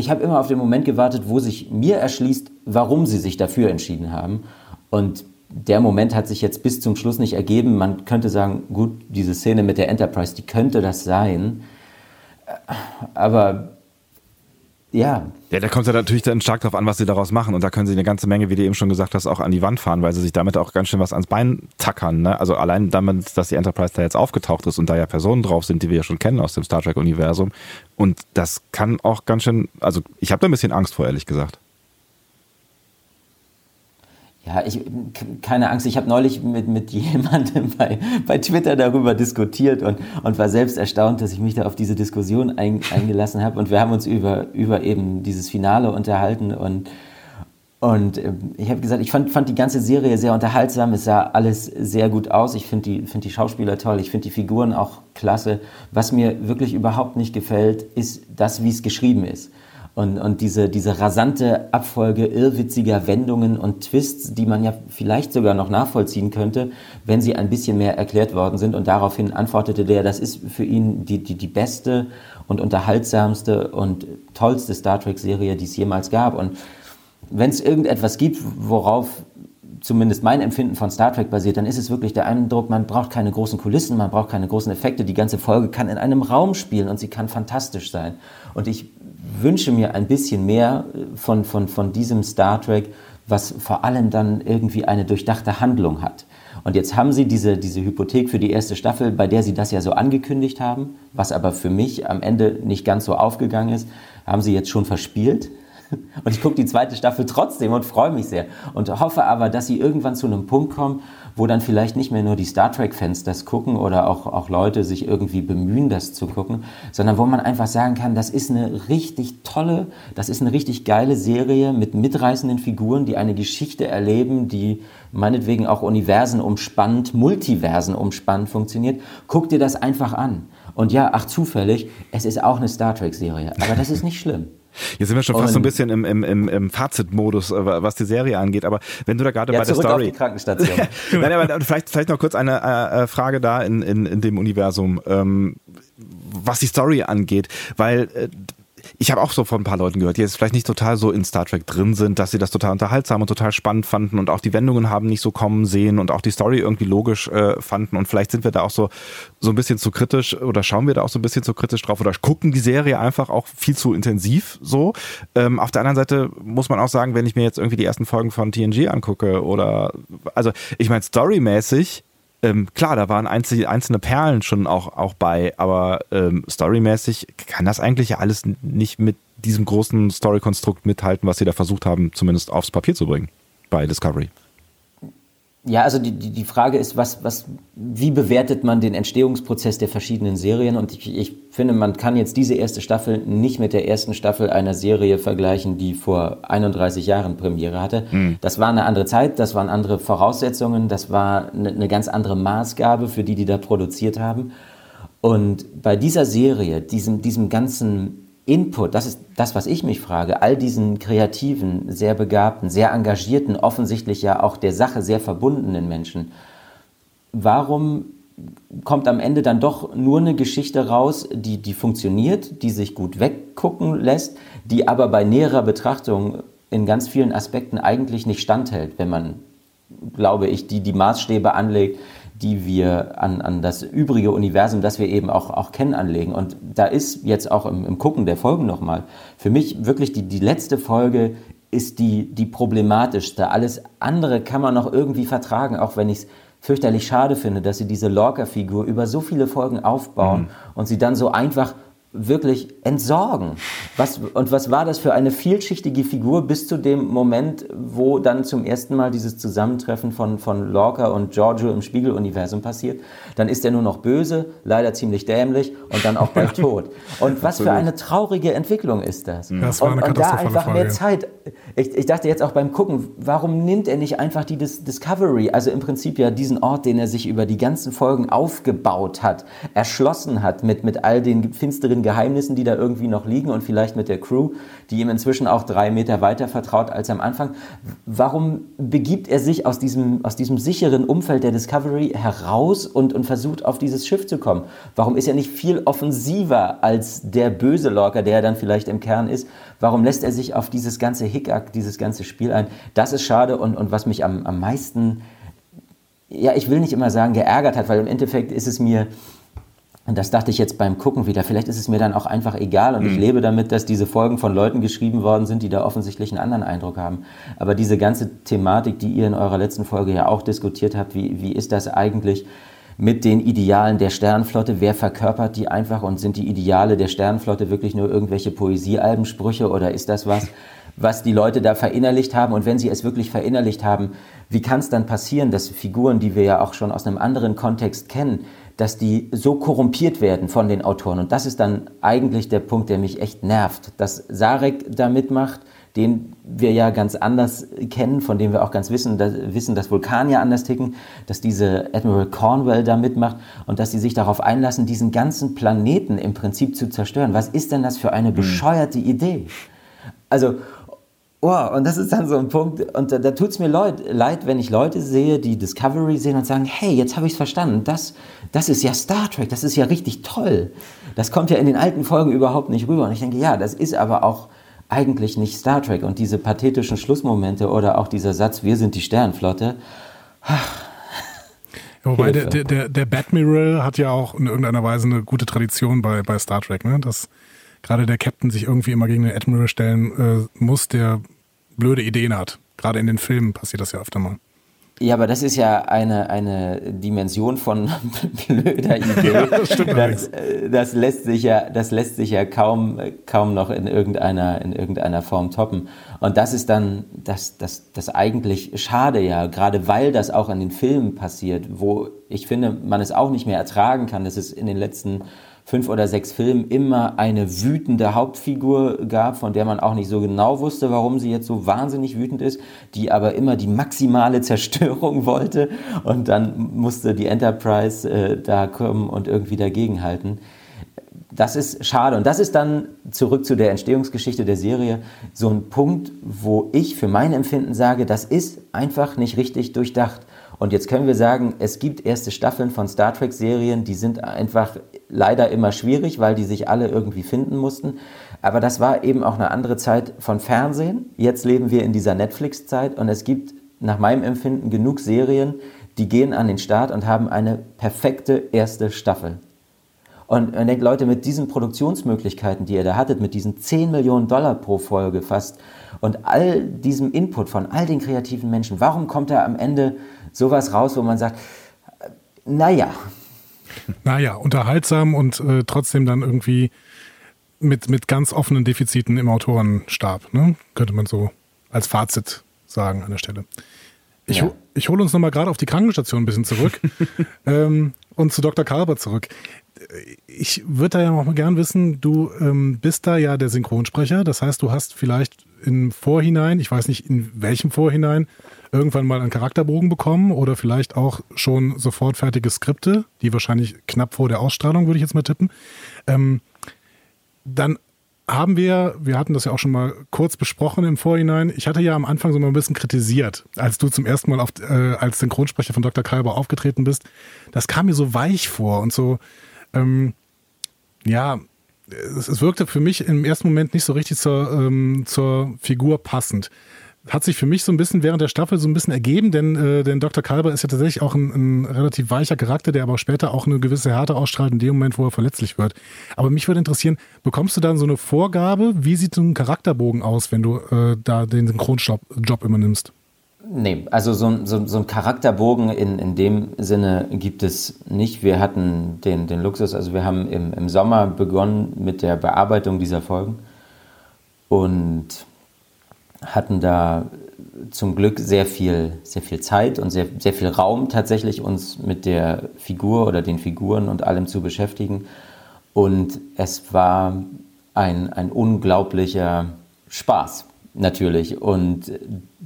ich habe immer auf den Moment gewartet, wo sich mir erschließt, warum sie sich dafür entschieden haben. Und der Moment hat sich jetzt bis zum Schluss nicht ergeben. Man könnte sagen, gut, diese Szene mit der Enterprise, die könnte das sein. Aber ja. Ja, da kommt es ja natürlich dann stark darauf an, was sie daraus machen. Und da können sie eine ganze Menge, wie du eben schon gesagt hast, auch an die Wand fahren, weil sie sich damit auch ganz schön was ans Bein tackern. Ne? Also allein damit, dass die Enterprise da jetzt aufgetaucht ist und da ja Personen drauf sind, die wir ja schon kennen aus dem Star Trek-Universum. Und das kann auch ganz schön, also ich habe da ein bisschen Angst vor, ehrlich gesagt. Ja, ich, keine Angst, ich habe neulich mit, mit jemandem bei, bei Twitter darüber diskutiert und, und war selbst erstaunt, dass ich mich da auf diese Diskussion ein, eingelassen habe. Und wir haben uns über, über eben dieses Finale unterhalten und, und ähm, ich habe gesagt, ich fand, fand die ganze Serie sehr unterhaltsam, es sah alles sehr gut aus. Ich finde die, find die Schauspieler toll, ich finde die Figuren auch klasse. Was mir wirklich überhaupt nicht gefällt, ist das, wie es geschrieben ist. Und, und diese, diese rasante Abfolge irrwitziger Wendungen und Twists, die man ja vielleicht sogar noch nachvollziehen könnte, wenn sie ein bisschen mehr erklärt worden sind. Und daraufhin antwortete der, das ist für ihn die, die, die beste und unterhaltsamste und tollste Star Trek-Serie, die es jemals gab. Und wenn es irgendetwas gibt, worauf zumindest mein Empfinden von Star Trek basiert, dann ist es wirklich der Eindruck, man braucht keine großen Kulissen, man braucht keine großen Effekte. Die ganze Folge kann in einem Raum spielen und sie kann fantastisch sein. Und ich wünsche mir ein bisschen mehr äh, von, von, von diesem Star Trek, was vor allem dann irgendwie eine durchdachte Handlung hat. Und jetzt haben sie diese, diese Hypothek für die erste Staffel, bei der sie das ja so angekündigt haben, was aber für mich am Ende nicht ganz so aufgegangen ist, haben sie jetzt schon verspielt. Und ich gucke die zweite Staffel trotzdem und freue mich sehr. Und hoffe aber, dass sie irgendwann zu einem Punkt kommen, wo dann vielleicht nicht mehr nur die Star Trek-Fans das gucken oder auch, auch Leute sich irgendwie bemühen, das zu gucken, sondern wo man einfach sagen kann, das ist eine richtig tolle, das ist eine richtig geile Serie mit mitreißenden Figuren, die eine Geschichte erleben, die meinetwegen auch Universen umspannt, Multiversen umspannt funktioniert. Guck dir das einfach an. Und ja, ach zufällig, es ist auch eine Star Trek-Serie, aber das ist nicht schlimm. Jetzt sind wir schon fast so ein bisschen im, im, im, im Fazitmodus, äh, was die Serie angeht. Aber wenn du da gerade ja, bei der Story. Auf die Krankenstation. Nein, aber vielleicht, vielleicht noch kurz eine äh, äh, Frage da in, in, in dem Universum, ähm, was die Story angeht, weil äh, ich habe auch so von ein paar Leuten gehört, die jetzt vielleicht nicht total so in Star Trek drin sind, dass sie das total unterhaltsam und total spannend fanden und auch die Wendungen haben nicht so kommen sehen und auch die Story irgendwie logisch äh, fanden und vielleicht sind wir da auch so so ein bisschen zu kritisch oder schauen wir da auch so ein bisschen zu kritisch drauf oder gucken die Serie einfach auch viel zu intensiv so. Ähm, auf der anderen Seite muss man auch sagen, wenn ich mir jetzt irgendwie die ersten Folgen von TNG angucke oder also ich meine storymäßig ähm, klar, da waren einzelne, einzelne Perlen schon auch, auch bei, aber ähm, storymäßig kann das eigentlich ja alles nicht mit diesem großen Story-Konstrukt mithalten, was sie da versucht haben, zumindest aufs Papier zu bringen bei Discovery. Ja, also die, die, Frage ist, was, was, wie bewertet man den Entstehungsprozess der verschiedenen Serien? Und ich, ich finde, man kann jetzt diese erste Staffel nicht mit der ersten Staffel einer Serie vergleichen, die vor 31 Jahren Premiere hatte. Mhm. Das war eine andere Zeit, das waren andere Voraussetzungen, das war eine, eine ganz andere Maßgabe für die, die da produziert haben. Und bei dieser Serie, diesem, diesem ganzen Input, das ist das, was ich mich frage, all diesen kreativen, sehr begabten, sehr engagierten, offensichtlich ja auch der Sache sehr verbundenen Menschen, warum kommt am Ende dann doch nur eine Geschichte raus, die, die funktioniert, die sich gut weggucken lässt, die aber bei näherer Betrachtung in ganz vielen Aspekten eigentlich nicht standhält, wenn man, glaube ich, die, die Maßstäbe anlegt, die wir an, an das übrige Universum, das wir eben auch, auch kennen, anlegen. Und da ist jetzt auch im, im Gucken der Folgen nochmal, für mich wirklich die, die letzte Folge ist die, die problematischste. Alles andere kann man noch irgendwie vertragen, auch wenn ich es fürchterlich schade finde, dass sie diese Lorca-Figur über so viele Folgen aufbauen mhm. und sie dann so einfach wirklich entsorgen. Was, und was war das für eine vielschichtige Figur bis zu dem Moment, wo dann zum ersten Mal dieses Zusammentreffen von, von Lorca und Giorgio im Spiegeluniversum passiert? Dann ist er nur noch böse, leider ziemlich dämlich und dann auch bald tot. Und was für eine traurige Entwicklung ist das? das und, und da einfach Frage. mehr Zeit. Ich, ich dachte jetzt auch beim Gucken, warum nimmt er nicht einfach die Dis Discovery, also im Prinzip ja diesen Ort, den er sich über die ganzen Folgen aufgebaut hat, erschlossen hat mit, mit all den finsteren den Geheimnissen, die da irgendwie noch liegen und vielleicht mit der Crew, die ihm inzwischen auch drei Meter weiter vertraut als am Anfang. Warum begibt er sich aus diesem, aus diesem sicheren Umfeld der Discovery heraus und, und versucht auf dieses Schiff zu kommen? Warum ist er nicht viel offensiver als der böse Lorca, der er dann vielleicht im Kern ist? Warum lässt er sich auf dieses ganze Hickhack, dieses ganze Spiel ein? Das ist schade und, und was mich am, am meisten ja, ich will nicht immer sagen, geärgert hat, weil im Endeffekt ist es mir, und das dachte ich jetzt beim Gucken wieder. Vielleicht ist es mir dann auch einfach egal und mhm. ich lebe damit, dass diese Folgen von Leuten geschrieben worden sind, die da offensichtlich einen anderen Eindruck haben. Aber diese ganze Thematik, die ihr in eurer letzten Folge ja auch diskutiert habt, wie, wie ist das eigentlich mit den Idealen der Sternflotte? Wer verkörpert die einfach und sind die Ideale der Sternflotte wirklich nur irgendwelche Poesiealbensprüche oder ist das was, was die Leute da verinnerlicht haben? Und wenn sie es wirklich verinnerlicht haben, wie kann es dann passieren, dass Figuren, die wir ja auch schon aus einem anderen Kontext kennen, dass die so korrumpiert werden von den Autoren. Und das ist dann eigentlich der Punkt, der mich echt nervt. Dass Sarek da mitmacht, den wir ja ganz anders kennen, von dem wir auch ganz wissen, dass, wissen, dass Vulkanier anders ticken, dass diese Admiral Cornwell da mitmacht und dass sie sich darauf einlassen, diesen ganzen Planeten im Prinzip zu zerstören. Was ist denn das für eine mhm. bescheuerte Idee? Also, oh, und das ist dann so ein Punkt, und da, da tut es mir leid, leid, wenn ich Leute sehe, die Discovery sehen und sagen, hey, jetzt habe ich es verstanden, das, das ist ja Star Trek, das ist ja richtig toll. Das kommt ja in den alten Folgen überhaupt nicht rüber. Und ich denke, ja, das ist aber auch eigentlich nicht Star Trek. Und diese pathetischen Schlussmomente oder auch dieser Satz, wir sind die Sternflotte, ach, Wobei der, der, der, der Batmiral hat ja auch in irgendeiner Weise eine gute Tradition bei, bei Star Trek, ne? dass gerade der Captain sich irgendwie immer gegen den Admiral stellen äh, muss, der blöde Ideen hat. Gerade in den Filmen passiert das ja öfter mal. Ja, aber das ist ja eine, eine Dimension von blöder Idee. Ja, das, stimmt das, äh, das, lässt sich ja, das lässt sich ja kaum, kaum noch in irgendeiner, in irgendeiner Form toppen. Und das ist dann das, das, das eigentlich schade ja, gerade weil das auch in den Filmen passiert, wo ich finde, man es auch nicht mehr ertragen kann, dass es in den letzten fünf oder sechs Filmen immer eine wütende Hauptfigur gab, von der man auch nicht so genau wusste, warum sie jetzt so wahnsinnig wütend ist, die aber immer die maximale Zerstörung wollte und dann musste die Enterprise äh, da kommen und irgendwie dagegenhalten. Das ist schade und das ist dann zurück zu der Entstehungsgeschichte der Serie so ein Punkt, wo ich für mein Empfinden sage, das ist einfach nicht richtig durchdacht. Und jetzt können wir sagen, es gibt erste Staffeln von Star Trek-Serien, die sind einfach leider immer schwierig, weil die sich alle irgendwie finden mussten. Aber das war eben auch eine andere Zeit von Fernsehen. Jetzt leben wir in dieser Netflix-Zeit und es gibt nach meinem Empfinden genug Serien, die gehen an den Start und haben eine perfekte erste Staffel. Und man denkt, Leute, mit diesen Produktionsmöglichkeiten, die ihr da hattet, mit diesen 10 Millionen Dollar pro Folge fast und all diesem Input von all den kreativen Menschen, warum kommt da am Ende sowas raus, wo man sagt, naja. Naja, unterhaltsam und äh, trotzdem dann irgendwie mit, mit ganz offenen Defiziten im Autorenstab, ne? könnte man so als Fazit sagen an der Stelle. Ich, ja. ich hole uns nochmal gerade auf die Krankenstation ein bisschen zurück ähm, und zu Dr. Kalber zurück. Ich würde da ja noch mal gern wissen, du ähm, bist da ja der Synchronsprecher, das heißt, du hast vielleicht im Vorhinein, ich weiß nicht in welchem Vorhinein, irgendwann mal einen Charakterbogen bekommen oder vielleicht auch schon sofort fertige Skripte, die wahrscheinlich knapp vor der Ausstrahlung, würde ich jetzt mal tippen. Ähm, dann haben wir, wir hatten das ja auch schon mal kurz besprochen im Vorhinein. Ich hatte ja am Anfang so mal ein bisschen kritisiert, als du zum ersten Mal auf, äh, als Synchronsprecher von Dr. Kalber aufgetreten bist. Das kam mir so weich vor und so, ähm, ja, es, es, wirkte für mich im ersten Moment nicht so richtig zur, ähm, zur Figur passend hat sich für mich so ein bisschen während der Staffel so ein bisschen ergeben, denn, äh, denn Dr. Kalber ist ja tatsächlich auch ein, ein relativ weicher Charakter, der aber später auch eine gewisse Härte ausstrahlt in dem Moment, wo er verletzlich wird. Aber mich würde interessieren, bekommst du dann so eine Vorgabe, wie sieht so ein Charakterbogen aus, wenn du äh, da den Synchronjob Job übernimmst? Nee, also so, so, so ein Charakterbogen in, in dem Sinne gibt es nicht. Wir hatten den, den Luxus, also wir haben im, im Sommer begonnen mit der Bearbeitung dieser Folgen und hatten da zum Glück sehr viel, sehr viel Zeit und sehr, sehr viel Raum tatsächlich uns mit der Figur oder den Figuren und allem zu beschäftigen. Und es war ein, ein unglaublicher Spaß natürlich. Und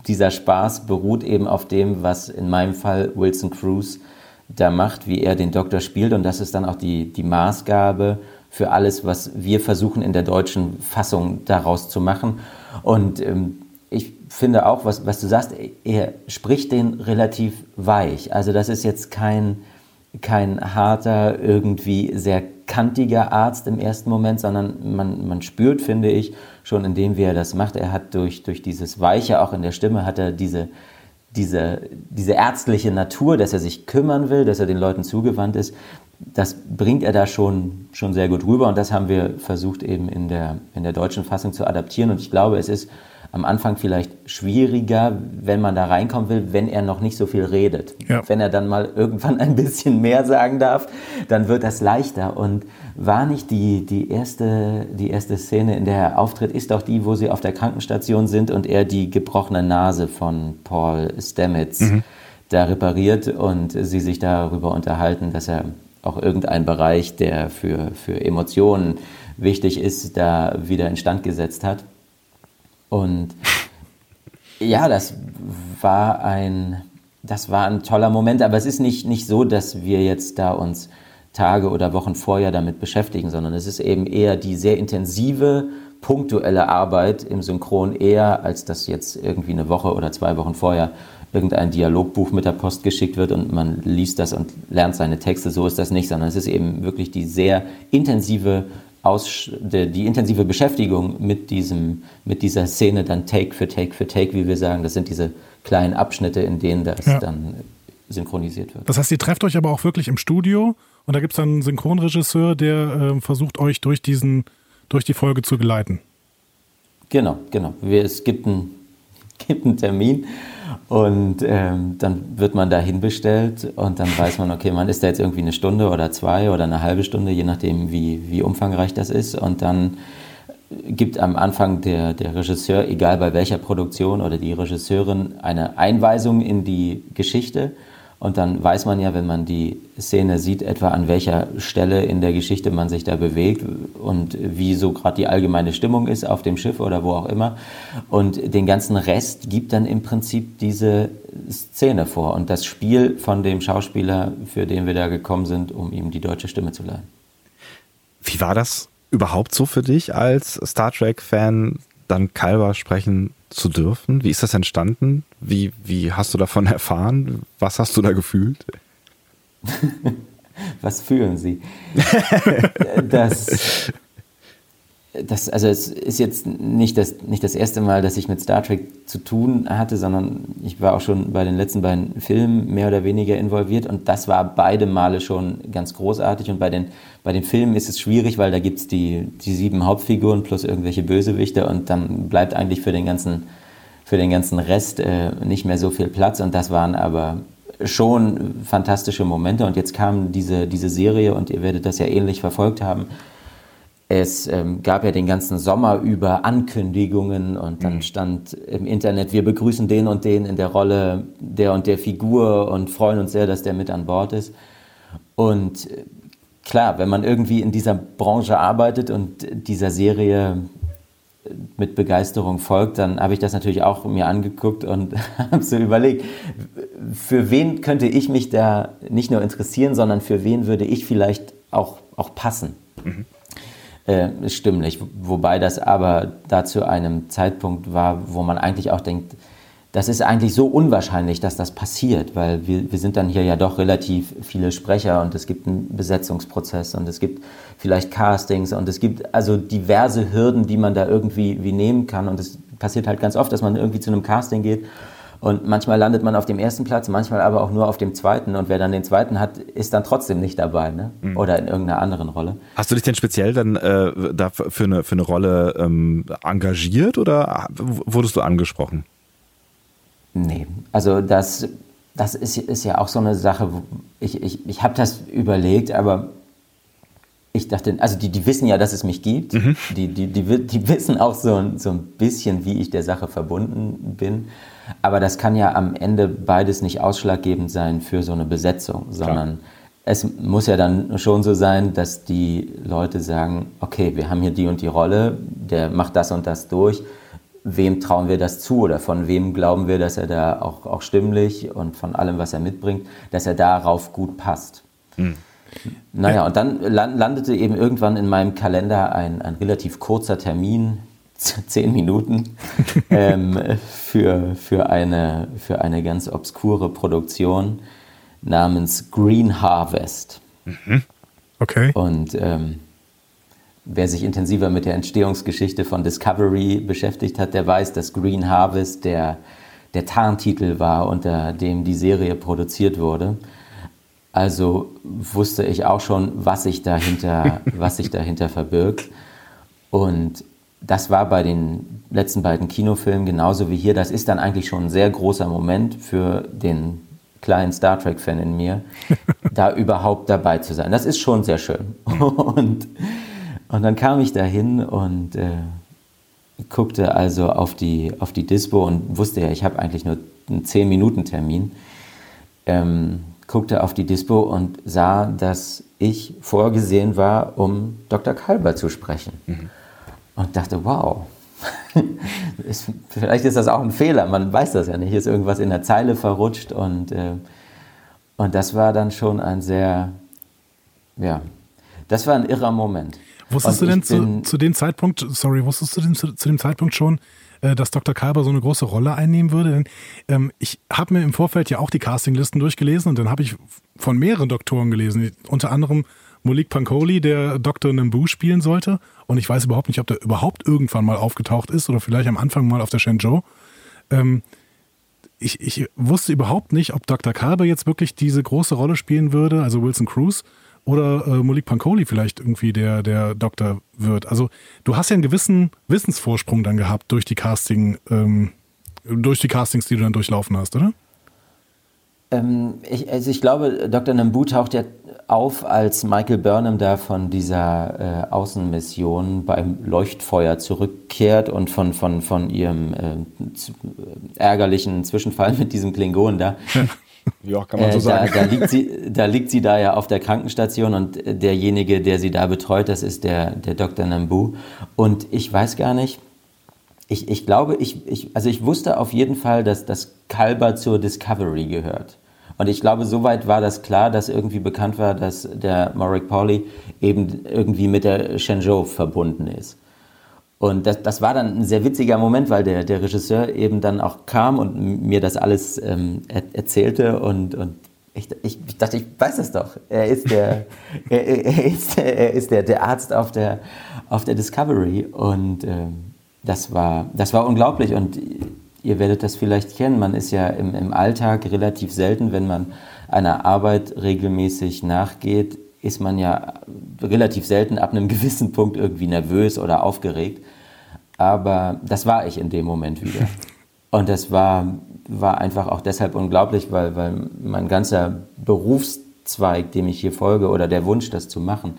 dieser Spaß beruht eben auf dem, was in meinem Fall Wilson Cruz da macht, wie er den Doktor spielt. Und das ist dann auch die, die Maßgabe für alles, was wir versuchen in der deutschen Fassung daraus zu machen. Und ähm, ich finde auch, was, was du sagst, er spricht den relativ weich. Also das ist jetzt kein, kein harter, irgendwie sehr kantiger Arzt im ersten Moment, sondern man, man spürt, finde ich, schon in dem, wie er das macht, er hat durch, durch dieses Weiche auch in der Stimme, hat er diese, diese, diese ärztliche Natur, dass er sich kümmern will, dass er den Leuten zugewandt ist, das bringt er da schon, schon sehr gut rüber und das haben wir versucht eben in der, in der deutschen Fassung zu adaptieren. Und ich glaube, es ist am Anfang vielleicht schwieriger, wenn man da reinkommen will, wenn er noch nicht so viel redet. Ja. Wenn er dann mal irgendwann ein bisschen mehr sagen darf, dann wird das leichter. Und war nicht die, die, erste, die erste Szene, in der er auftritt, ist auch die, wo sie auf der Krankenstation sind und er die gebrochene Nase von Paul Stamets mhm. da repariert und sie sich darüber unterhalten, dass er auch irgendein Bereich, der für, für Emotionen wichtig ist, da wieder instand gesetzt hat. Und ja, das war ein, das war ein toller Moment, aber es ist nicht, nicht so, dass wir jetzt da uns Tage oder Wochen vorher damit beschäftigen, sondern es ist eben eher die sehr intensive punktuelle Arbeit im Synchron eher, als dass jetzt irgendwie eine Woche oder zwei Wochen vorher irgendein Dialogbuch mit der Post geschickt wird und man liest das und lernt seine Texte. So ist das nicht, sondern es ist eben wirklich die sehr intensive aus, die, die, intensive Beschäftigung mit, diesem, mit dieser Szene dann Take für Take für Take, wie wir sagen. Das sind diese kleinen Abschnitte, in denen das ja. dann synchronisiert wird. Das heißt, ihr trefft euch aber auch wirklich im Studio und da gibt es dann einen Synchronregisseur, der äh, versucht, euch durch, diesen, durch die Folge zu geleiten. Genau, genau. Wir, es gibt einen, gibt einen Termin und ähm, dann wird man da hinbestellt und dann weiß man, okay, man ist da jetzt irgendwie eine Stunde oder zwei oder eine halbe Stunde, je nachdem, wie, wie umfangreich das ist. Und dann gibt am Anfang der, der Regisseur, egal bei welcher Produktion oder die Regisseurin, eine Einweisung in die Geschichte und dann weiß man ja, wenn man die Szene sieht, etwa an welcher Stelle in der Geschichte man sich da bewegt und wie so gerade die allgemeine Stimmung ist auf dem Schiff oder wo auch immer. Und den ganzen Rest gibt dann im Prinzip diese Szene vor und das Spiel von dem Schauspieler, für den wir da gekommen sind, um ihm die deutsche Stimme zu leihen. Wie war das überhaupt so für dich als Star Trek-Fan, dann Kalber sprechen zu dürfen? Wie ist das entstanden? Wie, wie hast du davon erfahren? Was hast du da gefühlt? Was fühlen Sie? das, das, also es ist jetzt nicht das, nicht das erste Mal, dass ich mit Star Trek zu tun hatte, sondern ich war auch schon bei den letzten beiden Filmen mehr oder weniger involviert und das war beide Male schon ganz großartig und bei den, bei den Filmen ist es schwierig, weil da gibt es die, die sieben Hauptfiguren plus irgendwelche Bösewichte und dann bleibt eigentlich für den ganzen, für den ganzen Rest äh, nicht mehr so viel Platz und das waren aber schon fantastische Momente und jetzt kam diese, diese Serie und ihr werdet das ja ähnlich verfolgt haben, es ähm, gab ja den ganzen Sommer über Ankündigungen und dann mhm. stand im Internet, wir begrüßen den und den in der Rolle der und der Figur und freuen uns sehr, dass der mit an Bord ist. Und äh, klar, wenn man irgendwie in dieser Branche arbeitet und dieser Serie mit Begeisterung folgt, dann habe ich das natürlich auch mir angeguckt und habe so überlegt, für wen könnte ich mich da nicht nur interessieren, sondern für wen würde ich vielleicht auch, auch passen. Mhm äh, stimmlich. Wobei das aber da zu einem Zeitpunkt war, wo man eigentlich auch denkt, das ist eigentlich so unwahrscheinlich, dass das passiert, weil wir, wir sind dann hier ja doch relativ viele Sprecher und es gibt einen Besetzungsprozess und es gibt vielleicht Castings und es gibt also diverse Hürden, die man da irgendwie wie nehmen kann und es passiert halt ganz oft, dass man irgendwie zu einem Casting geht und manchmal landet man auf dem ersten Platz, manchmal aber auch nur auf dem zweiten. Und wer dann den zweiten hat, ist dann trotzdem nicht dabei, ne? Mhm. Oder in irgendeiner anderen Rolle. Hast du dich denn speziell dann äh, da für eine, für eine Rolle ähm, engagiert oder wurdest du angesprochen? Nee, also das, das ist, ist ja auch so eine Sache, ich, ich, ich habe das überlegt, aber ich dachte, also die, die wissen ja, dass es mich gibt. Mhm. Die, die, die, die wissen auch so, so ein bisschen, wie ich der Sache verbunden bin. Aber das kann ja am Ende beides nicht ausschlaggebend sein für so eine Besetzung, sondern Klar. es muss ja dann schon so sein, dass die Leute sagen, okay, wir haben hier die und die Rolle, der macht das und das durch. Wem trauen wir das zu oder von wem glauben wir, dass er da auch, auch stimmlich und von allem, was er mitbringt, dass er darauf gut passt? Mhm. Naja, und dann landete eben irgendwann in meinem Kalender ein, ein relativ kurzer Termin zehn Minuten ähm, für, für, eine, für eine ganz obskure Produktion namens Green Harvest. Mhm. Okay. Und ähm, wer sich intensiver mit der Entstehungsgeschichte von Discovery beschäftigt hat, der weiß, dass Green Harvest der, der Tarntitel war, unter dem die Serie produziert wurde. Also wusste ich auch schon, was sich dahinter, was sich dahinter verbirgt. Und das war bei den letzten beiden Kinofilmen genauso wie hier. Das ist dann eigentlich schon ein sehr großer Moment für den kleinen Star Trek-Fan in mir, da überhaupt dabei zu sein. Das ist schon sehr schön. Und, und dann kam ich dahin und äh, guckte also auf die, auf die Dispo und wusste ja, ich habe eigentlich nur einen 10-Minuten-Termin. Ähm, guckte auf die Dispo und sah, dass ich vorgesehen war, um Dr. Kalber zu sprechen. Mhm und dachte, wow, ist, vielleicht ist das auch ein Fehler, man weiß das ja nicht, ist irgendwas in der Zeile verrutscht und, äh, und das war dann schon ein sehr, ja, das war ein irrer Moment. Wusstest du denn zu, zu, dem Zeitpunkt, sorry, wusstest du denn zu, zu dem Zeitpunkt schon, dass Dr. Kalber so eine große Rolle einnehmen würde? Denn ähm, ich habe mir im Vorfeld ja auch die Castinglisten durchgelesen und dann habe ich von mehreren Doktoren gelesen, unter anderem Malik Pankoli, der Dr. Nambu spielen sollte. Und ich weiß überhaupt nicht, ob der überhaupt irgendwann mal aufgetaucht ist oder vielleicht am Anfang mal auf der Shenzhou. Ähm, ich, ich wusste überhaupt nicht, ob Dr. Kalber jetzt wirklich diese große Rolle spielen würde, also Wilson Cruz, oder äh, Malik Pankoli vielleicht irgendwie der, der Doktor wird. Also du hast ja einen gewissen Wissensvorsprung dann gehabt durch die Casting, ähm, durch die Castings, die du dann durchlaufen hast, oder? Ähm, ich, also ich glaube, Dr. Nambu taucht ja auf, als Michael Burnham da von dieser äh, Außenmission beim Leuchtfeuer zurückkehrt und von, von, von ihrem äh, ärgerlichen Zwischenfall mit diesem Klingon da Ja, kann man so äh, sagen. Da, da, liegt sie, da liegt sie da ja auf der Krankenstation und derjenige, der sie da betreut, das ist der, der Dr. Nambu. Und ich weiß gar nicht, ich, ich glaube, ich, ich, also ich wusste auf jeden Fall, dass das Kalber zur Discovery gehört. Und ich glaube, soweit war das klar, dass irgendwie bekannt war, dass der Marek Pauli eben irgendwie mit der Shenzhou verbunden ist. Und das, das war dann ein sehr witziger Moment, weil der, der Regisseur eben dann auch kam und mir das alles ähm, er, erzählte und, und ich, ich, ich, dachte, ich weiß es doch. Er ist der, er, er, ist, er ist der, der Arzt auf der, auf der Discovery und ähm, das, war, das war unglaublich und ihr werdet das vielleicht kennen. Man ist ja im, im Alltag relativ selten, wenn man einer Arbeit regelmäßig nachgeht, ist man ja relativ selten ab einem gewissen Punkt irgendwie nervös oder aufgeregt. Aber das war ich in dem Moment wieder. Und das war, war einfach auch deshalb unglaublich, weil, weil mein ganzer Berufszweig, dem ich hier folge, oder der Wunsch, das zu machen,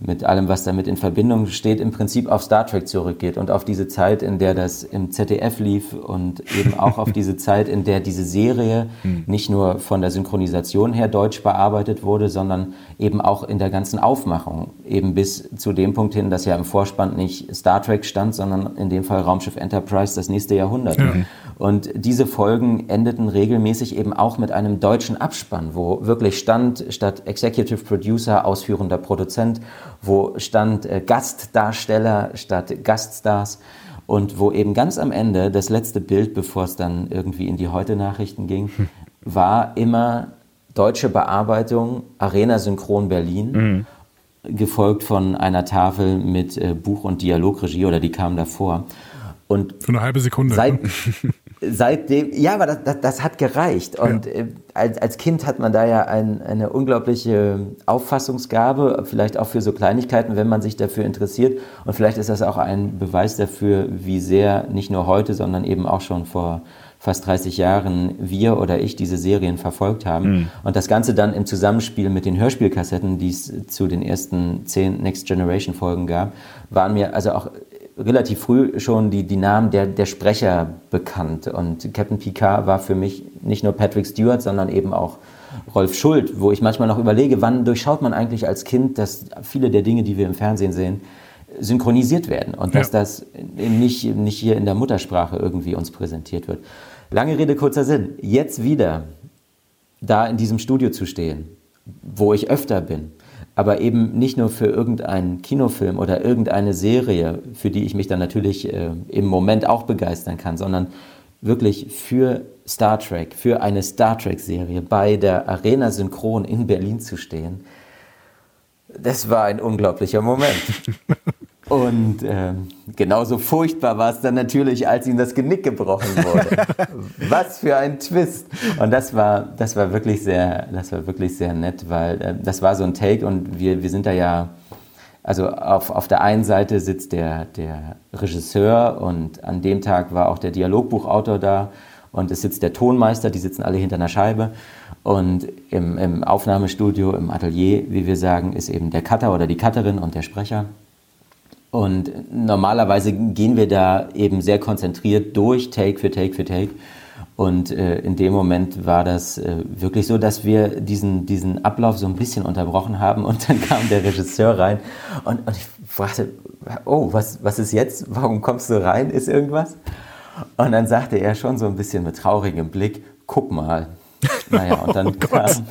mit allem, was damit in Verbindung steht, im Prinzip auf Star Trek zurückgeht und auf diese Zeit, in der das im ZDF lief und eben auch auf diese Zeit, in der diese Serie hm. nicht nur von der Synchronisation her deutsch bearbeitet wurde, sondern eben auch in der ganzen Aufmachung, eben bis zu dem Punkt hin, dass ja im Vorspann nicht Star Trek stand, sondern in dem Fall Raumschiff Enterprise das nächste Jahrhundert. Ja. Und diese Folgen endeten regelmäßig eben auch mit einem deutschen Abspann, wo wirklich stand statt Executive Producer ausführender Produzent wo stand äh, Gastdarsteller statt Gaststars und wo eben ganz am Ende das letzte Bild, bevor es dann irgendwie in die Heute-Nachrichten ging, hm. war immer deutsche Bearbeitung Arena Synchron Berlin. Mhm gefolgt von einer Tafel mit äh, Buch- und Dialogregie oder die kam davor. Und Für eine halbe Sekunde. Seit, seitdem, ja, aber das, das, das hat gereicht. Und ja. Äh, als, als Kind hat man da ja ein, eine unglaubliche Auffassungsgabe, vielleicht auch für so Kleinigkeiten, wenn man sich dafür interessiert. Und vielleicht ist das auch ein Beweis dafür, wie sehr nicht nur heute, sondern eben auch schon vor fast 30 Jahren wir oder ich diese Serien verfolgt haben. Mhm. Und das Ganze dann im Zusammenspiel mit den Hörspielkassetten, die es zu den ersten zehn Next Generation Folgen gab, waren mir also auch relativ früh schon die, die Namen der, der Sprecher bekannt. Und Captain Picard war für mich nicht nur Patrick Stewart, sondern eben auch Rolf Schuld, wo ich manchmal noch überlege, wann durchschaut man eigentlich als Kind, dass viele der Dinge, die wir im Fernsehen sehen, synchronisiert werden und ja. dass das nicht, nicht hier in der Muttersprache irgendwie uns präsentiert wird. Lange Rede, kurzer Sinn. Jetzt wieder da in diesem Studio zu stehen, wo ich öfter bin, aber eben nicht nur für irgendeinen Kinofilm oder irgendeine Serie, für die ich mich dann natürlich äh, im Moment auch begeistern kann, sondern wirklich für Star Trek, für eine Star Trek-Serie bei der Arena Synchron in Berlin zu stehen. Das war ein unglaublicher Moment. Und ähm, genauso furchtbar war es dann natürlich, als ihm das Genick gebrochen wurde. Was für ein Twist! Und das war, das war wirklich sehr, das war wirklich sehr nett, weil äh, das war so ein Take und wir, wir sind da ja, also auf, auf der einen Seite sitzt der, der Regisseur und an dem Tag war auch der Dialogbuchautor da und es sitzt der Tonmeister, die sitzen alle hinter einer Scheibe. Und im, im Aufnahmestudio, im Atelier, wie wir sagen, ist eben der Cutter oder die Cutterin und der Sprecher. Und normalerweise gehen wir da eben sehr konzentriert durch, Take für Take für Take. Und äh, in dem Moment war das äh, wirklich so, dass wir diesen, diesen Ablauf so ein bisschen unterbrochen haben und dann kam der Regisseur rein und, und ich fragte, oh, was, was ist jetzt? Warum kommst du rein? Ist irgendwas? Und dann sagte er schon so ein bisschen mit traurigem Blick, guck mal. Naja, und dann oh kam,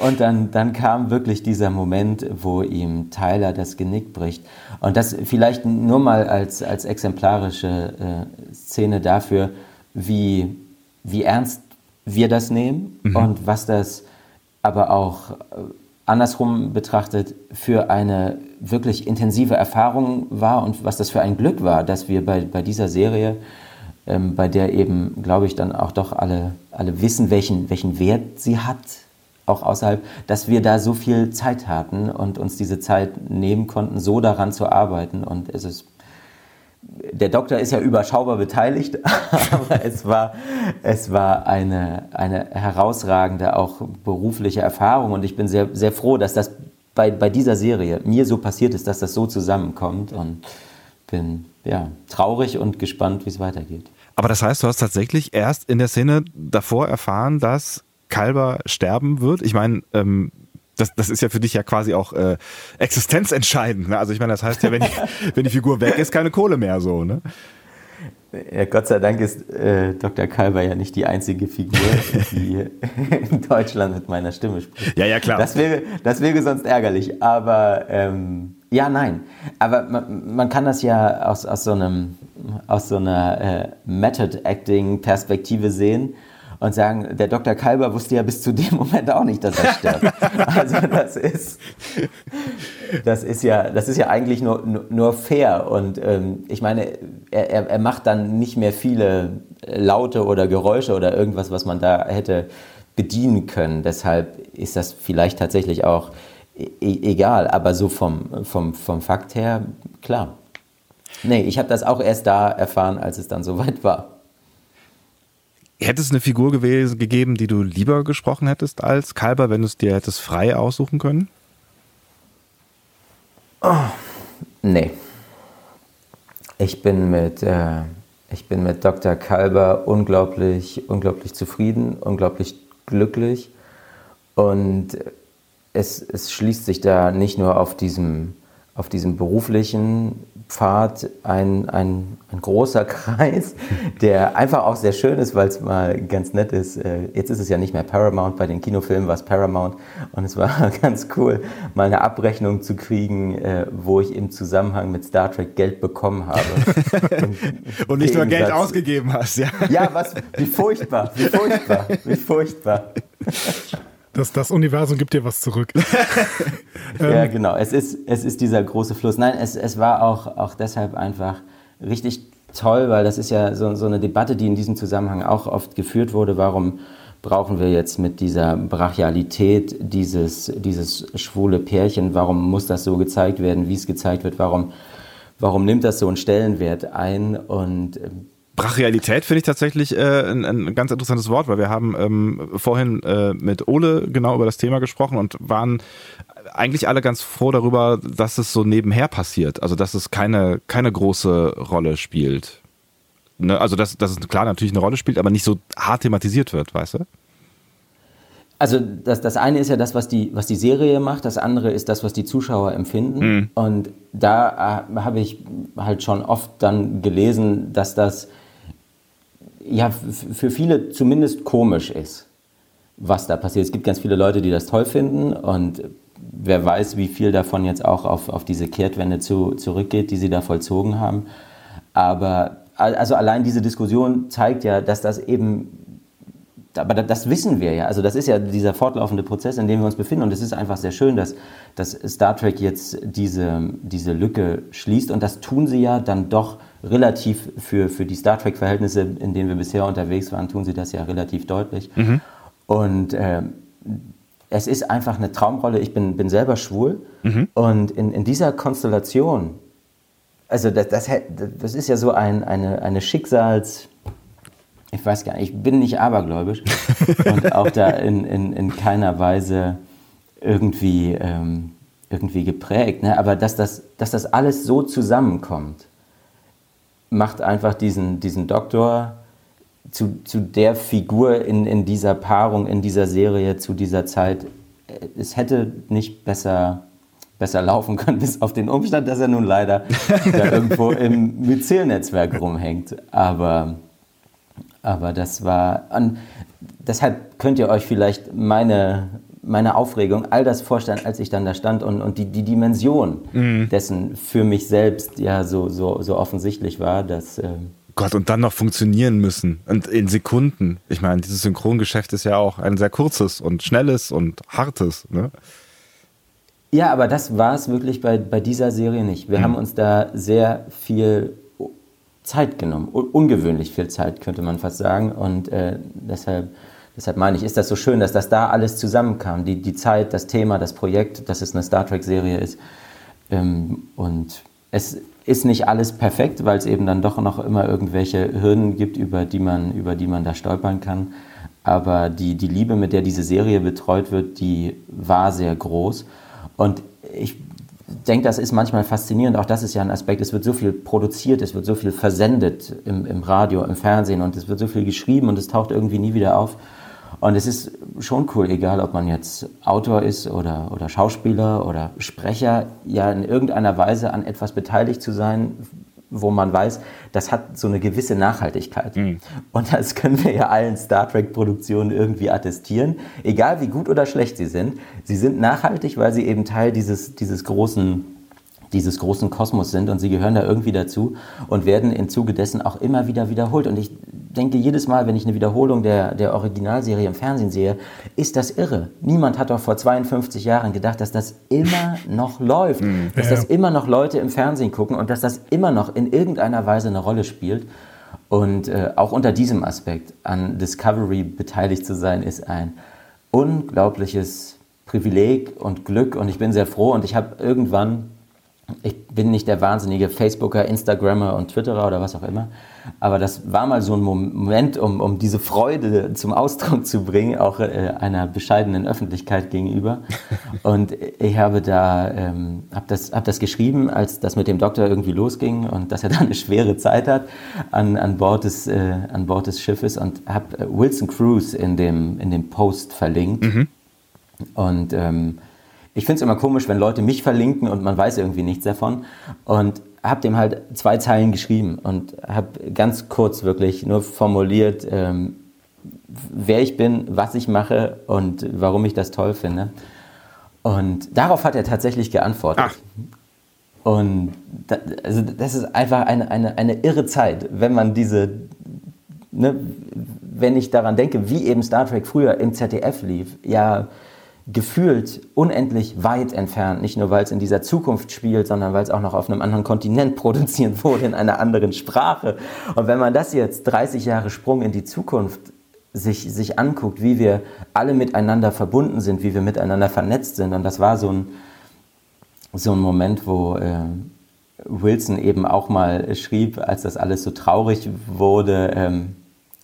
Und dann, dann kam wirklich dieser Moment, wo ihm Tyler das Genick bricht. Und das vielleicht nur mal als, als exemplarische äh, Szene dafür, wie, wie ernst wir das nehmen mhm. und was das aber auch äh, andersrum betrachtet für eine wirklich intensive Erfahrung war und was das für ein Glück war, dass wir bei, bei dieser Serie, ähm, bei der eben, glaube ich, dann auch doch alle, alle wissen, welchen, welchen Wert sie hat, auch außerhalb, dass wir da so viel Zeit hatten und uns diese Zeit nehmen konnten, so daran zu arbeiten. Und es ist der Doktor ist ja überschaubar beteiligt, aber es war, es war eine, eine herausragende, auch berufliche Erfahrung und ich bin sehr, sehr froh, dass das bei, bei dieser Serie mir so passiert ist, dass das so zusammenkommt und bin ja, traurig und gespannt, wie es weitergeht. Aber das heißt, du hast tatsächlich erst in der Szene davor erfahren, dass Kalber sterben wird. Ich meine, ähm, das, das ist ja für dich ja quasi auch äh, existenzentscheidend. Ne? Also ich meine, das heißt ja, wenn die, wenn die Figur weg ist, keine Kohle mehr so. Ne? Ja, Gott sei Dank ist äh, Dr. Kalber ja nicht die einzige Figur, die in Deutschland mit meiner Stimme spricht. Ja, ja, klar. Das wäre, das wäre sonst ärgerlich. Aber ähm, ja, nein. Aber man, man, kann das ja aus, aus so einem aus so einer äh, Method-Acting-Perspektive sehen und sagen, der Dr. Kalber wusste ja bis zu dem Moment auch nicht, dass er stirbt. also das ist, das ist ja, das ist ja eigentlich nur, nur fair. Und ähm, ich meine, er, er macht dann nicht mehr viele Laute oder Geräusche oder irgendwas, was man da hätte bedienen können. Deshalb ist das vielleicht tatsächlich auch e, e egal, aber so vom, vom, vom Fakt her, klar. Nee, ich habe das auch erst da erfahren, als es dann soweit war. Hätte es eine Figur gewesen, gegeben, die du lieber gesprochen hättest als Kalber, wenn du es dir hättest frei aussuchen können? Oh, nee. Ich bin mit, äh, ich bin mit Dr. Kalber unglaublich, unglaublich zufrieden, unglaublich glücklich. Und es, es schließt sich da nicht nur auf diesem, auf diesem beruflichen Pfad ein, ein, ein großer Kreis, der einfach auch sehr schön ist, weil es mal ganz nett ist. Äh, jetzt ist es ja nicht mehr Paramount, bei den Kinofilmen war es Paramount und es war ganz cool, mal eine Abrechnung zu kriegen, äh, wo ich im Zusammenhang mit Star Trek Geld bekommen habe. und nicht nur Geld ausgegeben hast, ja. Ja, was, wie furchtbar, wie furchtbar, wie furchtbar. Das, das Universum gibt dir was zurück. ja, ähm, genau. Es ist, es ist dieser große Fluss. Nein, es, es war auch, auch deshalb einfach richtig toll, weil das ist ja so, so eine Debatte, die in diesem Zusammenhang auch oft geführt wurde. Warum brauchen wir jetzt mit dieser Brachialität dieses, dieses schwule Pärchen, warum muss das so gezeigt werden, wie es gezeigt wird, warum, warum nimmt das so einen Stellenwert ein? Und Brachialität finde ich tatsächlich äh, ein, ein, ganz interessantes Wort, weil wir haben ähm, vorhin äh, mit Ole genau über das Thema gesprochen und waren eigentlich alle ganz froh darüber, dass es so nebenher passiert. Also dass es keine, keine große Rolle spielt. Ne? Also dass, dass es klar natürlich eine Rolle spielt, aber nicht so hart thematisiert wird, weißt du? Also das, das eine ist ja das, was die, was die Serie macht, das andere ist das, was die Zuschauer empfinden. Mhm. Und da äh, habe ich halt schon oft dann gelesen, dass das ja, für viele zumindest komisch ist, was da passiert. Es gibt ganz viele Leute, die das toll finden und wer weiß, wie viel davon jetzt auch auf, auf diese Kehrtwende zu, zurückgeht, die sie da vollzogen haben. Aber also allein diese Diskussion zeigt ja, dass das eben aber das wissen wir ja. Also das ist ja dieser fortlaufende Prozess, in dem wir uns befinden. Und es ist einfach sehr schön, dass, dass Star Trek jetzt diese, diese Lücke schließt. Und das tun sie ja dann doch relativ für, für die Star Trek-Verhältnisse, in denen wir bisher unterwegs waren, tun sie das ja relativ deutlich. Mhm. Und äh, es ist einfach eine Traumrolle. Ich bin, bin selber schwul. Mhm. Und in, in dieser Konstellation, also das, das, das ist ja so ein, eine, eine Schicksals ich weiß gar nicht, ich bin nicht abergläubisch und auch da in, in, in keiner Weise irgendwie, ähm, irgendwie geprägt. Ne? Aber dass das, dass das alles so zusammenkommt, macht einfach diesen, diesen Doktor zu, zu der Figur in, in dieser Paarung, in dieser Serie, zu dieser Zeit. Es hätte nicht besser, besser laufen können, bis auf den Umstand, dass er nun leider da irgendwo im Myzel-Netzwerk rumhängt. Aber, aber das war. Und deshalb könnt ihr euch vielleicht meine, meine Aufregung, all das vorstellen, als ich dann da stand und, und die, die Dimension mhm. dessen für mich selbst ja so, so, so offensichtlich war, dass. Äh, Gott, und dann noch funktionieren müssen. Und in Sekunden. Ich meine, dieses Synchrongeschäft ist ja auch ein sehr kurzes und schnelles und hartes. Ne? Ja, aber das war es wirklich bei, bei dieser Serie nicht. Wir mhm. haben uns da sehr viel Zeit genommen. Ungewöhnlich viel Zeit, könnte man fast sagen. Und äh, deshalb, deshalb meine ich, ist das so schön, dass das da alles zusammenkam. Die, die Zeit, das Thema, das Projekt, dass es eine Star Trek-Serie ist. Ähm, und es ist nicht alles perfekt, weil es eben dann doch noch immer irgendwelche Hürden gibt, über die man, über die man da stolpern kann. Aber die, die Liebe, mit der diese Serie betreut wird, die war sehr groß. Und ich denke, das ist manchmal faszinierend. Auch das ist ja ein Aspekt. Es wird so viel produziert, es wird so viel versendet im, im Radio, im Fernsehen und es wird so viel geschrieben und es taucht irgendwie nie wieder auf. Und es ist schon cool, egal ob man jetzt Autor ist oder, oder Schauspieler oder Sprecher, ja in irgendeiner Weise an etwas beteiligt zu sein, wo man weiß, das hat so eine gewisse Nachhaltigkeit. Mhm. Und das können wir ja allen Star Trek-Produktionen irgendwie attestieren, egal wie gut oder schlecht sie sind. Sie sind nachhaltig, weil sie eben Teil dieses, dieses großen dieses großen Kosmos sind und sie gehören da irgendwie dazu und werden im Zuge dessen auch immer wieder wiederholt. Und ich denke jedes Mal, wenn ich eine Wiederholung der, der Originalserie im Fernsehen sehe, ist das irre. Niemand hat doch vor 52 Jahren gedacht, dass das immer noch läuft, mhm. dass das immer noch Leute im Fernsehen gucken und dass das immer noch in irgendeiner Weise eine Rolle spielt. Und äh, auch unter diesem Aspekt an Discovery beteiligt zu sein, ist ein unglaubliches Privileg und Glück. Und ich bin sehr froh und ich habe irgendwann ich bin nicht der wahnsinnige Facebooker, Instagrammer und Twitterer oder was auch immer, aber das war mal so ein Moment, um, um diese Freude zum Ausdruck zu bringen, auch äh, einer bescheidenen Öffentlichkeit gegenüber. Und ich habe da, ähm, habe das, hab das geschrieben, als das mit dem Doktor irgendwie losging und dass er dann eine schwere Zeit hat an, an, Bord, des, äh, an Bord des Schiffes und habe äh, Wilson Cruz in dem, in dem Post verlinkt. Mhm. Und ähm, ich finde es immer komisch, wenn Leute mich verlinken und man weiß irgendwie nichts davon. Und habe dem halt zwei Zeilen geschrieben und habe ganz kurz wirklich nur formuliert, ähm, wer ich bin, was ich mache und warum ich das toll finde. Und darauf hat er tatsächlich geantwortet. Ach. Und da, also das ist einfach eine, eine, eine irre Zeit, wenn man diese, ne, wenn ich daran denke, wie eben Star Trek früher im ZDF lief, ja, gefühlt unendlich weit entfernt. Nicht nur, weil es in dieser Zukunft spielt, sondern weil es auch noch auf einem anderen Kontinent produziert wurde, in einer anderen Sprache. Und wenn man das jetzt 30 Jahre Sprung in die Zukunft sich, sich anguckt, wie wir alle miteinander verbunden sind, wie wir miteinander vernetzt sind. Und das war so ein, so ein Moment, wo äh, Wilson eben auch mal schrieb, als das alles so traurig wurde, ähm,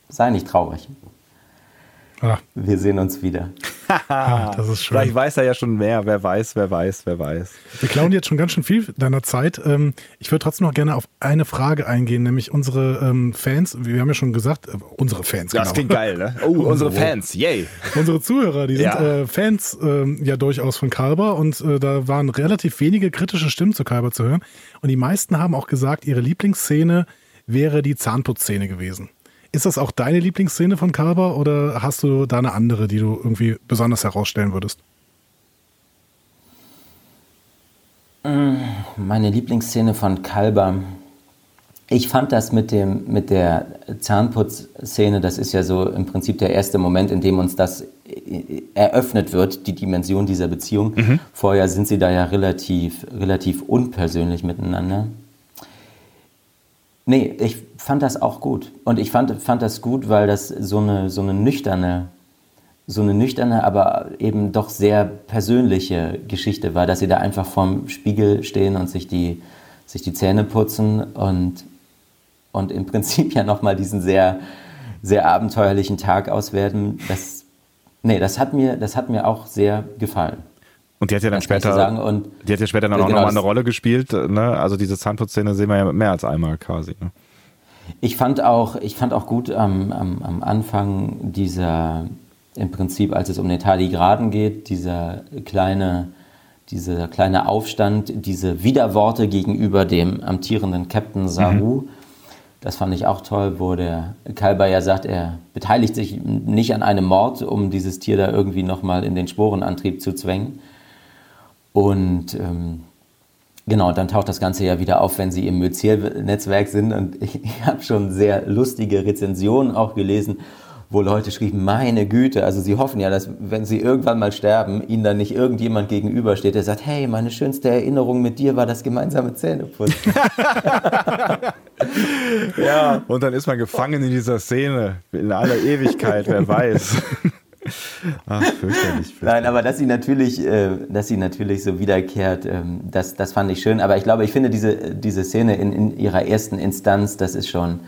sei nicht traurig. Ah. Wir sehen uns wieder. ah, das ist schön. Vielleicht weiß er ja schon mehr. Wer weiß, wer weiß, wer weiß. Wir klauen jetzt schon ganz schön viel deiner Zeit. Ähm, ich würde trotzdem noch gerne auf eine Frage eingehen, nämlich unsere ähm, Fans. Wir haben ja schon gesagt, äh, unsere Fans. Genau. Das klingt geil, ne? Oh, unsere Fans, yay. Unsere Zuhörer, die sind ja. äh, Fans äh, ja durchaus von Kalber und äh, da waren relativ wenige kritische Stimmen zu Kalber zu hören. Und die meisten haben auch gesagt, ihre Lieblingsszene wäre die Zahnputzszene gewesen. Ist das auch deine Lieblingsszene von Kalber oder hast du da eine andere, die du irgendwie besonders herausstellen würdest? Mm, meine Lieblingsszene von Kalber. Ich fand das mit, dem, mit der Zahnputzszene, das ist ja so im Prinzip der erste Moment, in dem uns das eröffnet wird, die Dimension dieser Beziehung. Mhm. Vorher sind sie da ja relativ, relativ unpersönlich miteinander. Nee, ich fand das auch gut. Und ich fand, fand das gut, weil das so eine, so eine nüchterne, so eine nüchterne, aber eben doch sehr persönliche Geschichte war, dass sie da einfach vorm Spiegel stehen und sich die, sich die Zähne putzen und, und im Prinzip ja nochmal diesen sehr, sehr abenteuerlichen Tag auswerten. Das, nee, das hat mir, das hat mir auch sehr gefallen. Und die hat ja dann später, und, die hat ja später dann auch genau, nochmal eine Rolle gespielt. Ne? Also diese Zahnputzszene sehen wir ja mehr als einmal quasi. Ne? Ich fand auch, ich fand auch gut am, am, am Anfang dieser, im Prinzip, als es um den Tardigraden geht, dieser kleine, dieser kleine Aufstand, diese Widerworte gegenüber dem amtierenden Captain Saru. Mhm. Das fand ich auch toll, wo der Kalber ja sagt, er beteiligt sich nicht an einem Mord, um dieses Tier da irgendwie nochmal in den Sporenantrieb zu zwängen. Und ähm, genau, dann taucht das Ganze ja wieder auf, wenn sie im Myziel-Netzwerk sind. Und ich, ich habe schon sehr lustige Rezensionen auch gelesen, wo Leute schrieben, meine Güte, also sie hoffen ja, dass wenn sie irgendwann mal sterben, ihnen dann nicht irgendjemand gegenübersteht, der sagt, hey, meine schönste Erinnerung mit dir war das gemeinsame Zähneputzen. ja, und dann ist man gefangen in dieser Szene, in aller Ewigkeit, wer weiß. Ach, fürchterlich, fürchterlich. Nein, aber dass sie natürlich, äh, dass sie natürlich so wiederkehrt, ähm, das, das fand ich schön. Aber ich glaube, ich finde diese, diese Szene in, in ihrer ersten Instanz, das ist schon,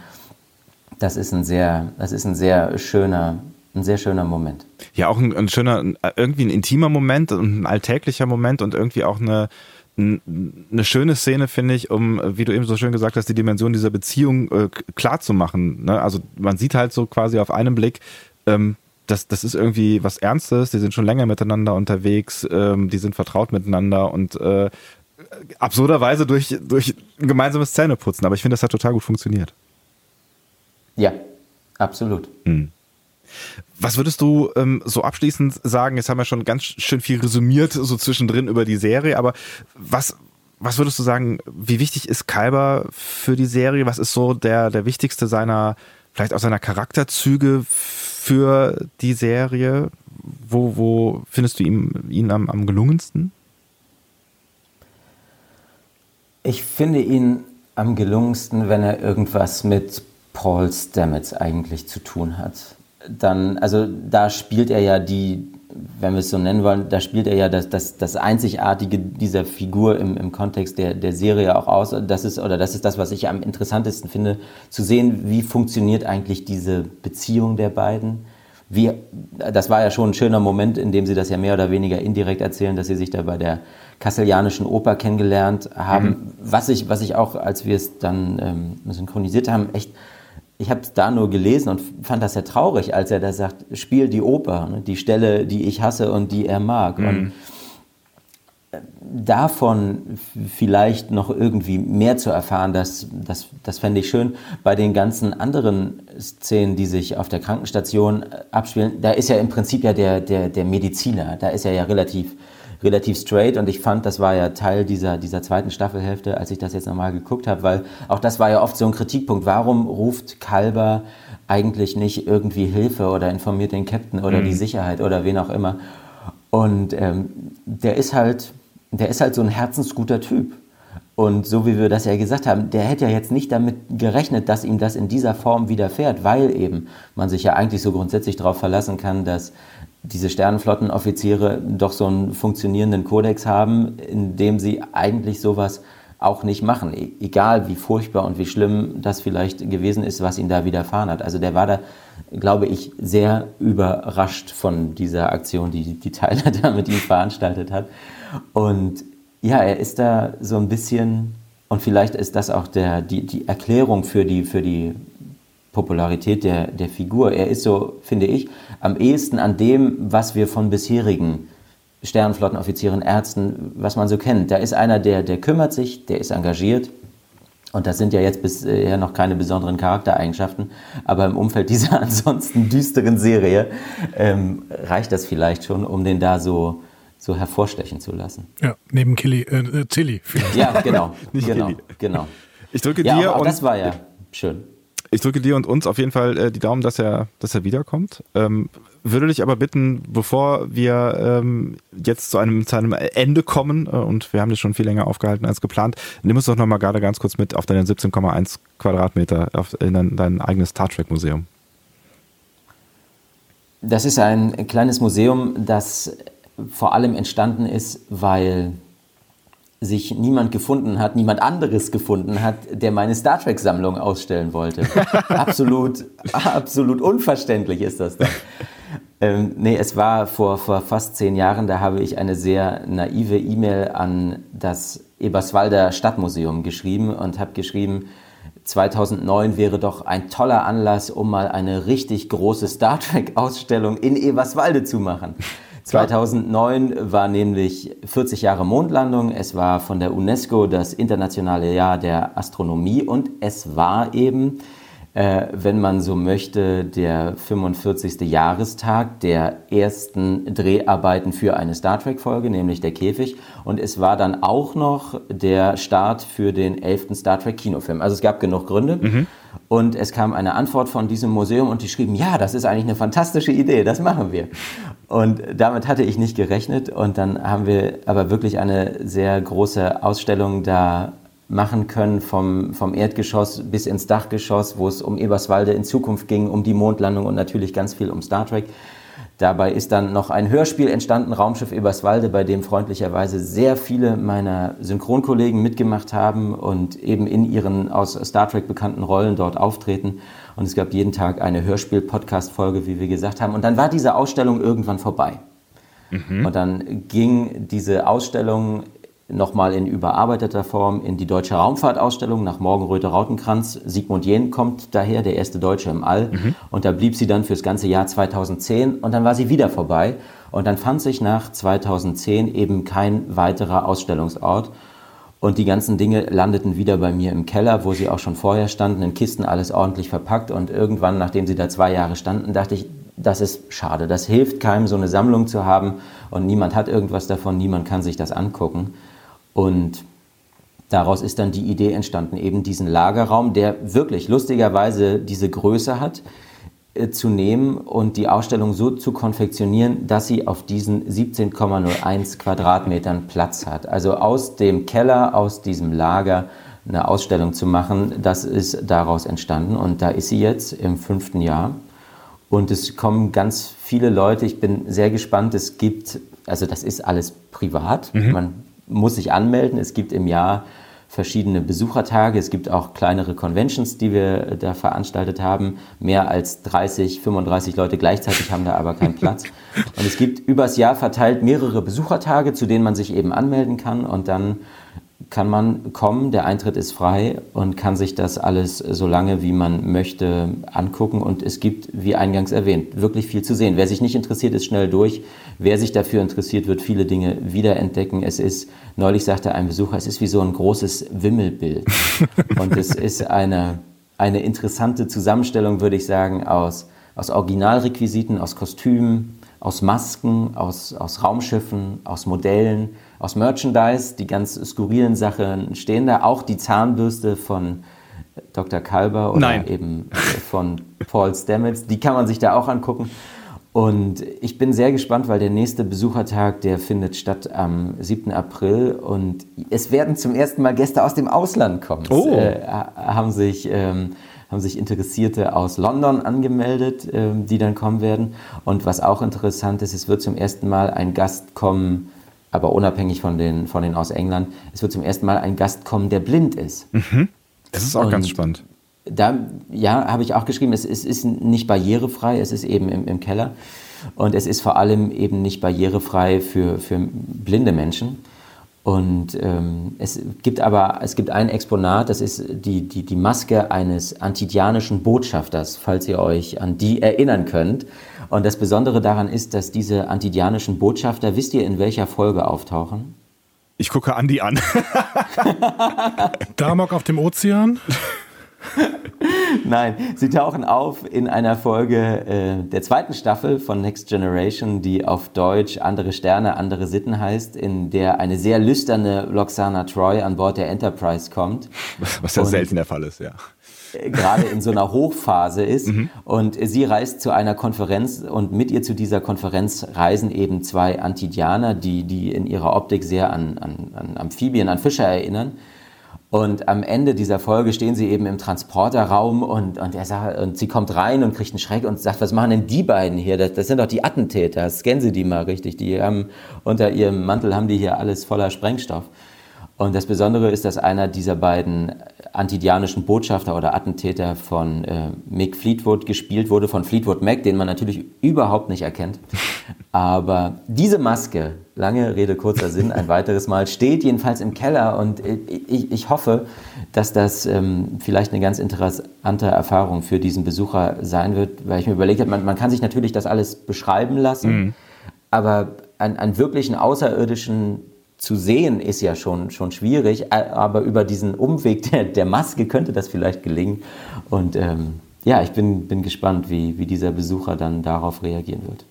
das ist ein sehr, das ist ein sehr schöner, ein sehr schöner Moment. Ja, auch ein, ein schöner, irgendwie ein intimer Moment und ein alltäglicher Moment und irgendwie auch eine, eine schöne Szene, finde ich, um, wie du eben so schön gesagt hast, die Dimension dieser Beziehung äh, klar zu machen. Ne? Also man sieht halt so quasi auf einen Blick, ähm, das, das ist irgendwie was Ernstes, die sind schon länger miteinander unterwegs, ähm, die sind vertraut miteinander und äh, absurderweise durch, durch ein gemeinsames Zähneputzen. Aber ich finde, das hat total gut funktioniert. Ja, absolut. Hm. Was würdest du ähm, so abschließend sagen? Jetzt haben wir schon ganz schön viel resümiert, so zwischendrin über die Serie, aber was, was würdest du sagen, wie wichtig ist Kalber für die Serie? Was ist so der, der wichtigste seiner, vielleicht auch seiner Charakterzüge für die Serie? Wo, wo findest du ihn, ihn am, am gelungensten? Ich finde ihn am gelungensten, wenn er irgendwas mit Paul Stamets eigentlich zu tun hat. Dann, also da spielt er ja die, wenn wir es so nennen wollen, da spielt er ja das, das, das Einzigartige dieser Figur im, im Kontext der, der Serie auch aus. Das ist, oder das ist das, was ich am interessantesten finde, zu sehen, wie funktioniert eigentlich diese Beziehung der beiden. Wie, das war ja schon ein schöner Moment, in dem sie das ja mehr oder weniger indirekt erzählen, dass sie sich da bei der Kasselianischen Oper kennengelernt haben. Mhm. Was, ich, was ich auch, als wir es dann ähm, synchronisiert haben, echt ich habe es da nur gelesen und fand das sehr traurig, als er da sagt, spiel die Oper, ne? die Stelle, die ich hasse und die er mag. Mhm. Und äh, davon vielleicht noch irgendwie mehr zu erfahren, das, das, das fände ich schön. Bei den ganzen anderen Szenen, die sich auf der Krankenstation äh, abspielen, da ist ja im Prinzip ja der, der, der Mediziner, da ist er ja relativ relativ straight und ich fand, das war ja Teil dieser, dieser zweiten Staffelhälfte, als ich das jetzt nochmal geguckt habe, weil auch das war ja oft so ein Kritikpunkt. Warum ruft Kalber eigentlich nicht irgendwie Hilfe oder informiert den Captain oder mhm. die Sicherheit oder wen auch immer? Und ähm, der ist halt, der ist halt so ein herzensguter Typ. Und so wie wir das ja gesagt haben, der hätte ja jetzt nicht damit gerechnet, dass ihm das in dieser Form widerfährt, weil eben man sich ja eigentlich so grundsätzlich darauf verlassen kann, dass diese Sternenflottenoffiziere doch so einen funktionierenden Kodex haben, in dem sie eigentlich sowas auch nicht machen, e-, egal wie furchtbar und wie schlimm das vielleicht gewesen ist, was ihm da widerfahren hat. Also der war da, glaube ich, sehr überrascht von dieser Aktion, die die Tyler da mit ihm veranstaltet hat. Und ja, er ist da so ein bisschen, und vielleicht ist das auch der, die, die Erklärung für die, für die Popularität der, der Figur. Er ist so, finde ich, am ehesten an dem, was wir von bisherigen Sternenflottenoffizieren, Ärzten, was man so kennt. Da ist einer, der, der kümmert sich, der ist engagiert. Und das sind ja jetzt bisher noch keine besonderen Charaktereigenschaften, aber im Umfeld dieser ansonsten düsteren Serie ähm, reicht das vielleicht schon, um den da so, so hervorstechen zu lassen. Ja, neben Killy, äh, Tilly vielleicht. Ja, genau. Nicht genau, Killy. genau. Ich drücke ja, dir und das war ja schön. Ich drücke dir und uns auf jeden Fall äh, die Daumen, dass er, dass er wiederkommt. Ähm, würde dich aber bitten, bevor wir ähm, jetzt zu einem, zu einem Ende kommen, äh, und wir haben das schon viel länger aufgehalten als geplant, nimm uns doch nochmal gerade ganz kurz mit auf deine 17,1 Quadratmeter auf, in dein, dein eigenes Star Trek Museum. Das ist ein kleines Museum, das vor allem entstanden ist, weil sich niemand gefunden hat, niemand anderes gefunden hat, der meine Star Trek Sammlung ausstellen wollte. absolut, absolut unverständlich ist das dann. Ähm, nee, es war vor, vor fast zehn Jahren, da habe ich eine sehr naive E-Mail an das Eberswalder Stadtmuseum geschrieben und habe geschrieben, 2009 wäre doch ein toller Anlass, um mal eine richtig große Star Trek Ausstellung in Eberswalde zu machen. 2009 war nämlich 40 Jahre Mondlandung. Es war von der UNESCO das internationale Jahr der Astronomie und es war eben äh, wenn man so möchte, der 45. Jahrestag der ersten Dreharbeiten für eine Star Trek-Folge, nämlich der Käfig. Und es war dann auch noch der Start für den 11. Star Trek-Kinofilm. Also es gab genug Gründe. Mhm. Und es kam eine Antwort von diesem Museum und die schrieben, ja, das ist eigentlich eine fantastische Idee, das machen wir. Und damit hatte ich nicht gerechnet. Und dann haben wir aber wirklich eine sehr große Ausstellung da machen können vom, vom Erdgeschoss bis ins Dachgeschoss, wo es um Eberswalde in Zukunft ging, um die Mondlandung und natürlich ganz viel um Star Trek. Dabei ist dann noch ein Hörspiel entstanden, Raumschiff Eberswalde, bei dem freundlicherweise sehr viele meiner Synchronkollegen mitgemacht haben und eben in ihren aus Star Trek bekannten Rollen dort auftreten. Und es gab jeden Tag eine Hörspiel-Podcast-Folge, wie wir gesagt haben. Und dann war diese Ausstellung irgendwann vorbei. Mhm. Und dann ging diese Ausstellung nochmal in überarbeiteter Form in die Deutsche Raumfahrtausstellung nach Morgenröte Rautenkranz. Sigmund Jähn kommt daher, der erste Deutsche im All. Mhm. Und da blieb sie dann fürs ganze Jahr 2010 und dann war sie wieder vorbei. Und dann fand sich nach 2010 eben kein weiterer Ausstellungsort. Und die ganzen Dinge landeten wieder bei mir im Keller, wo sie auch schon vorher standen, in Kisten alles ordentlich verpackt. Und irgendwann, nachdem sie da zwei Jahre standen, dachte ich, das ist schade. Das hilft keinem, so eine Sammlung zu haben. Und niemand hat irgendwas davon, niemand kann sich das angucken. Und daraus ist dann die Idee entstanden, eben diesen Lagerraum, der wirklich lustigerweise diese Größe hat, zu nehmen und die Ausstellung so zu konfektionieren, dass sie auf diesen 17,01 Quadratmetern Platz hat. Also aus dem Keller, aus diesem Lager eine Ausstellung zu machen, das ist daraus entstanden und da ist sie jetzt im fünften Jahr. Und es kommen ganz viele Leute. Ich bin sehr gespannt. Es gibt, also das ist alles privat. Mhm. Man muss sich anmelden. Es gibt im Jahr verschiedene Besuchertage. Es gibt auch kleinere Conventions, die wir da veranstaltet haben. Mehr als 30, 35 Leute gleichzeitig haben da aber keinen Platz. Und es gibt übers Jahr verteilt mehrere Besuchertage, zu denen man sich eben anmelden kann und dann kann man kommen, der Eintritt ist frei und kann sich das alles so lange wie man möchte angucken. Und es gibt, wie eingangs erwähnt, wirklich viel zu sehen. Wer sich nicht interessiert, ist schnell durch. Wer sich dafür interessiert, wird viele Dinge wiederentdecken. Es ist, neulich sagte ein Besucher, es ist wie so ein großes Wimmelbild. und es ist eine, eine interessante Zusammenstellung, würde ich sagen, aus, aus Originalrequisiten, aus Kostümen, aus Masken, aus, aus Raumschiffen, aus Modellen aus Merchandise. Die ganz skurrilen Sachen stehen da. Auch die Zahnbürste von Dr. Kalber oder Nein. eben von Paul Stamets. Die kann man sich da auch angucken. Und ich bin sehr gespannt, weil der nächste Besuchertag, der findet statt am 7. April und es werden zum ersten Mal Gäste aus dem Ausland kommen. Oh. Äh, haben sich ähm, haben sich Interessierte aus London angemeldet, ähm, die dann kommen werden. Und was auch interessant ist, es wird zum ersten Mal ein Gast kommen aber unabhängig von den, von den aus England, es wird zum ersten Mal ein Gast kommen, der blind ist. Mhm. Das ist auch Und ganz spannend. Da, ja, habe ich auch geschrieben, es, es, ist nicht barrierefrei, es ist eben im, im Keller. Und es ist vor allem eben nicht barrierefrei für, für blinde Menschen. Und ähm, es gibt aber, es gibt ein Exponat, das ist die, die, die Maske eines antidianischen Botschafters, falls ihr euch an die erinnern könnt. Und das Besondere daran ist, dass diese antidianischen Botschafter, wisst ihr, in welcher Folge auftauchen? Ich gucke Andi an. Damok auf dem Ozean? Nein, sie tauchen auf in einer Folge äh, der zweiten Staffel von Next Generation, die auf Deutsch Andere Sterne, andere Sitten heißt, in der eine sehr lüsterne Loxana Troy an Bord der Enterprise kommt. Was ja selten der Fall ist, ja gerade in so einer Hochphase ist. Mhm. Und sie reist zu einer Konferenz und mit ihr zu dieser Konferenz reisen eben zwei Antidianer, die, die in ihrer Optik sehr an, an, an Amphibien, an Fische erinnern. Und am Ende dieser Folge stehen sie eben im Transporterraum und, und, er sagt, und sie kommt rein und kriegt einen Schreck und sagt, was machen denn die beiden hier? Das, das sind doch die Attentäter, scannen Sie die mal richtig. Die haben unter ihrem Mantel haben die hier alles voller Sprengstoff. Und das Besondere ist, dass einer dieser beiden antidianischen Botschafter oder Attentäter von äh, Mick Fleetwood gespielt wurde, von Fleetwood Mac, den man natürlich überhaupt nicht erkennt. Aber diese Maske, lange Rede, kurzer Sinn, ein weiteres Mal, steht jedenfalls im Keller und ich, ich hoffe, dass das ähm, vielleicht eine ganz interessante Erfahrung für diesen Besucher sein wird, weil ich mir überlegt habe, man, man kann sich natürlich das alles beschreiben lassen. Mhm aber einen, einen wirklichen Außerirdischen zu sehen ist ja schon, schon schwierig, aber über diesen Umweg der, der Maske könnte das vielleicht gelingen. Und ähm, ja, ich bin, bin gespannt, wie, wie dieser Besucher dann darauf reagieren wird.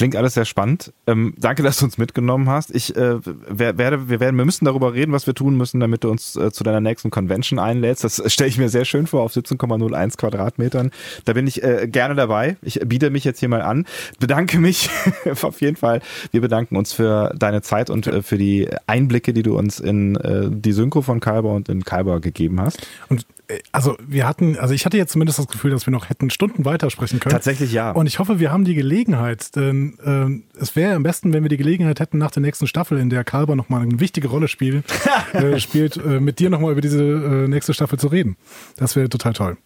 Klingt alles sehr spannend. Ähm, danke, dass du uns mitgenommen hast. Ich äh, werde, wir werden, wir müssen darüber reden, was wir tun müssen, damit du uns äh, zu deiner nächsten Convention einlädst. Das stelle ich mir sehr schön vor auf 17,01 Quadratmetern. Da bin ich äh, gerne dabei. Ich biete mich jetzt hier mal an. Bedanke mich auf jeden Fall. Wir bedanken uns für deine Zeit und äh, für die Einblicke, die du uns in äh, die Synchro von Kalber und in Kalber gegeben hast. Und also wir hatten, also ich hatte jetzt zumindest das Gefühl, dass wir noch hätten Stunden weitersprechen können. Tatsächlich ja. Und ich hoffe, wir haben die Gelegenheit, denn äh, es wäre am besten, wenn wir die Gelegenheit hätten, nach der nächsten Staffel, in der Kalber nochmal eine wichtige Rolle spielt, äh, spielt äh, mit dir nochmal über diese äh, nächste Staffel zu reden. Das wäre total toll.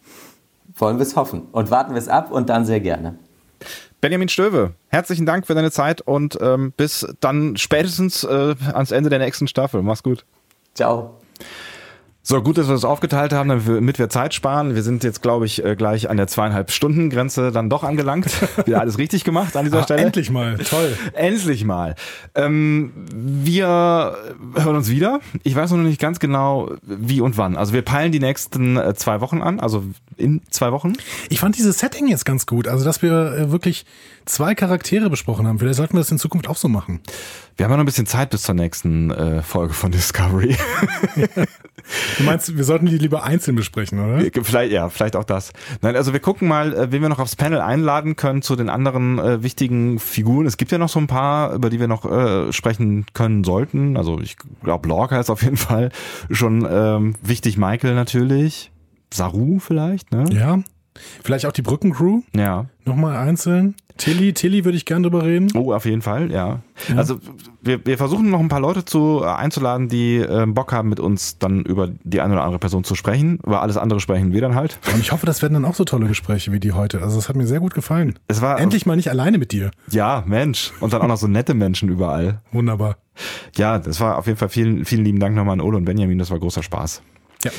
Wollen wir es hoffen und warten wir es ab und dann sehr gerne. Benjamin Stöwe, herzlichen Dank für deine Zeit und ähm, bis dann spätestens äh, ans Ende der nächsten Staffel. Mach's gut. Ciao. So, gut, dass wir das aufgeteilt haben, damit wir Zeit sparen. Wir sind jetzt, glaube ich, äh, gleich an der zweieinhalb Stunden Grenze dann doch angelangt. Wieder alles richtig gemacht an dieser ah, Stelle. Endlich mal, toll. endlich mal. Ähm, wir hören uns wieder. Ich weiß noch nicht ganz genau, wie und wann. Also wir peilen die nächsten äh, zwei Wochen an, also in zwei Wochen. Ich fand dieses Setting jetzt ganz gut. Also, dass wir äh, wirklich zwei Charaktere besprochen haben. Vielleicht sollten wir das in Zukunft auch so machen. Wir haben ja noch ein bisschen Zeit bis zur nächsten äh, Folge von Discovery. du meinst, wir sollten die lieber einzeln besprechen, oder? Vielleicht, ja, vielleicht auch das. Nein, also wir gucken mal, äh, wen wir noch aufs Panel einladen können zu den anderen äh, wichtigen Figuren. Es gibt ja noch so ein paar, über die wir noch äh, sprechen können sollten. Also ich glaube, Lorca ist auf jeden Fall schon ähm, wichtig. Michael natürlich. Saru vielleicht, ne? Ja. Vielleicht auch die Brückencrew. Ja. Nochmal einzeln. Tilly, Tilly würde ich gern drüber reden. Oh, auf jeden Fall, ja. ja. Also wir, wir versuchen noch ein paar Leute zu äh, einzuladen, die äh, Bock haben, mit uns dann über die eine oder andere Person zu sprechen. Über alles andere sprechen wir dann halt. Und ich hoffe, das werden dann auch so tolle Gespräche wie die heute. Also es hat mir sehr gut gefallen. Es war endlich mal nicht alleine mit dir. Ja, Mensch. Und dann auch noch so nette Menschen überall. Wunderbar. Ja, das war auf jeden Fall vielen, vielen lieben Dank nochmal an Ole und Benjamin. Das war großer Spaß. Ja.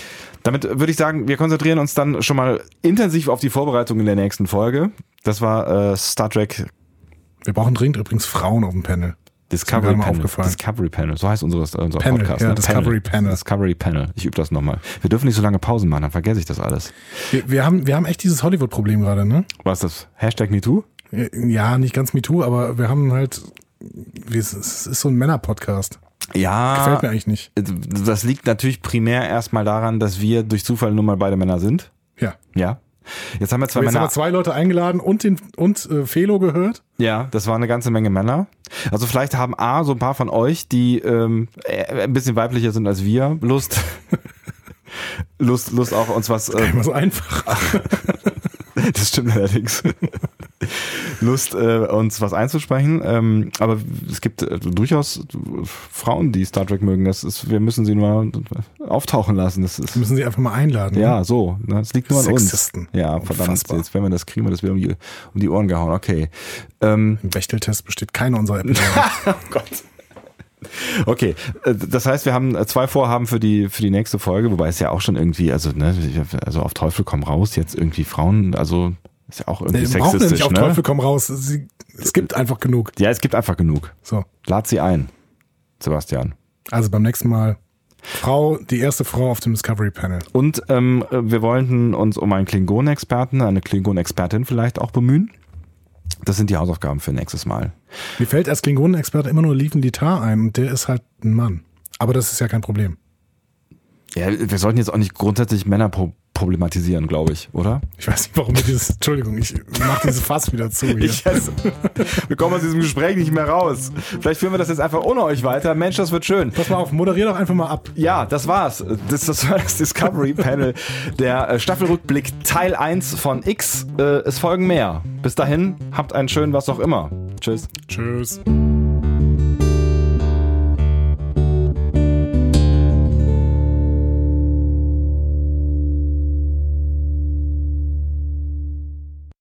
Damit würde ich sagen, wir konzentrieren uns dann schon mal intensiv auf die Vorbereitung in der nächsten Folge. Das war äh, Star Trek. Wir brauchen dringend übrigens Frauen auf dem Panel. Discovery Panel. Discovery Panel. So heißt unser, unser Panel, Podcast. Ja, ne? Discovery Panel. Panel. Discovery Panel. Ich übe das nochmal. Wir dürfen nicht so lange Pausen machen, dann vergesse ich das alles. Wir, wir haben, wir haben echt dieses Hollywood-Problem gerade, ne? Was ist das? Hashtag MeToo? Ja, nicht ganz MeToo, aber wir haben halt, es ist so ein Männer-Podcast. Ja. Gefällt mir eigentlich nicht. Das liegt natürlich primär erstmal daran, dass wir durch Zufall nun mal beide Männer sind. Ja. Ja. Jetzt haben wir zwei Jetzt Männer. haben wir zwei Leute eingeladen und den und äh, Felo gehört. Ja, das war eine ganze Menge Männer. Also vielleicht haben A so ein paar von euch, die ähm, äh, ein bisschen weiblicher sind als wir, Lust. Lust, Lust auch uns was. Äh, immer so einfach. das stimmt allerdings. Lust, äh, uns was einzusprechen. Ähm, aber es gibt äh, durchaus Frauen, die Star Trek mögen. Das ist, wir müssen sie nur auftauchen lassen. Das ist, müssen sie einfach mal einladen. Ja, ne? so. Das liegt nur an Sexisten. uns. Ja, verdammt. Jetzt, wenn wir das kriegen, wir das wieder um die, um die Ohren gehauen. Okay. Ähm, Im Bechteltest besteht keine unserer Episoden. oh Gott. Okay, äh, das heißt, wir haben zwei Vorhaben für die für die nächste Folge, wobei es ja auch schon irgendwie, also ne, also auf Teufel komm raus, jetzt irgendwie Frauen, also ist ja auch irgendwie nee, sexistisch. Wir nicht auf ne? Teufel komm raus. Sie, es gibt einfach genug. Ja, es gibt einfach genug. So. Lad sie ein, Sebastian. Also beim nächsten Mal Frau, die erste Frau auf dem Discovery Panel. Und ähm, wir wollten uns um einen Klingon-Experten, eine Klingon-Expertin vielleicht auch bemühen. Das sind die Hausaufgaben für nächstes Mal. Mir fällt als Klingonenexperte immer nur Lieven Litar ein und der ist halt ein Mann. Aber das ist ja kein Problem. Ja, wir sollten jetzt auch nicht grundsätzlich Männer problematisieren, glaube ich, oder? Ich weiß nicht, warum wir dieses, Entschuldigung, ich mache dieses Fass wieder zu hier. Ich, also, wir kommen aus diesem Gespräch nicht mehr raus. Vielleicht führen wir das jetzt einfach ohne euch weiter. Mensch, das wird schön. Pass mal auf, moderier doch einfach mal ab. Ja, das war's. Das, das war das Discovery Panel. Der äh, Staffelrückblick Teil 1 von X. Äh, es folgen mehr. Bis dahin, habt einen schönen was auch immer. Tschüss. Tschüss.